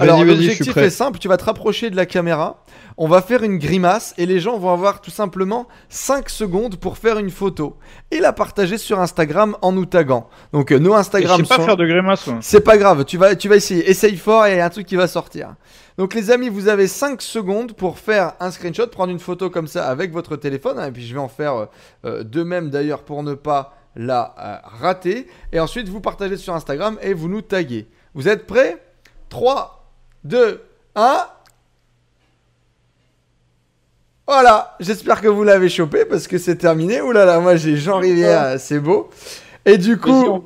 Alors l'objectif est simple, tu vas te rapprocher de la caméra, on va faire une grimace et les gens vont avoir tout simplement 5 secondes pour faire une photo et la partager sur Instagram en nous taguant. Donc euh, nos Instagram Je sais pas sont... faire de grimace. C'est pas grave, tu vas, tu vas essayer, essaye fort et il y a un truc qui va sortir. Donc les amis, vous avez 5 secondes pour faire un screenshot, prendre une photo comme ça avec votre téléphone hein, et puis je vais en faire euh, de même d'ailleurs pour ne pas la euh, rater et ensuite vous partagez sur Instagram et vous nous taguez. Vous êtes prêts? 3, 2, 1. Voilà, j'espère que vous l'avez chopé parce que c'est terminé. Ouh là là, moi j'ai Jean Rivière, c'est beau. Et du coup,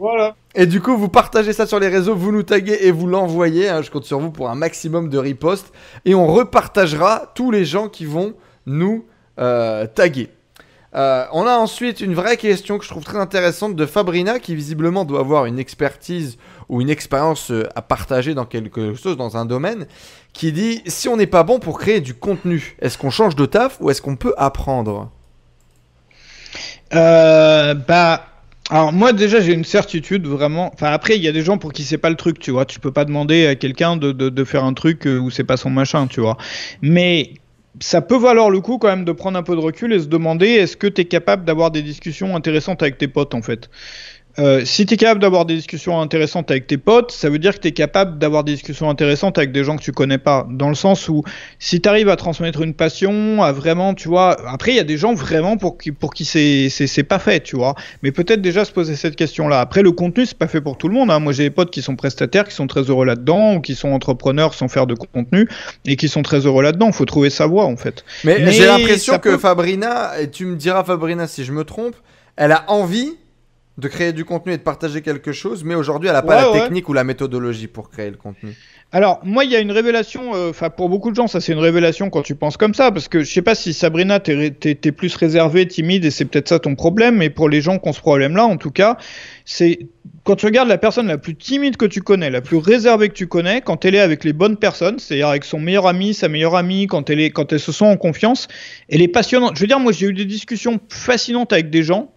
et du coup, vous partagez ça sur les réseaux, vous nous taguez et vous l'envoyez. Hein, je compte sur vous pour un maximum de ripostes et on repartagera tous les gens qui vont nous euh, taguer. Euh, on a ensuite une vraie question que je trouve très intéressante de Fabrina qui visiblement doit avoir une expertise ou une expérience euh, à partager dans quelque chose, dans un domaine, qui dit si on n'est pas bon pour créer du contenu, est-ce qu'on change de taf ou est-ce qu'on peut apprendre? Euh, Bah. Alors moi déjà j'ai une certitude vraiment. Enfin après il y a des gens pour qui c'est pas le truc tu vois. Tu peux pas demander à quelqu'un de, de, de, faire un truc où c'est pas son machin tu vois. Mais ça peut valoir le coup quand même de prendre un peu de recul et se demander est-ce que tu es capable d'avoir des discussions intéressantes avec tes potes en fait? Euh, si tu es capable d'avoir des discussions intéressantes avec tes potes, ça veut dire que tu es capable d'avoir des discussions intéressantes avec des gens que tu connais pas. Dans le sens où, si tu arrives à transmettre une passion, à vraiment, tu vois, après, il y a des gens vraiment pour qui, pour qui c'est, c'est, pas fait, tu vois. Mais peut-être déjà se poser cette question-là. Après, le contenu, c'est pas fait pour tout le monde. Hein. Moi, j'ai des potes qui sont prestataires, qui sont très heureux là-dedans, ou qui sont entrepreneurs sans faire de contenu, et qui sont très heureux là-dedans. Faut trouver sa voie, en fait. Mais, j'ai l'impression que Fabrina, et tu me diras, Fabrina, si je me trompe, elle a envie de créer du contenu et de partager quelque chose, mais aujourd'hui, elle n'a pas la technique ou la méthodologie pour créer le contenu. Alors, moi, il y a une révélation, euh, enfin, pour beaucoup de gens, ça c'est une révélation quand tu penses comme ça, parce que je sais pas si Sabrina, t'es es, plus réservée, timide, et c'est peut-être ça ton problème, mais pour les gens qui ont ce problème-là, en tout cas, c'est quand tu regardes la personne la plus timide que tu connais, la plus réservée que tu connais, quand elle est avec les bonnes personnes, c'est-à-dire avec son meilleur ami, sa meilleure amie, quand elle est, quand elles se sent en confiance, elle est passionnante. Je veux dire, moi, j'ai eu des discussions fascinantes avec des gens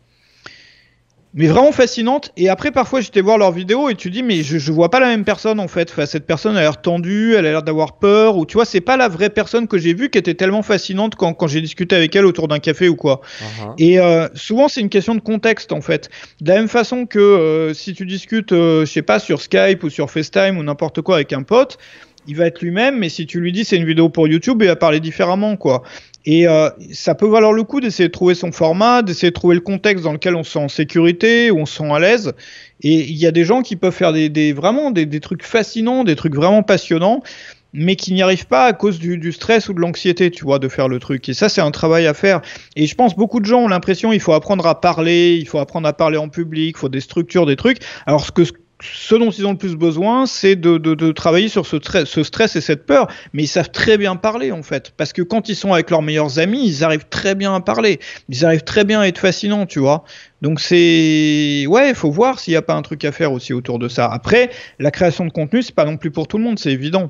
mais vraiment fascinante. Et après, parfois, j'étais voir leurs vidéos et tu dis, mais je, je vois pas la même personne en fait. Enfin, cette personne a l'air tendue, elle a l'air d'avoir peur, ou tu vois, c'est pas la vraie personne que j'ai vue qui était tellement fascinante quand, quand j'ai discuté avec elle autour d'un café ou quoi. Uh-huh. Et euh, souvent, c'est une question de contexte en fait. De la même façon que euh, si tu discutes, euh, je sais pas, sur Skype ou sur FaceTime ou n'importe quoi avec un pote, il va être lui-même, mais si tu lui dis c'est une vidéo pour YouTube, il va parler différemment, quoi. Et euh, ça peut valoir le coup d'essayer de trouver son format, d'essayer de trouver le contexte dans lequel on se sent en sécurité, où on se sent à l'aise. Et il y a des gens qui peuvent faire des, vraiment des, des, trucs fascinants, des trucs vraiment passionnants, mais qui n'y arrivent pas à cause du, du stress ou de l'anxiété, tu vois, de faire le truc. Et ça, c'est un travail à faire. Et je pense beaucoup de gens ont l'impression il faut apprendre à parler, il faut apprendre à parler en public, il faut des structures, des trucs. Alors ce que ce dont ils ont le plus besoin, c'est de, travailler sur ce, ce, stress et cette peur. Mais ils savent très bien parler, en fait. Parce que quand ils sont avec leurs meilleurs amis, ils arrivent très bien à parler. Ils arrivent très bien à être fascinants, tu vois. Donc c'est... Ouais, il faut voir s'il n'y a pas un truc à faire aussi autour de ça. Après, la création de contenu, c'est pas non plus pour tout le monde, c'est évident.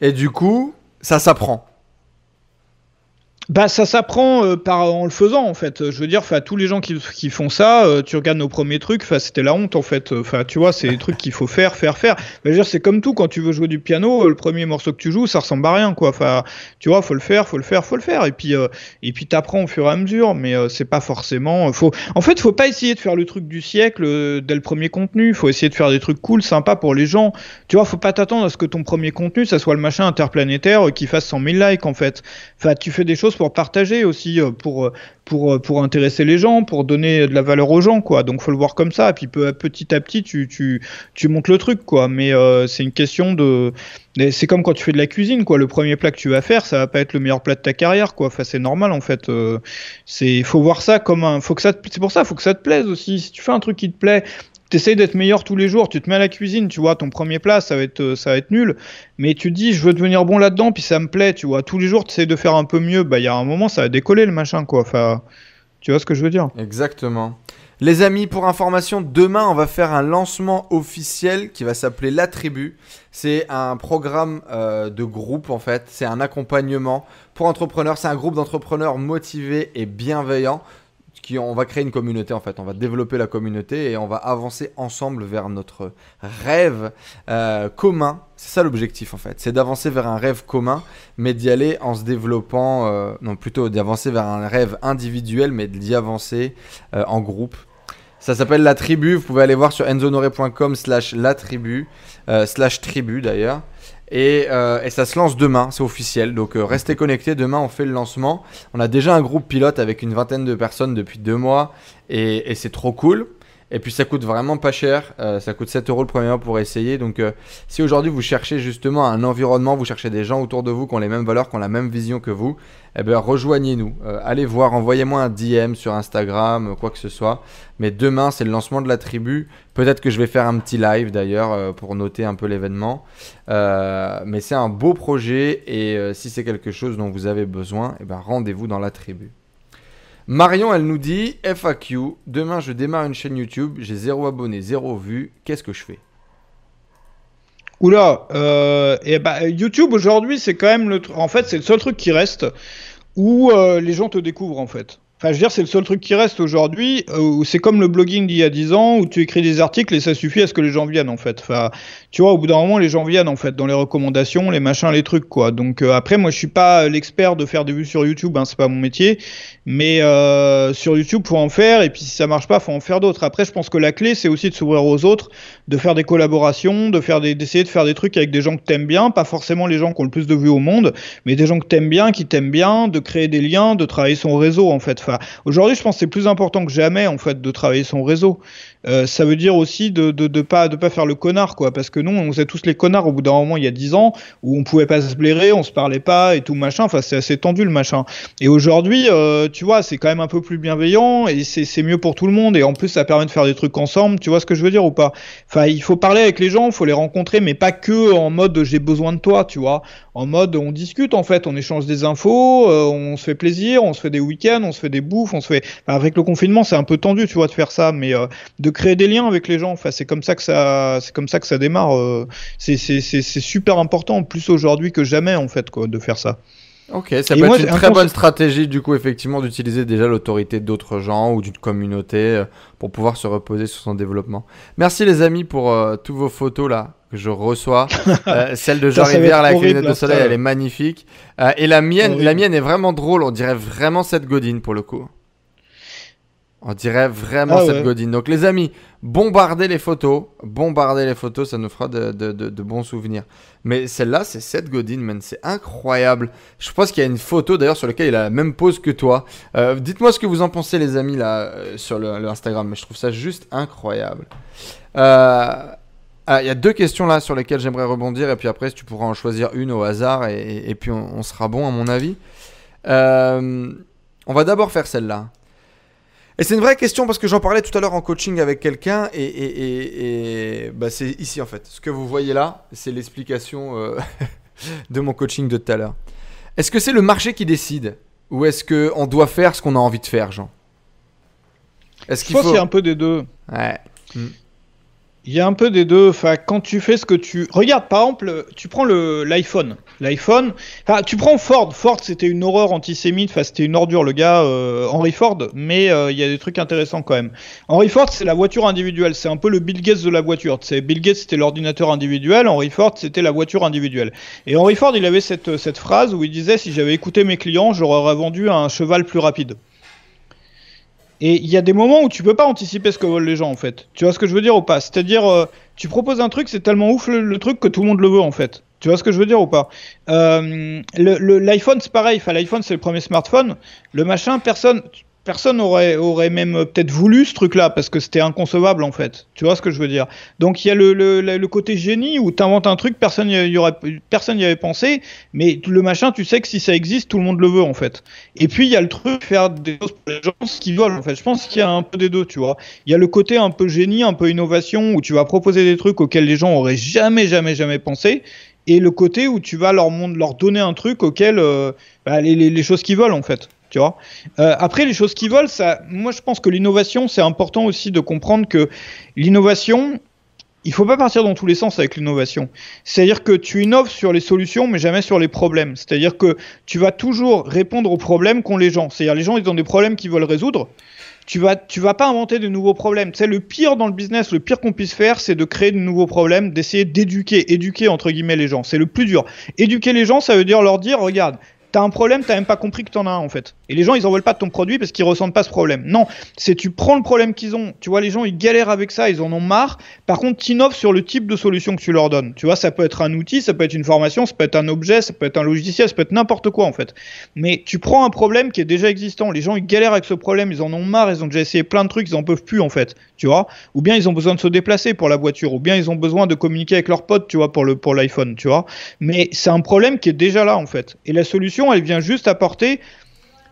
Et du coup, ça s'apprend. Bah ça s'apprend euh, par en le faisant en fait. Je veux dire, enfin tous les gens qui, qui font ça, euh, tu regardes nos premiers trucs, enfin c'était la honte en fait. Enfin tu vois, c'est des trucs qu'il faut faire, faire, faire. Je veux dire, c'est comme tout quand tu veux jouer du piano, euh, le premier morceau que tu joues, ça ressemble à rien quoi. Enfin tu vois, faut le faire, faut le faire, faut le faire. Et puis et puis t'apprends au fur et à mesure, mais c'est pas forcément. Faut en fait faut pas essayer de faire le truc du siècle dès le premier contenu. Faut essayer de faire des trucs cool, sympas pour les gens. Tu vois, faut pas t'attendre à ce que ton premier contenu ça soit le machin interplanétaire qui fasse 100 000 likes en fait. Enfin tu fais des choses pour partager aussi, euh, pour, euh, pour, euh, pour intéresser les gens, pour donner de la valeur aux gens, quoi. Donc faut le voir comme ça. Et puis petit à petit, tu, tu, tu montes le truc, quoi. Mais c'est une question de. C'est comme quand tu fais de la cuisine, quoi. Le premier plat que tu vas faire, ça va pas être le meilleur plat de ta carrière, quoi. Enfin, c'est normal, en fait. c'est, faut voir ça comme un. Faut que ça. C'est pour ça, faut que ça te plaise aussi. Si tu fais un truc qui te plaît, t'essayes d'être meilleur tous les jours, tu te mets à la cuisine, tu vois, ton premier plat, ça va être, euh, ça nul, mais tu te dis, je veux devenir bon là-dedans, puis ça me plaît, tu vois, tous les jours, tu essayes de faire un peu mieux, bah, il y a un moment, ça va décoller le machin, quoi, enfin, tu vois ce que je veux dire? Exactement. Les amis, pour information, demain, on va faire un lancement officiel qui va s'appeler La Tribu. C'est un programme euh, de groupe, en fait, c'est un accompagnement pour entrepreneurs, c'est un groupe d'entrepreneurs motivés et bienveillants on va créer une communauté en fait, on va développer la communauté et on va avancer ensemble vers notre rêve euh, commun. C'est ça l'objectif en fait, c'est d'avancer vers un rêve commun, mais d'y aller en se développant, euh, non plutôt d'avancer vers un rêve individuel, mais d'y avancer euh, en groupe. Ça s'appelle la tribu, vous pouvez aller voir sur enzonoré.com slash la tribu, slash tribu d'ailleurs. Euh, et, ça se lance demain, c'est officiel. Donc euh, restez connectés, demain on fait le lancement. On a déjà un groupe pilote avec une vingtaine de personnes depuis deux mois et c'est trop cool. Et puis ça coûte vraiment pas cher, euh, ça coûte 7 euros le premier mois pour essayer. Donc euh, si aujourd'hui vous cherchez justement un environnement, vous cherchez des gens autour de vous qui ont les mêmes valeurs, qui ont la même vision que vous, eh bien rejoignez-nous. Euh, allez voir, envoyez-moi un DM sur Instagram, quoi que ce soit. Mais demain c'est le lancement de la tribu. Peut-être que je vais faire un petit live d'ailleurs pour noter un peu l'événement. mais c'est un beau projet et si c'est quelque chose dont vous avez besoin, eh ben rendez-vous dans la tribu. Marion, elle nous dit FAQ, demain je démarre une chaîne YouTube, j'ai zéro abonné, zéro vue, qu'est-ce que je fais? Oula, euh, et bah, YouTube aujourd'hui, c'est quand même le. En fait, c'est le seul truc qui reste où euh, les gens te découvrent en fait. Enfin, je veux dire, c'est le seul truc qui reste aujourd'hui. Euh, c'est comme le blogging d'il y a 10 ans où tu écris des articles et ça suffit à ce que les gens viennent en fait. Tu vois, au bout d'un moment, les gens viennent en fait dans les recommandations, les machins, les trucs quoi. Donc euh, après, moi, je suis pas l'expert de faire des vues sur YouTube, hein, c'est pas mon métier. Mais euh, sur YouTube, faut en faire et puis si ça marche pas, faut en faire d'autres. Après, je pense que la clé, c'est aussi de s'ouvrir aux autres, de faire des collaborations, de faire des, d'essayer de faire des trucs avec des gens que t'aimes bien, pas forcément les gens qui ont le plus de vues au monde, mais des gens que t'aimes bien, qui t'aiment bien, de créer des liens, de travailler son réseau en fait. Enfin, aujourd'hui, je pense que c'est plus important que jamais en fait de travailler son réseau. Euh, ça veut dire aussi de, de, de, pas de pas faire le connard quoi. Parce que nous on faisait tous les connards au bout d'un moment il y a 10 ans où on pouvait pas se blairer on se parlait pas et tout machin. Enfin c'est assez tendu le machin. Et aujourd'hui euh, tu vois c'est quand même un peu plus bienveillant et c'est mieux pour tout le monde. Et en plus ça permet de faire des trucs ensemble. Tu vois ce que je veux dire ou pas? Enfin il faut parler avec les gens il faut les rencontrer mais pas que en mode j'ai besoin de toi tu vois. En mode on discute en fait on échange des infos euh, on se fait plaisir on se fait des week-ends on se fait des bouffes on se fait enfin, avec le confinement c'est un peu tendu tu vois de faire ça mais euh, de créer des liens avec les gens. Enfin, c'est comme ça que ça, c'est comme ça que ça démarre. Euh, c'est super important, plus aujourd'hui que jamais en fait, quoi, de faire ça. Ok, ça peut être une très bonne stratégie du coup effectivement d'utiliser déjà l'autorité d'autres gens ou d'une communauté euh, pour pouvoir se reposer sur son développement. Merci les amis pour euh, toutes vos photos là que je reçois. celle de Jean Rivière les lunettes de soleil, elle est magnifique. et la mienne, la mienne est vraiment drôle. On dirait vraiment cette Godine pour le coup. On dirait vraiment ah cette Godine. Donc les amis, bombardez les photos. Bombardez les photos, ça nous fera de, bons souvenirs. Mais celle-là, c'est cette Godine, man. C'est incroyable. Je pense qu'il y a une photo d'ailleurs sur laquelle il a la même pose que toi. Euh, dites-moi ce que vous en pensez les amis là euh, sur le, Instagram. Mais je trouve ça juste incroyable. Euh, ah, il y a deux questions là sur lesquelles j'aimerais rebondir. Et puis après, tu pourras en choisir une au hasard. Et, puis on, sera bon à mon avis. on va d'abord faire celle-là. Et c'est une vraie question parce que j'en parlais tout à l'heure en coaching avec quelqu'un et, et, et, bah c'est ici en fait. Ce que vous voyez là, c'est l'explication euh, de mon coaching de tout à l'heure. Est-ce que c'est le marché qui décide ou est-ce qu'on doit faire ce qu'on a envie de faire, Jean? Est-ce qu'il faut... qu'il y a un peu des deux. Ouais. Hmm. Il y a un peu des deux. Enfin, quand tu fais ce que tu regarde, par exemple, tu prends le l'iPhone. L'iPhone. Enfin, tu prends Ford. Ford, c'était une horreur antisémite. Enfin, c'était une ordure, le gars euh, Henry Ford. Mais euh, il y a des trucs intéressants quand même. Henry Ford, c'est la voiture individuelle. C'est un peu le Bill Gates de la voiture. C'est Bill Gates, c'était l'ordinateur individuel. Henry Ford, c'était la voiture individuelle. Et Henry Ford, il avait cette cette phrase où il disait si j'avais écouté mes clients, j'aurais vendu un cheval plus rapide. Et il y a des moments où tu peux pas anticiper ce que veulent les gens en fait. Tu vois ce que je veux dire ou pas? C'est-à-dire, euh, tu proposes un truc, c'est tellement ouf le, truc que tout le monde le veut en fait. Tu vois ce que je veux dire ou pas? Euh, L'iPhone c'est pareil. Enfin, l'iPhone c'est le premier smartphone. Le machin, personne personne aurait, aurait même euh, peut-être voulu ce truc-là parce que c'était inconcevable en fait. Tu vois ce que je veux dire? Donc il y a le, le, le côté génie où tu inventes un truc, personne n'y aurait personne n'y avait pensé, mais le machin, tu sais que si ça existe, tout le monde le veut en fait. Et puis il y a le truc faire des choses pour les gens qui veulent en fait. Je pense qu'il y a un peu des deux, tu vois. Il y a le côté un peu génie, un peu innovation où tu vas proposer des trucs auxquels les gens auraient jamais jamais jamais pensé et le côté où tu vas leur, leur donner un truc auquel euh, bah, les, les, les choses qu'ils veulent en fait. Tu euh, après, les choses qui volent, moi je pense que l'innovation, c'est important aussi de comprendre que l'innovation, il faut pas partir dans tous les sens avec l'innovation. C'est-à-dire que tu innoves sur les solutions, mais jamais sur les problèmes. C'est-à-dire que tu vas toujours répondre aux problèmes qu'ont les gens. C'est-à-dire les gens, ils ont des problèmes qu'ils veulent résoudre. Tu vas, tu vas pas inventer de nouveaux problèmes. C'est le pire dans le business, le pire qu'on puisse faire, c'est de créer de nouveaux problèmes, d'essayer d'éduquer, éduquer entre guillemets les gens. C'est le plus dur. Éduquer les gens, ça veut dire leur dire, regarde, t'as un problème, t'as même pas compris que t'en as un en fait. Et les gens ils en veulent pas de ton produit parce qu'ils ressentent pas ce problème. Non, c'est tu prends le problème qu'ils ont. Tu vois, les gens ils galèrent avec ça, ils en ont marre. Par contre, t'innoves sur le type de solution que tu leur donnes. Tu vois, ça peut être un outil, ça peut être une formation, ça peut être un objet, ça peut être un logiciel, ça peut être n'importe quoi en fait. Mais tu prends un problème qui est déjà existant. Les gens ils galèrent avec ce problème, ils en ont marre, ils ont déjà essayé plein de trucs, ils en peuvent plus en fait. Tu vois, ou bien ils ont besoin de se déplacer pour la voiture, ou bien ils ont besoin de communiquer avec leurs potes, tu vois, pour le pour l'iPhone, tu vois? Mais c'est un problème qui est déjà là en fait. Et la solution, elle vient juste apporter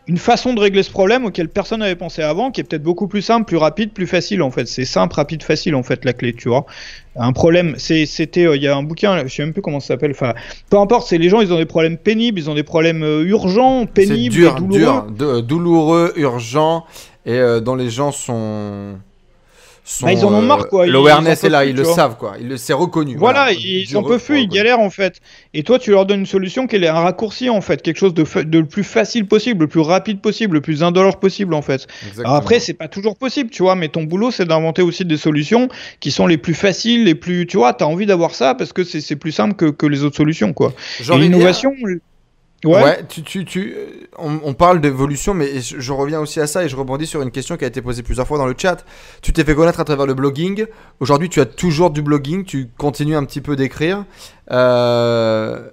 une façon de régler ce problème auquel personne n'avait pensé avant, qui est peut-être beaucoup plus simple, plus rapide, plus facile en fait. C'est simple, rapide, facile en fait la clé, tu vois. Un problème, c'était, euh, il y a un bouquin, je sais même plus comment ça s'appelle. Enfin, peu importe, c'est les gens, ils ont des problèmes pénibles, ils ont des problèmes euh, urgents, pénibles, dur, douloureux. Dur, douloureux, urgents, et dont les gens sont bah, ils en ont marre quoi. L'awareness est là, ils le savent quoi. Il s'est reconnu. Voilà, ils en peuvent plus, ils galèrent en fait. Et toi, tu leur donnes une solution qui est un raccourci en fait, quelque chose de, de le plus facile possible, le plus rapide possible, le plus indolore possible en fait. Alors après, c'est pas toujours possible, tu vois, mais ton boulot c'est d'inventer aussi des solutions qui sont les plus faciles, les plus, tu vois, t'as envie d'avoir ça parce que c'est plus simple que, que, les autres solutions quoi. L'innovation. Ouais, tu, tu, tu, on, parle d'évolution, mais je, reviens aussi à ça et je rebondis sur une question qui a été posée plusieurs fois dans le chat. Tu t'es fait connaître à travers le blogging. Aujourd'hui, tu as toujours du blogging, tu continues un petit peu d'écrire. Euh,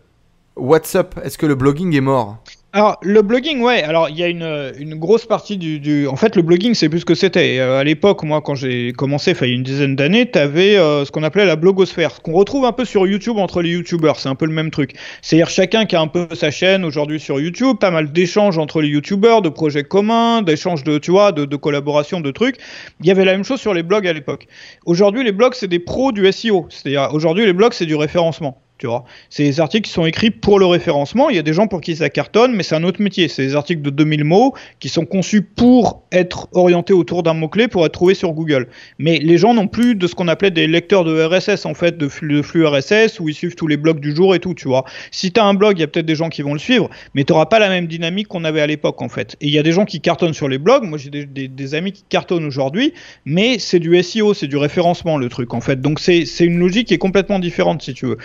what's up? Est-ce que le blogging est mort? Alors, le blogging, ouais. Alors, il y a une, grosse partie du, En fait, le blogging, c'est plus ce que c'était. Euh, à l'époque, moi, quand j'ai commencé, il y a une dizaine d'années, tu avais euh, ce qu'on appelait la blogosphère, qu'on retrouve un peu sur YouTube entre les YouTubers. C'est un peu le même truc. C'est-à-dire chacun qui a un peu sa chaîne aujourd'hui sur YouTube, pas mal d'échanges entre les YouTubers, de projets communs, d'échanges de, tu vois, de, de collaboration, de trucs. Il y avait la même chose sur les blogs à l'époque. Aujourd'hui, les blogs, c'est des pros du SEO. C'est-à-dire, aujourd'hui, les blogs, c'est du référencement. Tu vois, c'est des articles qui sont écrits pour le référencement. Il y a des gens pour qui ça cartonne, mais c'est un autre métier. C'est des articles de 2000 mots qui sont conçus pour être orientés autour d'un mot-clé pour être trouvés sur Google. Mais les gens n'ont plus de ce qu'on appelait des lecteurs de RSS, en fait, de flux, RSS, où ils suivent tous les blogs du jour et tout, tu vois. Si tu as un blog, il y a peut-être des gens qui vont le suivre, mais tu n'auras pas la même dynamique qu'on avait à l'époque, en fait. Et il y a des gens qui cartonnent sur les blogs. Moi, j'ai des, amis qui cartonnent aujourd'hui, mais c'est du SEO, c'est du référencement, le truc, en fait. Donc, c'est une logique qui est complètement différente, si tu veux.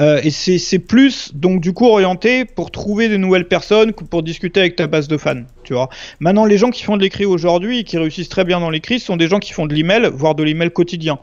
Euh, et c'est plus donc du coup orienté pour trouver de nouvelles personnes que pour discuter avec ta base de fans, tu vois. Maintenant, les gens qui font de l'écrit aujourd'hui et qui réussissent très bien dans l'écrit sont des gens qui font de l'email, voire de l'email quotidien.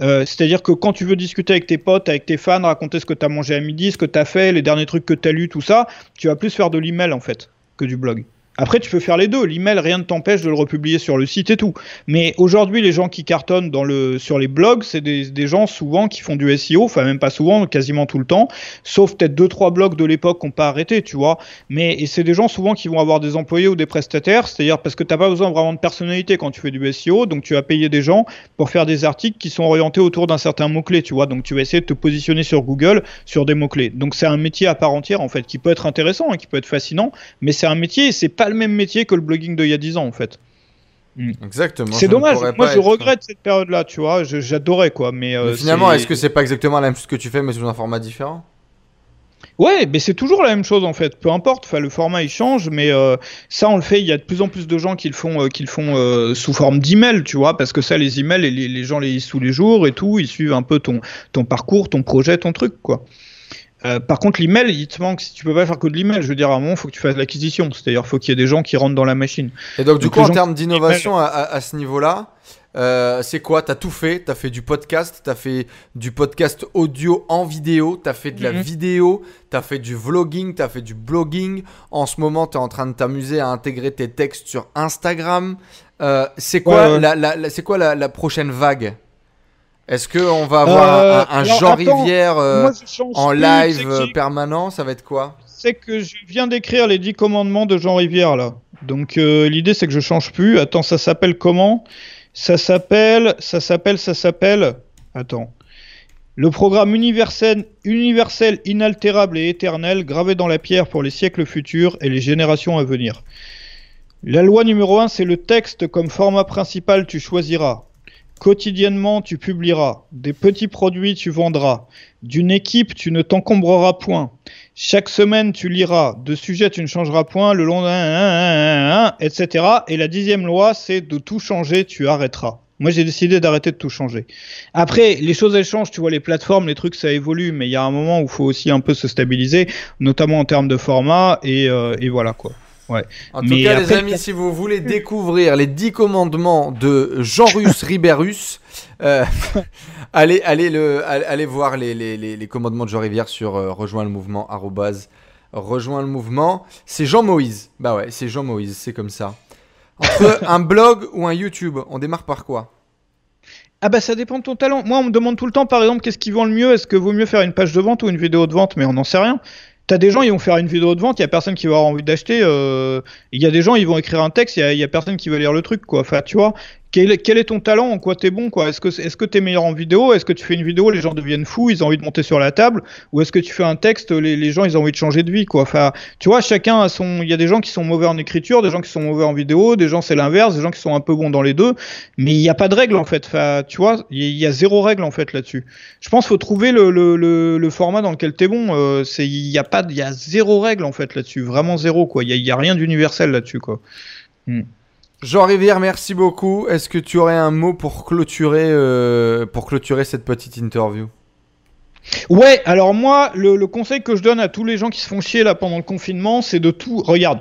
Euh, c'est-à-dire que quand tu veux discuter avec tes potes, avec tes fans, raconter ce que tu as mangé à midi, ce que tu as fait, les derniers trucs que tu as lu, tout ça, tu vas plus faire de l'email en fait que du blog. Après, tu peux faire les deux. L'email, rien ne t'empêche de le republier sur le site et tout. Mais aujourd'hui, les gens qui cartonnent sur les blogs, c'est des, gens souvent qui font du SEO, enfin même pas souvent, quasiment tout le temps, sauf peut-être deux trois blogs de l'époque qu'on pas arrêté, tu vois. Mais c'est des gens souvent qui vont avoir des employés ou des prestataires, c'est-à-dire parce que t'as pas besoin vraiment de personnalité quand tu fais du SEO, donc tu vas payer des gens pour faire des articles qui sont orientés autour d'un certain mot clé, tu vois. Donc tu vas essayer de te positionner sur Google sur des mots clés. Donc c'est un métier à part entière en fait, qui peut être intéressant, et qui peut être fascinant, mais c'est un métier, c'est pas le même métier que le blogging d'il y a 10 ans en fait. Hmm. Exactement. C'est dommage. Moi, je regrette cette période-là, tu vois. J'adorais quoi, mais, euh, finalement, est-ce que c'est pas exactement la même chose que tu fais, mais sous un format différent? Ouais, mais c'est toujours la même chose en fait. Peu importe. Enfin, le format il change, mais euh, ça on le fait. Il y a de plus en plus de gens qui le font, euh, qui le font sous forme d'email, tu vois, parce que ça, les emails, les, les gens les lisent tous les jours et tout. Ils suivent un peu ton, ton parcours, ton projet, ton truc, quoi. Euh, par contre, l'email, il te manque, si tu peux pas faire que de l'email, je veux dire, à un moment, il faut que tu fasses l'acquisition. C'est-à-dire, il faut qu'il y ait des gens qui rentrent dans la machine. Et donc, du coup, en termes d'innovation à, ce niveau-là, euh, c'est quoi? T'as tout fait T'as fait du podcast, t'as fait du podcast audio en vidéo, t'as fait de la mhm. vidéo, t'as fait du vlogging, t'as fait du blogging. En ce moment, t'es en train de t'amuser à intégrer tes textes sur Instagram. Euh, c'est quoi, La, c'est quoi la prochaine vague? Est-ce qu'on va avoir euh, un, Jean Rivière euh, en live euh, permanent Ça va être quoi C'est que je viens d'écrire les 10 commandements de Jean Rivière là. Donc l'idée c'est que je change plus. Attends, ça s'appelle comment? Ça s'appelle, ça s'appelle, ça s'appelle. Attends. Le programme universel, universel, inaltérable et éternel, gravé dans la pierre pour les siècles futurs et les générations à venir. La loi numéro 1, c'est le texte comme format principal, tu choisiras. Quotidiennement, tu publieras. Des petits produits, tu vendras. D'une équipe, tu ne t'encombreras point. Chaque semaine, tu liras. De sujets, tu ne changeras point. Le long etc. Et la dixième loi, c'est de tout changer, tu arrêteras. Moi, j'ai décidé d'arrêter de tout changer. Après, les choses, elles changent. Tu vois, les plateformes, les trucs, ça évolue. Mais il y a un moment où il faut aussi un peu se stabiliser, notamment en termes de format. Et, euh, et voilà, quoi. En tout cas, les amis, si vous voulez découvrir les 10 commandements de Jean-Russe Ribérus, euh, allez, allez, le, allez voir les, les, les, commandements de Jean Rivière sur euh, rejoins le mouvement, rejoins le mouvement. C'est Jean Moïse. Bah ouais, c'est Jean Moïse, c'est comme ça. Entre un blog ou un YouTube, on démarre par quoi? Ah bah ça dépend de ton talent. Moi on me demande tout le temps par exemple qu'est-ce qui vend le mieux, est-ce que vaut mieux faire une page de vente ou une vidéo de vente, mais on n'en sait rien. T'as des gens, ils vont faire une vidéo de vente, il y a personne qui va avoir envie d'acheter. euh, Il y a des gens, ils vont écrire un texte, il y y a personne qui va lire le truc, quoi. Enfin, tu vois, quel, est- ton talent, en quoi t'es bon, quoi? Est-ce que t'es meilleur en vidéo? Est-ce que tu fais une vidéo, les gens deviennent fous, ils ont envie de monter sur la table? Ou est-ce que tu fais un texte, les, gens, ils ont envie de changer de vie, quoi? Enfin, tu vois, chacun a son. Il y a des gens qui sont mauvais en écriture, des gens qui sont mauvais en vidéo, des gens c'est l'inverse, des gens qui sont un peu bons dans les deux. Mais il n'y a pas de règle en fait. Enfin, tu vois, il y, a- zéro règle en fait là-dessus. Je pense qu'il faut trouver le, format dans lequel t'es bon. Euh, il y a pas, il y a zéro règle en fait là-dessus. Vraiment zéro quoi. Il y a, rien d'universel là-dessus quoi. Jean Rivière, merci beaucoup. Est-ce que tu aurais un mot pour clôturer, euh, cette petite interview? Ouais, alors moi, le, le conseil que je donne à tous les gens qui se font chier là pendant le confinement, c'est de tout. Regarde,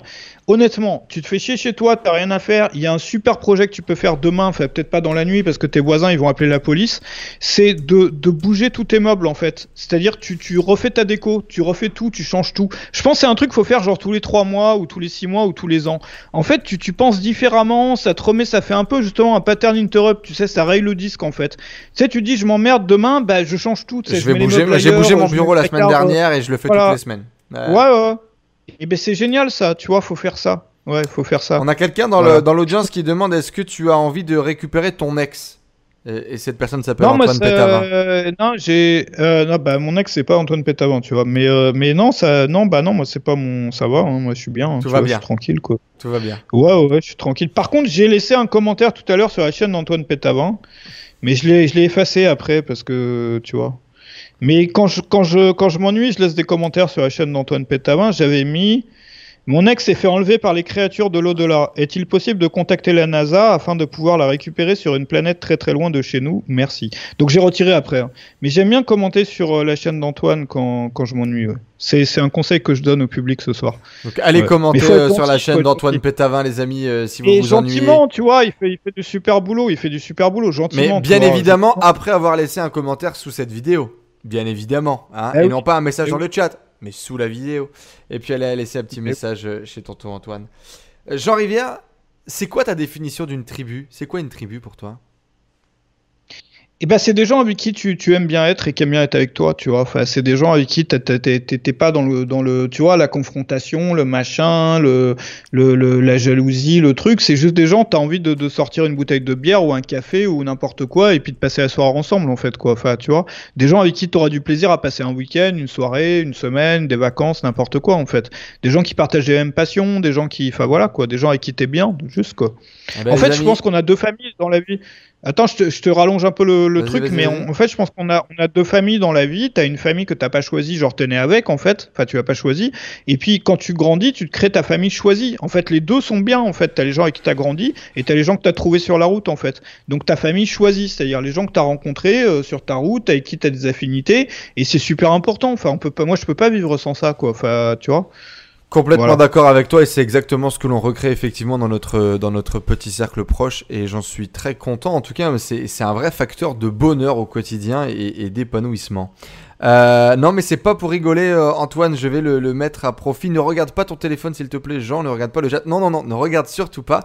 honnêtement, tu te fais chier chez toi, t'as rien à faire. Il y a un super projet que tu peux faire demain, enfin peut-être pas dans la nuit parce que tes voisins ils vont appeler la police. C'est de, de bouger tous tes meubles en fait. C'est-à-dire tu, tu refais ta déco, tu refais tout, tu changes tout. Je pense que c'est un truc qu'il faut faire genre tous les trois mois ou tous les six mois ou tous les ans. En fait, tu, tu penses différemment, ça te remet, ça fait un peu justement un pattern interrupt. Tu sais, ça raye le disque en fait. Tu sais, tu dis je m'emmerde demain, bah je change tout. tu sais, Je vais bouger, j'ai bougé mon bureau la semaine dernière et je le fais voilà. toutes les semaines. Euh, Ouais, ouais. Et ben c'est génial ça, tu vois, faut faire ça. Ouais, faut faire ça. On a quelqu'un dans Voilà. l'audience qui demande est-ce que tu as envie de récupérer ton ex? Et, et cette personne s'appelle Antoine Pétavin. euh, non, j'ai, euh, non, bah, mon ex, c'est pas Antoine Pétavin, tu vois. Mais, euh, mais non, ça, non, bah, non, moi, c'est pas mon, ça va, hein, moi, je suis bien, hein, Tout tu va vois, bien. je suis tranquille, quoi. Tout va bien. Ouais, ouais, ouais, je suis tranquille. Par contre, j'ai laissé un commentaire tout à l'heure sur la chaîne d'Antoine Pétavin, mais je l'ai, je l'ai effacé après parce que, tu vois. Mais quand je, quand je, quand je m'ennuie, je laisse des commentaires sur la chaîne d'Antoine Pétavin. J'avais mis. Mon ex s'est fait enlever par les créatures de l'au-delà. Est-il possible de contacter la NASA afin de pouvoir la récupérer sur une planète très très loin de chez nous? Merci. Donc j'ai retiré après. hein. Mais j'aime bien commenter sur euh, la chaîne d'Antoine quand, quand je m'ennuie. ouais. C'est, c'est un conseil que je donne au public ce soir. Donc allez Ouais. commenter euh, sur la chaîne d'Antoine. Pétavin, les amis, euh, si vous Et vous ennuyez. gentiment, tu vois, il fait, il fait du super boulot. Il fait du super boulot, gentiment. Mais bien vois. évidemment, après avoir laissé un commentaire sous cette vidéo. Bien évidemment. hein, Ah et oui. non pas un message Ah dans le chat, mais sous la vidéo. Et puis elle a laissé un petit Oui. message euh, chez tonton Antoine. Euh, Jean Rivière, c'est quoi ta définition d'une tribu? C'est quoi une tribu pour toi? Et ben c'est des gens avec qui tu, tu aimes bien être et qui aiment bien être avec toi, tu vois. Enfin, c'est des gens avec qui t'es- pas dans le dans le tu vois la confrontation, le machin, le, le, le- la jalousie, le truc. C'est juste des gens. T'as envie de, de sortir une bouteille de bière ou un café ou n'importe quoi et puis de passer la soirée ensemble en fait quoi. Enfin, tu vois, des gens avec qui t'auras du plaisir à passer un week-end, une soirée, une semaine, des vacances, n'importe quoi en fait. Des gens qui partagent les mêmes passions, des gens qui, enfin voilà quoi, des gens avec qui t'es bien, juste quoi. Eh ben, En fait, je pense qu'on a deux familles dans la vie. Attends, je te, je te rallonge un peu le, truc, mais on- en fait, je pense qu'on a, on a deux familles dans la vie. T'as une famille que t'as pas choisie, genre t'es né avec, en fait. Enfin, tu l'as pas choisi. Et puis, quand tu grandis, tu te crées ta famille choisie. En fait, les deux sont bien, en fait. T'as les gens avec qui t'as grandi et t'as les gens que t'as trouvés sur la route, en fait. Donc, ta famille choisie, c'est-à-dire les gens que t'as rencontrés euh, sur ta route, avec qui t'as des affinités. Et c'est super important. Enfin, on peut pas, moi, je peux pas vivre sans ça, quoi. Enfin, tu vois. Complètement Voilà. d'accord avec toi et c'est exactement ce que l'on recrée effectivement dans notre, dans notre petit cercle proche et j'en suis très content en tout cas c'est c'est un vrai facteur de bonheur au quotidien et, et d'épanouissement. Euh, non mais c'est pas pour rigoler euh, Antoine je vais le, le mettre à profit ne regarde pas ton téléphone s'il te plaît Jean ne regarde pas le chat non non non ne regarde surtout pas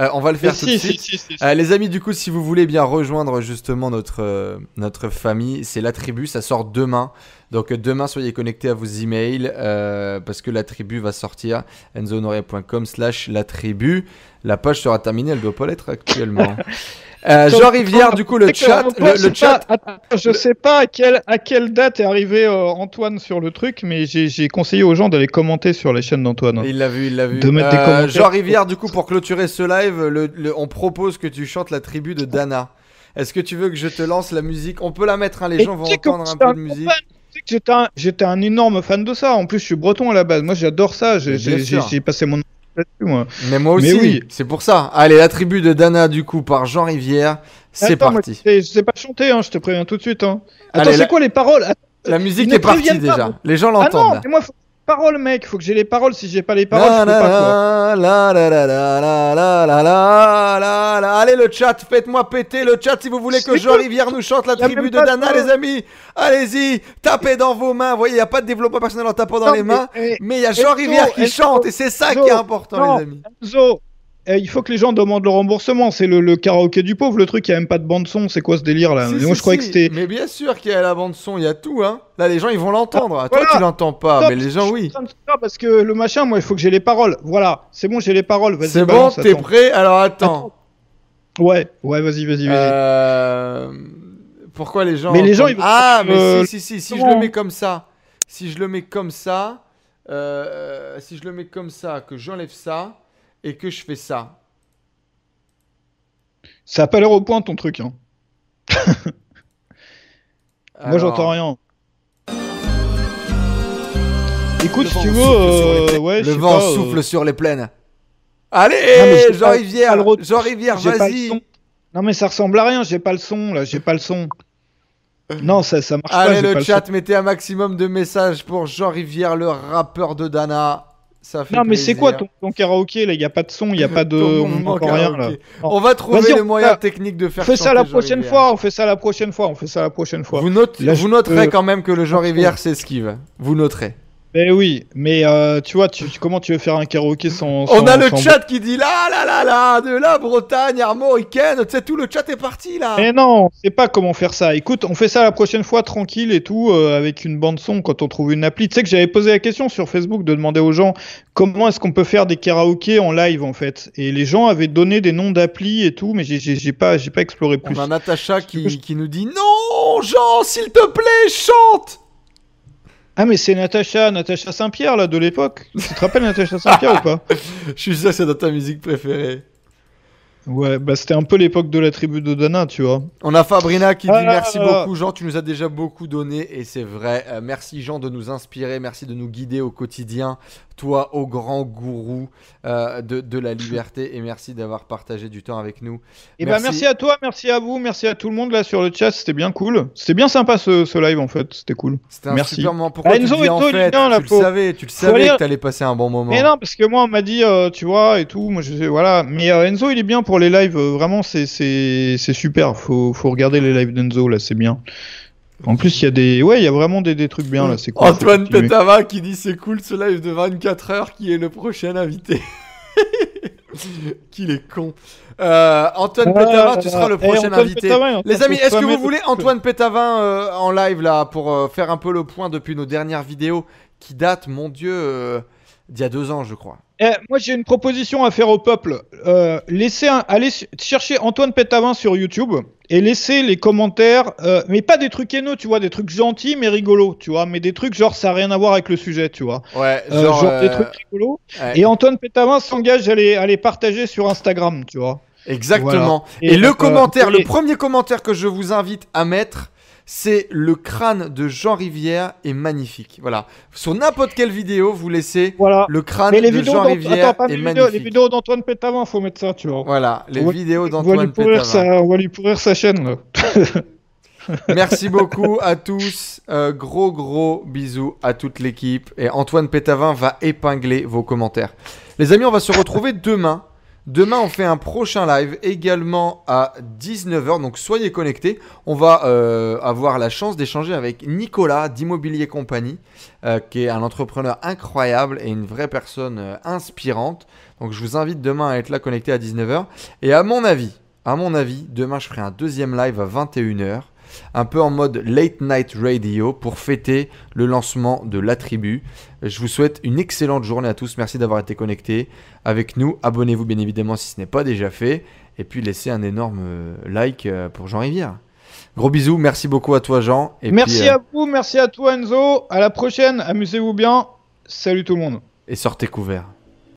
Euh, on va le faire Mais tout de si, suite. si, si, si, si. Euh, les amis, du coup, si vous voulez bien rejoindre justement notre, euh, notre famille, c'est la tribu, ça sort demain. Donc euh, demain, soyez connectés à vos emails euh, parce que la tribu va sortir. enzohonoré.com slash la tribu. La page sera terminée, elle doit pas l'être actuellement. Euh, Jean Rivière, du coup, le chat, le, je le sais pas- chat, attends, je sais pas à quelle, à quelle date est arrivé euh, Antoine sur le truc, mais j'ai conseillé aux gens d'aller commenter sur la chaîne d'Antoine. il l'a vu, il l'a vu. De mettre des commentaires. Jean Rivière, du coup, pour clôturer ce live, le- le- on propose que tu chantes la tribu de Dana. Est-ce que tu veux que je te lance la musique? On peut la mettre, hein, les Et gens vont entendre un peu de musique. Sais que J'étais un, j'étais un énorme fan de ça. En plus, je suis breton à la base. Moi, j'adore ça. J'ai j'ai- j'ai- passé mon là-dessus, moi. Mais moi aussi, Mais oui. c'est pour ça. Allez, la tribu de Dana, du coup, par Jean Rivière. C'est Attends, moi, parti. je sais- je sais pas chanter, hein, je te préviens tout de suite. Hein. Attends, Allez, c'est la- quoi les paroles? Attends, La musique ne est partie pas, déjà. Les gens Ah non, l'entendent. là. mais moi, faut les paroles, mec. Faut que j'ai les paroles. Si j'ai pas les paroles, je peux la pas. La Allez, le chat, faites-moi péter le chat si vous voulez que Jean-Rivière nous chante la tribu de Dana, les amis. Allez-y, tapez dans vos mains. Vous voyez, il n'y a pas de développement personnel en tapant dans les mains. Eh, mais il y a Jean-Rivière qui chante et c'est ça qui est important, les amis. Eh, il faut que les gens demandent le remboursement. C'est le, le karaoké du pauvre, le truc. Il y a même pas de bande son. C'est quoi ce délire là Si, Mais si, Moi, je croyais si. que c'était. Mais bien sûr qu'il y a la bande son, il y a tout, hein. Là, les gens, ils vont l'entendre. Toi, voilà. tu l'entends pas, Stop, mais les gens, oui. Parce que le machin, moi, il faut que j'ai les paroles. Voilà, c'est bon, j'ai les paroles. C'est bon, t'es prêt Alors, attends. Ouais, ouais, vas-y, vas-y, vas-y. Euh, Pourquoi les gens. Mais les gens, ils Ah, mais euh, si, si, si, si je le mets comme ça. Si je le mets comme ça. euh, si je le mets comme ça, que j'enlève ça et que je fais ça. Ça a pas l'air au point ton truc. Hein. Moi, j'entends rien. Écoute, Le si tu veux, euh, plaines. ouais, Le vent pas, euh, souffle sur les plaines. Allez, Non, mais j'ai Jean Rivière. Jean Rivière, vas-y. Non, mais ça ressemble à rien. J'ai pas le son là. J'ai pas le son. Non, ça, ça marche pas. Allez, pas le le chat, mettez un maximum de messages pour Jean Rivière, le rappeur de Dana. Ça fait. Non, mais c'est quoi ton, ton karaoké là? Il y a pas de son, il y a pas de. On rien là. On va trouver les moyens techniques de faire On fait ça la prochaine fois. On fait ça la prochaine fois. On fait ça la prochaine fois. Vous, note- Là, je vous noterez quand même que le Jean Rivière s'esquive. Vous noterez. Mais oui, mais euh, tu vois, tu, tu- comment tu veux faire un karaoké sans. On a le sans- chat qui dit là, là, là, là, de la Bretagne, armoricaine. Tu sais, tout le chat est parti là. Mais non, on sait pas comment faire ça. Écoute, on fait ça la prochaine fois tranquille et tout, euh, avec une bande son quand on trouve une appli. Tu sais que j'avais posé la question sur Facebook de demander aux gens comment est-ce qu'on peut faire des karaokés en live en fait. Et les gens avaient donné des noms d'applis et tout, mais j'ai- pas, j'ai pas exploré plus. On a Natacha qui, qui nous dit non, Jean, s'il te plaît, chante. Ah mais c'est Natacha, Natacha Saint-Pierre là de l'époque. Tu te rappelles Natacha Saint-Pierre ou pas Je suis sûr que c'est dans ta musique préférée. Ouais, bah c'était un peu l'époque de la tribu de Dana, tu vois. On a Fabrina qui dit Ah merci beaucoup Jean, tu nous as déjà beaucoup donné et c'est vrai. Euh, merci Jean de nous inspirer, merci de nous guider au quotidien, toi au grand gourou euh, de, de la liberté et merci d'avoir partagé du temps avec nous. Et bah Merci. merci à toi, merci à vous, merci à tout le monde là sur le chat, c'était bien cool. C'était bien sympa ce, ce live en fait, c'était cool. C'était un Merci. super moment. Pourquoi Enzo tu dis en fait là, Tu le faut- savais, tu le savais que t'allais passer un bon moment. Mais non, parce que moi on m'a dit, euh, tu vois, et tout, moi je sais, voilà. Mais euh, Enzo il est bien pour les lives, vraiment c'est super. Faut faut regarder les lives d'Enzo là, c'est bien. En plus il y a des, ouais, il y a vraiment des, des trucs bien là, c'est cool. Antoine. Petava qui dit c'est cool ce live de 24 heures qui est le prochain invité. Qu'il est con. Euh, Antoine Ah, Pétavin, tu seras le prochain invité. Pétavin, Les amis, est-ce que vous voulez Antoine Pétavin euh, en live là pour euh, faire un peu le point depuis nos dernières vidéos qui datent, mon dieu, euh, d'il y a deux ans, je crois. Eh, moi j'ai une proposition à faire au peuple. Euh, laissez un, allez chercher Antoine Pétavin sur YouTube et laissez les commentaires, euh, mais pas des trucs haineux, tu vois, des trucs gentils mais rigolos, tu vois, mais des trucs genre ça a rien à voir avec le sujet, tu vois. Ouais, Euh, genre. des trucs rigolos. ouais, Et Antoine Pétavin s'engage à les, à les partager sur Instagram, tu vois. Exactement. Voilà. Et, le commentaire, et- le premier commentaire que je vous invite à mettre, c'est le crâne de Jean Rivière est magnifique. Voilà. Sur n'importe quelle vidéo, vous laissez Voilà. le crâne Mais les de Jean Rivière attends, pas est les vidéos, les magnifique. vidéos d'Antoine Pétavin, faut mettre ça, tu vois. Voilà, les On vidéos d'Antoine Pétavin. sa, on va lui pourrir sa chaîne, là. Merci beaucoup à tous. Euh, gros gros bisous à toute l'équipe. Et Antoine Pétavin va épingler vos commentaires. Les amis, on va se retrouver demain. Demain, on fait un prochain live également à 19h. Donc soyez connectés. On va euh, avoir la chance d'échanger avec Nicolas d'Immobilier Compagnie, euh, qui est un entrepreneur incroyable et une vraie personne euh, inspirante. Donc je vous invite demain à être là connecté à 19h. Et à mon avis, à mon avis, demain je ferai un deuxième live à 21h un peu en mode late night radio pour fêter le lancement de la tribu. Je vous souhaite une excellente journée à tous. Merci d'avoir été connectés avec nous. Abonnez-vous bien évidemment si ce n'est pas déjà fait. Et puis laissez un énorme euh, like euh, pour Jean Rivière. Gros bisous. Merci beaucoup à toi Jean. Et merci puis, euh, à vous, merci à toi Enzo. À la prochaine, amusez-vous bien. Salut tout le monde. Et sortez couverts.